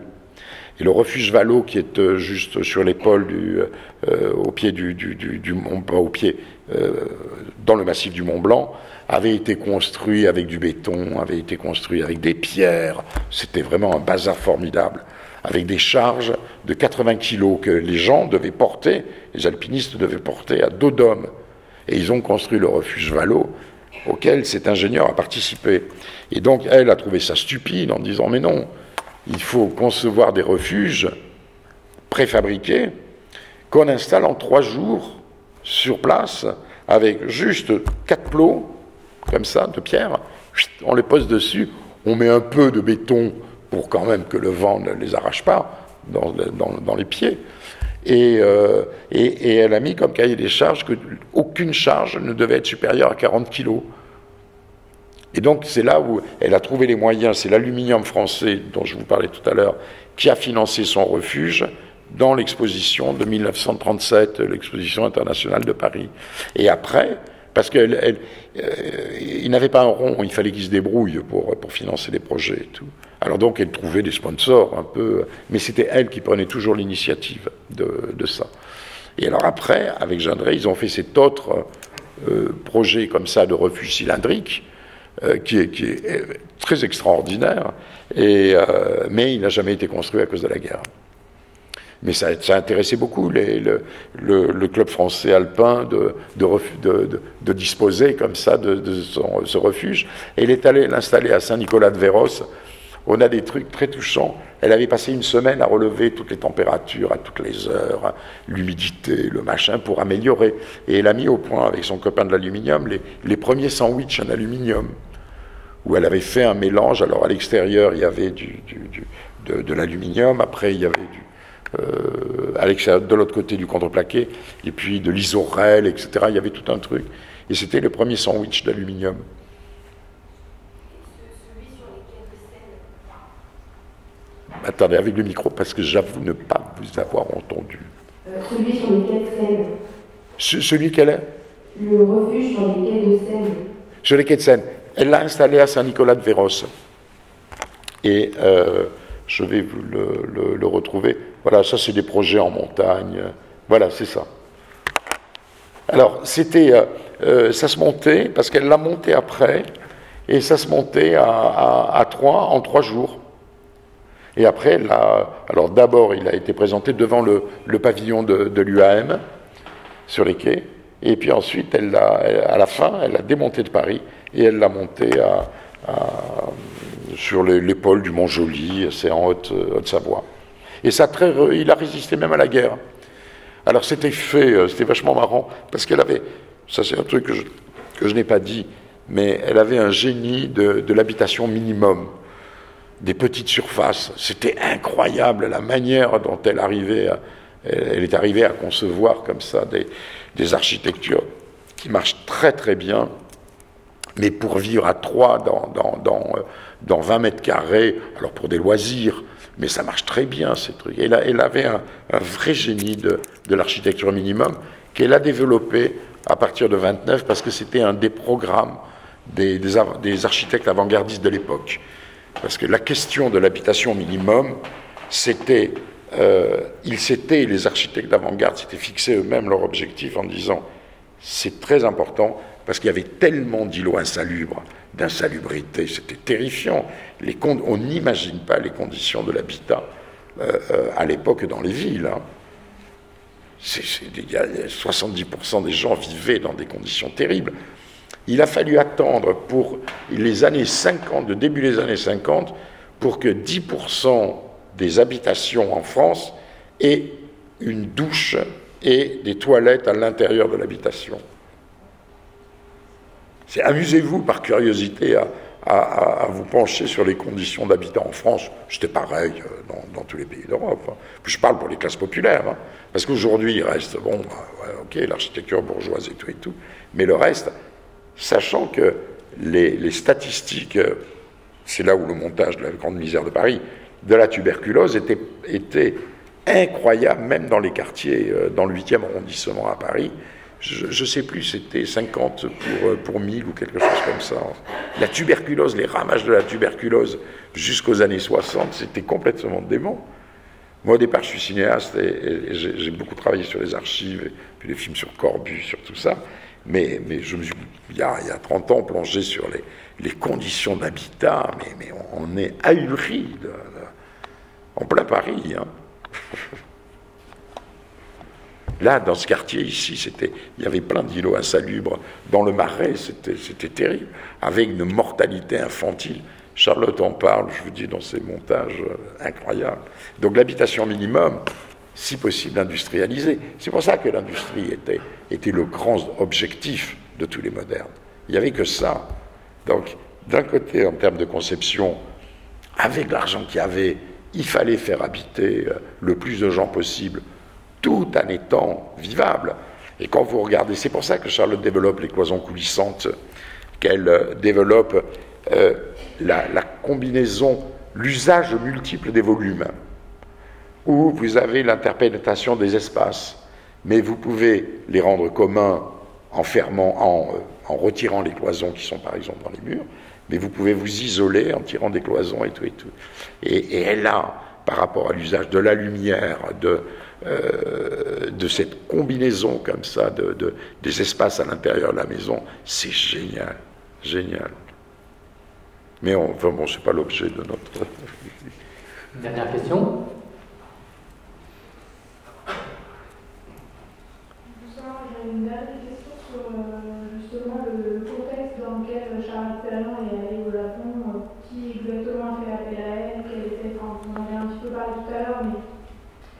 et le refuge Valo, qui est euh, juste sur l'épaule du, euh, au pied du, du, du, euh, dans le massif du Mont Blanc, avait été construit avec du béton, avait été construit avec des pierres. C'était vraiment un bazar formidable, avec des charges de 80 kilos que les gens devaient porter, les alpinistes devaient porter à dos d'homme. Et ils ont construit le refuge Valo, auquel cet ingénieur a participé. Et donc, elle a trouvé ça stupide en disant Mais non, il faut concevoir des refuges préfabriqués qu'on installe en trois jours sur place avec juste quatre plots, comme ça, de pierre. On les pose dessus, on met un peu de béton pour quand même que le vent ne les arrache pas dans, les pieds. Euh, et, et, elle a mis comme cahier des charges qu'aucune charge ne devait être supérieure à 40 kilos. Et donc c'est là où elle a trouvé les moyens, c'est l'aluminium français dont je vous parlais tout à l'heure, qui a financé son refuge dans l'exposition de 1937, l'exposition internationale de Paris. Et après, parce qu'il euh, n'avait pas un rond, il fallait qu'il se débrouille pour, pour financer les projets et tout. Alors donc elle trouvait des sponsors un peu, mais c'était elle qui prenait toujours l'initiative de, de, ça. Et alors après, avec Gendré, ils ont fait cet autre euh, projet comme ça de refuge cylindrique, euh, qui, est, est, très extraordinaire, euh, mais il n'a jamais été construit à cause de la guerre. Mais ça, ça a intéressé beaucoup le, club français alpin de, disposer comme ça de, son, ce refuge. Et il est allé l'installer à Saint-Nicolas-de-Véros. On a des trucs très touchants. Elle avait passé une semaine à relever toutes les températures, à toutes les heures, l'humidité, le machin, pour améliorer. Et elle a mis au point, avec son copain de l'aluminium, les premiers sandwichs en aluminium où elle avait fait un mélange. Alors à l'extérieur, il y avait du, de, l'aluminium, après il y avait du, euh, de l'autre côté du contreplaqué, et puis de l'isorel, etc. Il y avait tout un truc. Et c'était le premier sandwich d'aluminium. Attendez, avec le micro, parce que j'avoue ne pas vous avoir entendu. Euh, celui sur les quais de Seine. celui qu'elle est? Le refuge sur les quais de Seine. Sur les quais de Seine. Elle l'a installé à Saint-Nicolas-de-Véros. Et euh, je vais vous le, retrouver. Voilà, ça c'est des projets en montagne Voilà, c'est ça. Alors, c'était, euh, euh, ça se montait, parce qu'elle l'a monté après, et ça se montait à, trois, en trois jours. Et après, là, alors d'abord, il a été présenté devant le, pavillon de, l'UAM, sur les quais, et puis ensuite, elle à la fin, elle l'a démonté de Paris, et elle l'a monté sur l'épaule du Mont-Joli, c'est en Haute-Savoie. et ça très, il a résisté même à la guerre. Alors c'était fait, euh, c'était vachement marrant, parce qu'elle avait, ça c'est un truc que je, que je n'ai pas dit, mais elle avait un génie de, l'habitation minimum, des petites surfaces. C'était incroyable la manière dont elle arrivait, elle est arrivée à concevoir comme ça des, des architectures qui marchent très très bien, mais pour vivre à trois dans, dans, dans, euh, dans 20 mètres carrés, alors pour des loisirs, mais ça marche très bien, ces trucs. Elle, elle avait un, vrai génie de, l'architecture minimum qu'elle a développé à partir de 29 parce que c'était un des programmes des, des, architectes avant-gardistes de l'époque. Parce que la question de l'habitation minimum, c'était, euh, ils les architectes d'avant-garde s'étaient fixés eux-mêmes leur objectif en disant, c'est très important parce qu'il y avait tellement d'îlots insalubres, d'insalubrité, c'était terrifiant. On n'imagine pas les conditions de l'habitat euh, euh, à l'époque dans les villes. Hein. 70% des gens vivaient dans des conditions terribles. Il a fallu attendre pour les années 50, de début des années 50, pour que 10% des habitations en France aient une douche et des toilettes à l'intérieur de l'habitation. Amusez-vous par curiosité à, vous pencher sur les conditions d'habitat en France. C'était pareil euh, dans, tous les pays d'Europe. Hein. Je parle pour les classes populaires, hein. parce qu'aujourd'hui il reste bon, bah, ok, l'architecture bourgeoise et tout et tout, mais le reste, sachant que les, statistiques, c'est là où le montage de la grande misère de Paris, de la tuberculose était, était incroyable, même dans les quartiers, euh, dans le 8e arrondissement à Paris je ne sais plus, c'était 50 pour, euh, pour 1000 ou quelque chose comme ça. La tuberculose, les ramages de la tuberculose jusqu'aux années 60, c'était complètement dément. Moi, au départ, je suis cinéaste et, j'ai beaucoup travaillé sur les archives, et puis les films sur Corbu, sur tout ça. Mais, mais je me suis, il y, a, il y a 30 ans, plongé sur les, les conditions d'habitat, mais, mais, on est ahuri en plein Paris. Hein. Là, dans ce quartier ici, c'était, il y avait plein d'îlots insalubres. Dans le marais, c'était, terrible, avec une mortalité infantile. Charlotte en parle, je vous dis, dans ses montages euh, incroyables. Donc l'habitation minimum, si possible industrialisée. C'est pour ça que l'industrie était, était le grand objectif de tous les modernes. Il n'y avait que ça. Donc, d'un côté, en termes de conception, avec l'argent qu'il y avait, il fallait faire habiter euh, le plus de gens possible tout en étant vivable. Et quand vous regardez, c'est pour ça que Charlotte développe les cloisons coulissantes, qu'elle euh, développe euh, la, combinaison, l'usage multiple des volumes, où vous avez l'interprétation des espaces, mais vous pouvez les rendre communs en fermant, en, euh, retirant les cloisons qui sont par exemple dans les murs, mais vous pouvez vous isoler en tirant des cloisons et tout et tout. Et elle a, par rapport à l'usage de la lumière, de, euh, de cette combinaison comme ça de, des espaces à l'intérieur de la maison, c'est génial, génial. Mais enfin bon, c'est pas l'objet de notre. Dernière question. J'ai une dernière question sur euh, justement le, contexte dans lequel Charles Ferrand est allé au Japon, qui exactement a fait appel à elle, quelle était, enfin, vous en avez un petit peu parlé tout à l'heure, mais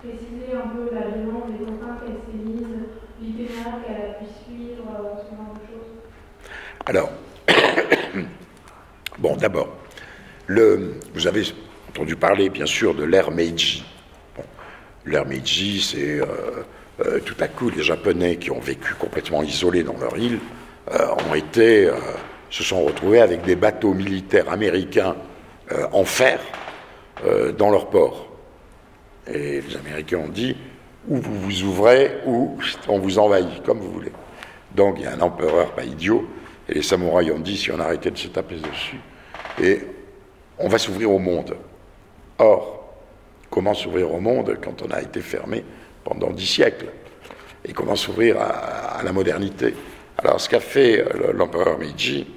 préciser un peu la demande, les contraintes qu'elle s'est mise, l'itinéraire qu'elle a pu suivre, euh, ce genre de choses Alors, bon, d'abord, vous avez entendu parler, bien sûr, de l'ère Meiji. L'ère Meiji, c'est euh, euh, tout à coup les Japonais qui ont vécu complètement isolés dans leur île ont été, se sont retrouvés avec des bateaux militaires américains en fer dans leur port. Et les Américains ont dit, ou vous vous ouvrez, ou on vous envahit, comme vous voulez. Donc il y a un empereur pas idiot, les samouraïs ont dit, si on arrêtait de se taper dessus, et on va s'ouvrir au monde. Or, comment s'ouvrir au monde quand on a été fermé pendant dix siècles et comment s'ouvrir à, la modernité. Alors, ce qu'a fait l'empereur Meiji,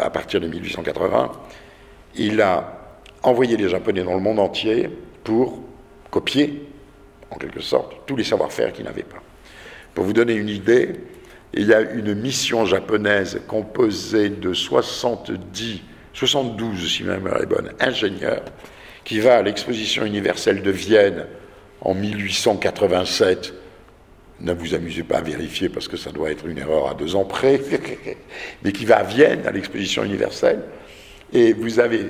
à partir de 1880, il a envoyé les Japonais dans le monde entier pour copier, en quelque sorte, tous les savoir-faire qu'ils n'avaient pas. Pour vous donner une idée, il y a une mission japonaise composée de 70, 72, si ma mémoire est bonne, ingénieurs, qui va à l'exposition universelle de Vienne en 1887. Ne vous amusez pas à vérifier parce que ça doit être une erreur à deux ans près, mais qui va à Vienne à l'exposition universelle. Et vous avez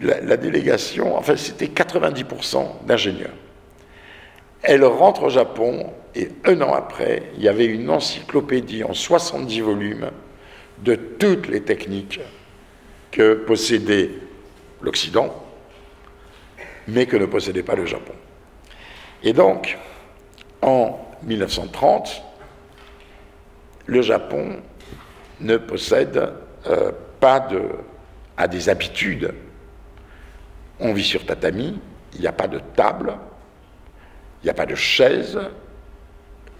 la, la, délégation, enfin c'était 90% d'ingénieurs. Elle rentre au Japon et un an après, il y avait une encyclopédie en 70 volumes de toutes les techniques que possédait l'Occident, mais que ne possédait pas le Japon. Et donc, en 1930, le Japon ne possède euh, pas de, a des habitudes. On vit sur tatami, il n'y a pas de table, il n'y a pas de chaise,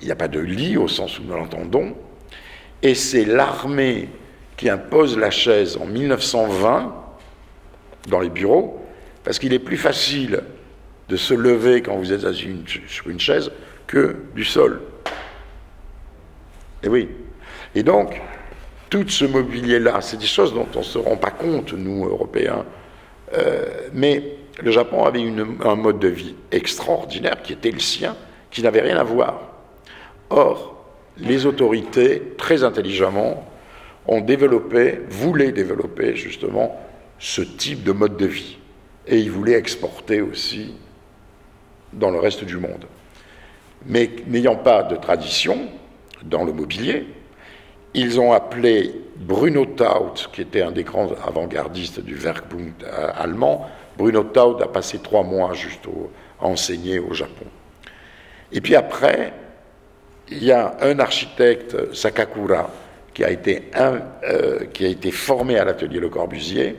il n'y a pas de lit au sens où nous l'entendons, et c'est l'armée qui impose la chaise en 1920 dans les bureaux, parce qu'il est plus facile de se lever quand vous êtes sur une chaise que du sol. Et oui. Et donc, tout ce mobilier-là, c'est des choses dont on ne se rend pas compte, nous, Européens. Euh, mais le Japon avait un mode de vie extraordinaire qui était le sien, qui n'avait rien à voir. Or, les autorités, très intelligemment, ont développé, voulaient développer justement ce type de mode de vie. Et ils voulaient exporter aussi dans le reste du monde. Mais n'ayant pas de tradition dans le mobilier, ils ont appelé Bruno Taut, qui était un des grands avant-gardistes du Werkbund allemand, Bruno Taut a passé trois mois juste à enseigner au Japon. Et puis après, il y a un architecte, Sakakura, qui a été, euh, qui a été formé à l'atelier Le Corbusier,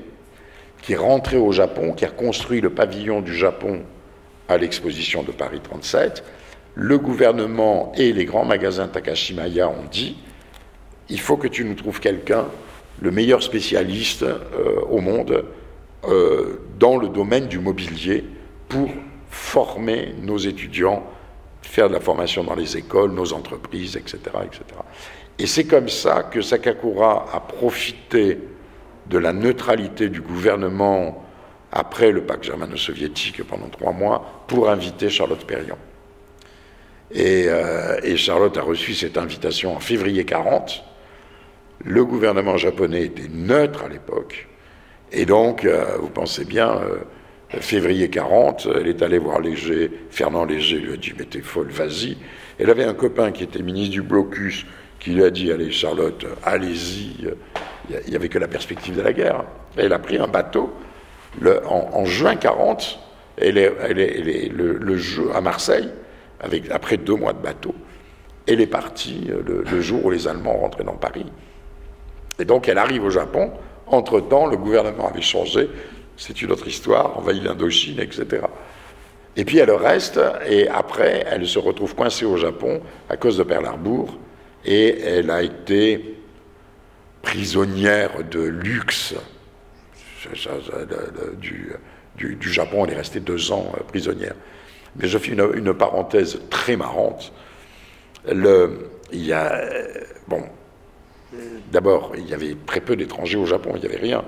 qui est rentré au Japon, qui a construit le pavillon du Japon à l'exposition de Paris 37. Le gouvernement et les grands magasins Takashimaya ont dit il faut que tu nous trouves quelqu'un, le meilleur spécialiste euh, au monde, euh, dans le domaine du mobilier pour former nos étudiants, faire de la formation dans les écoles, nos entreprises, etc. etc. Et c'est comme ça que Sakakura a profité de la neutralité du gouvernement après le pacte germano-soviétique pendant trois mois pour inviter Charlotte Perriand. Et, euh, Charlotte a reçu cette invitation en février 40. Le gouvernement japonais était neutre à l'époque. Et donc, euh, vous pensez bien, euh, février 40, elle est allée voir Léger, Fernand Léger lui a dit Mais t'es folle, vas-y. Elle avait un copain qui était ministre du blocus qui lui a dit Allez, Charlotte, allez-y. Il n'y avait que la perspective de la guerre. Elle a pris un bateau en, juin 40, elle est, le, jeu à Marseille, avec, après deux mois de bateau. Elle est partie euh, le jour où les Allemands rentraient dans Paris. Et donc elle arrive au Japon entre-temps, le gouvernement avait changé, c'est une autre histoire, envahit l'Indochine, etc. Et puis elle reste, et après, elle se retrouve coincée au Japon à cause de Pearl Harbor, et elle a été prisonnière de luxe du, Japon. Elle est restée deux ans euh, prisonnière. Mais je fais une, parenthèse très marrante. Il y a, bon, D'abord, il y avait très peu d'étrangers au Japon, il n'y avait rien.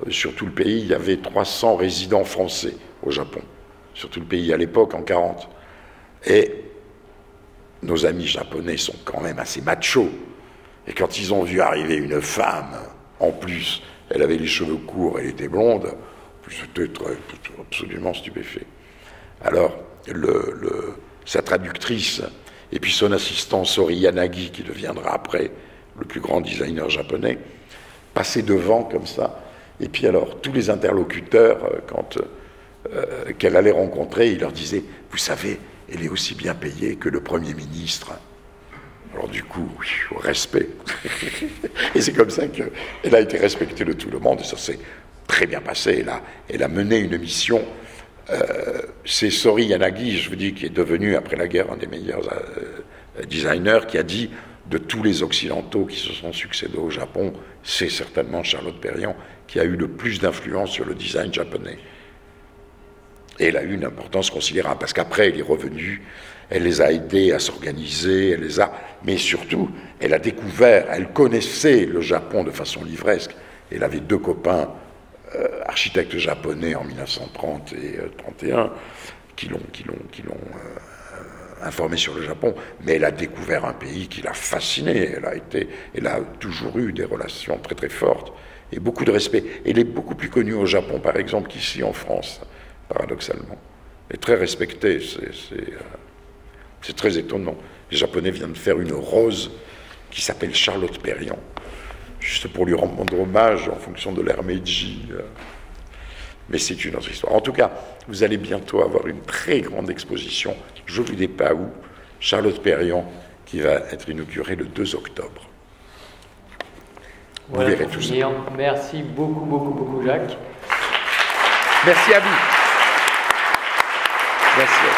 Euh, sur tout le pays, il y avait 300 résidents français au Japon. Sur tout le pays à l'époque, en 40. Et nos amis japonais sont quand même assez machos. Et quand ils ont vu arriver une femme, en plus, elle avait les cheveux courts, elle était blonde, c'était absolument stupéfait. Alors, sa traductrice, et puis son assistant Sori Yanagi, qui deviendra après le plus grand designer japonais, passait devant comme ça. Et puis alors, tous les interlocuteurs, euh, quand euh, qu'elle allait rencontrer, il leur disait, vous savez, elle est aussi bien payée que le Premier ministre. Alors du coup, au respect. et c'est comme ça qu'elle a été respectée de tout le monde, et ça s'est très bien passé. Elle a, elle a mené une mission Euh, c'est Sori Yanagi, je vous dis, qui est devenu après la guerre un des meilleurs euh, designers, qui a dit de tous les Occidentaux qui se sont succédés au Japon, c'est certainement Charlotte Perriand qui a eu le plus d'influence sur le design japonais. Et elle a eu une importance considérable, parce qu'après, elle est revenue, elle les a aidés à s'organiser, elle les a... Mais surtout, elle a découvert, elle connaissait le Japon de façon livresque. Elle avait deux copains euh, architectes japonais en 1930 et 1931 euh, qui l'ont, euh, informé sur le Japon, mais elle a découvert un pays qui l'a fasciné. Elle a été, elle a toujours eu des relations très très fortes et beaucoup de respect. Elle est beaucoup plus connue au Japon, par exemple, qu'ici en France paradoxalement. Et très respecté, c'est euh, très étonnant. Les Japonais viennent de faire une rose qui s'appelle Charlotte Perriand, juste pour lui rendre hommage en fonction de l'ère Meiji. Euh. Mais c'est une autre histoire. En tout cas, vous allez bientôt avoir une très grande exposition, je vous dis pas où, Charlotte Perriand, qui va être inaugurée le 2 octobre. Vous verrez tout ça. Merci beaucoup, beaucoup, beaucoup, Jacques. Merci à vous. Merci.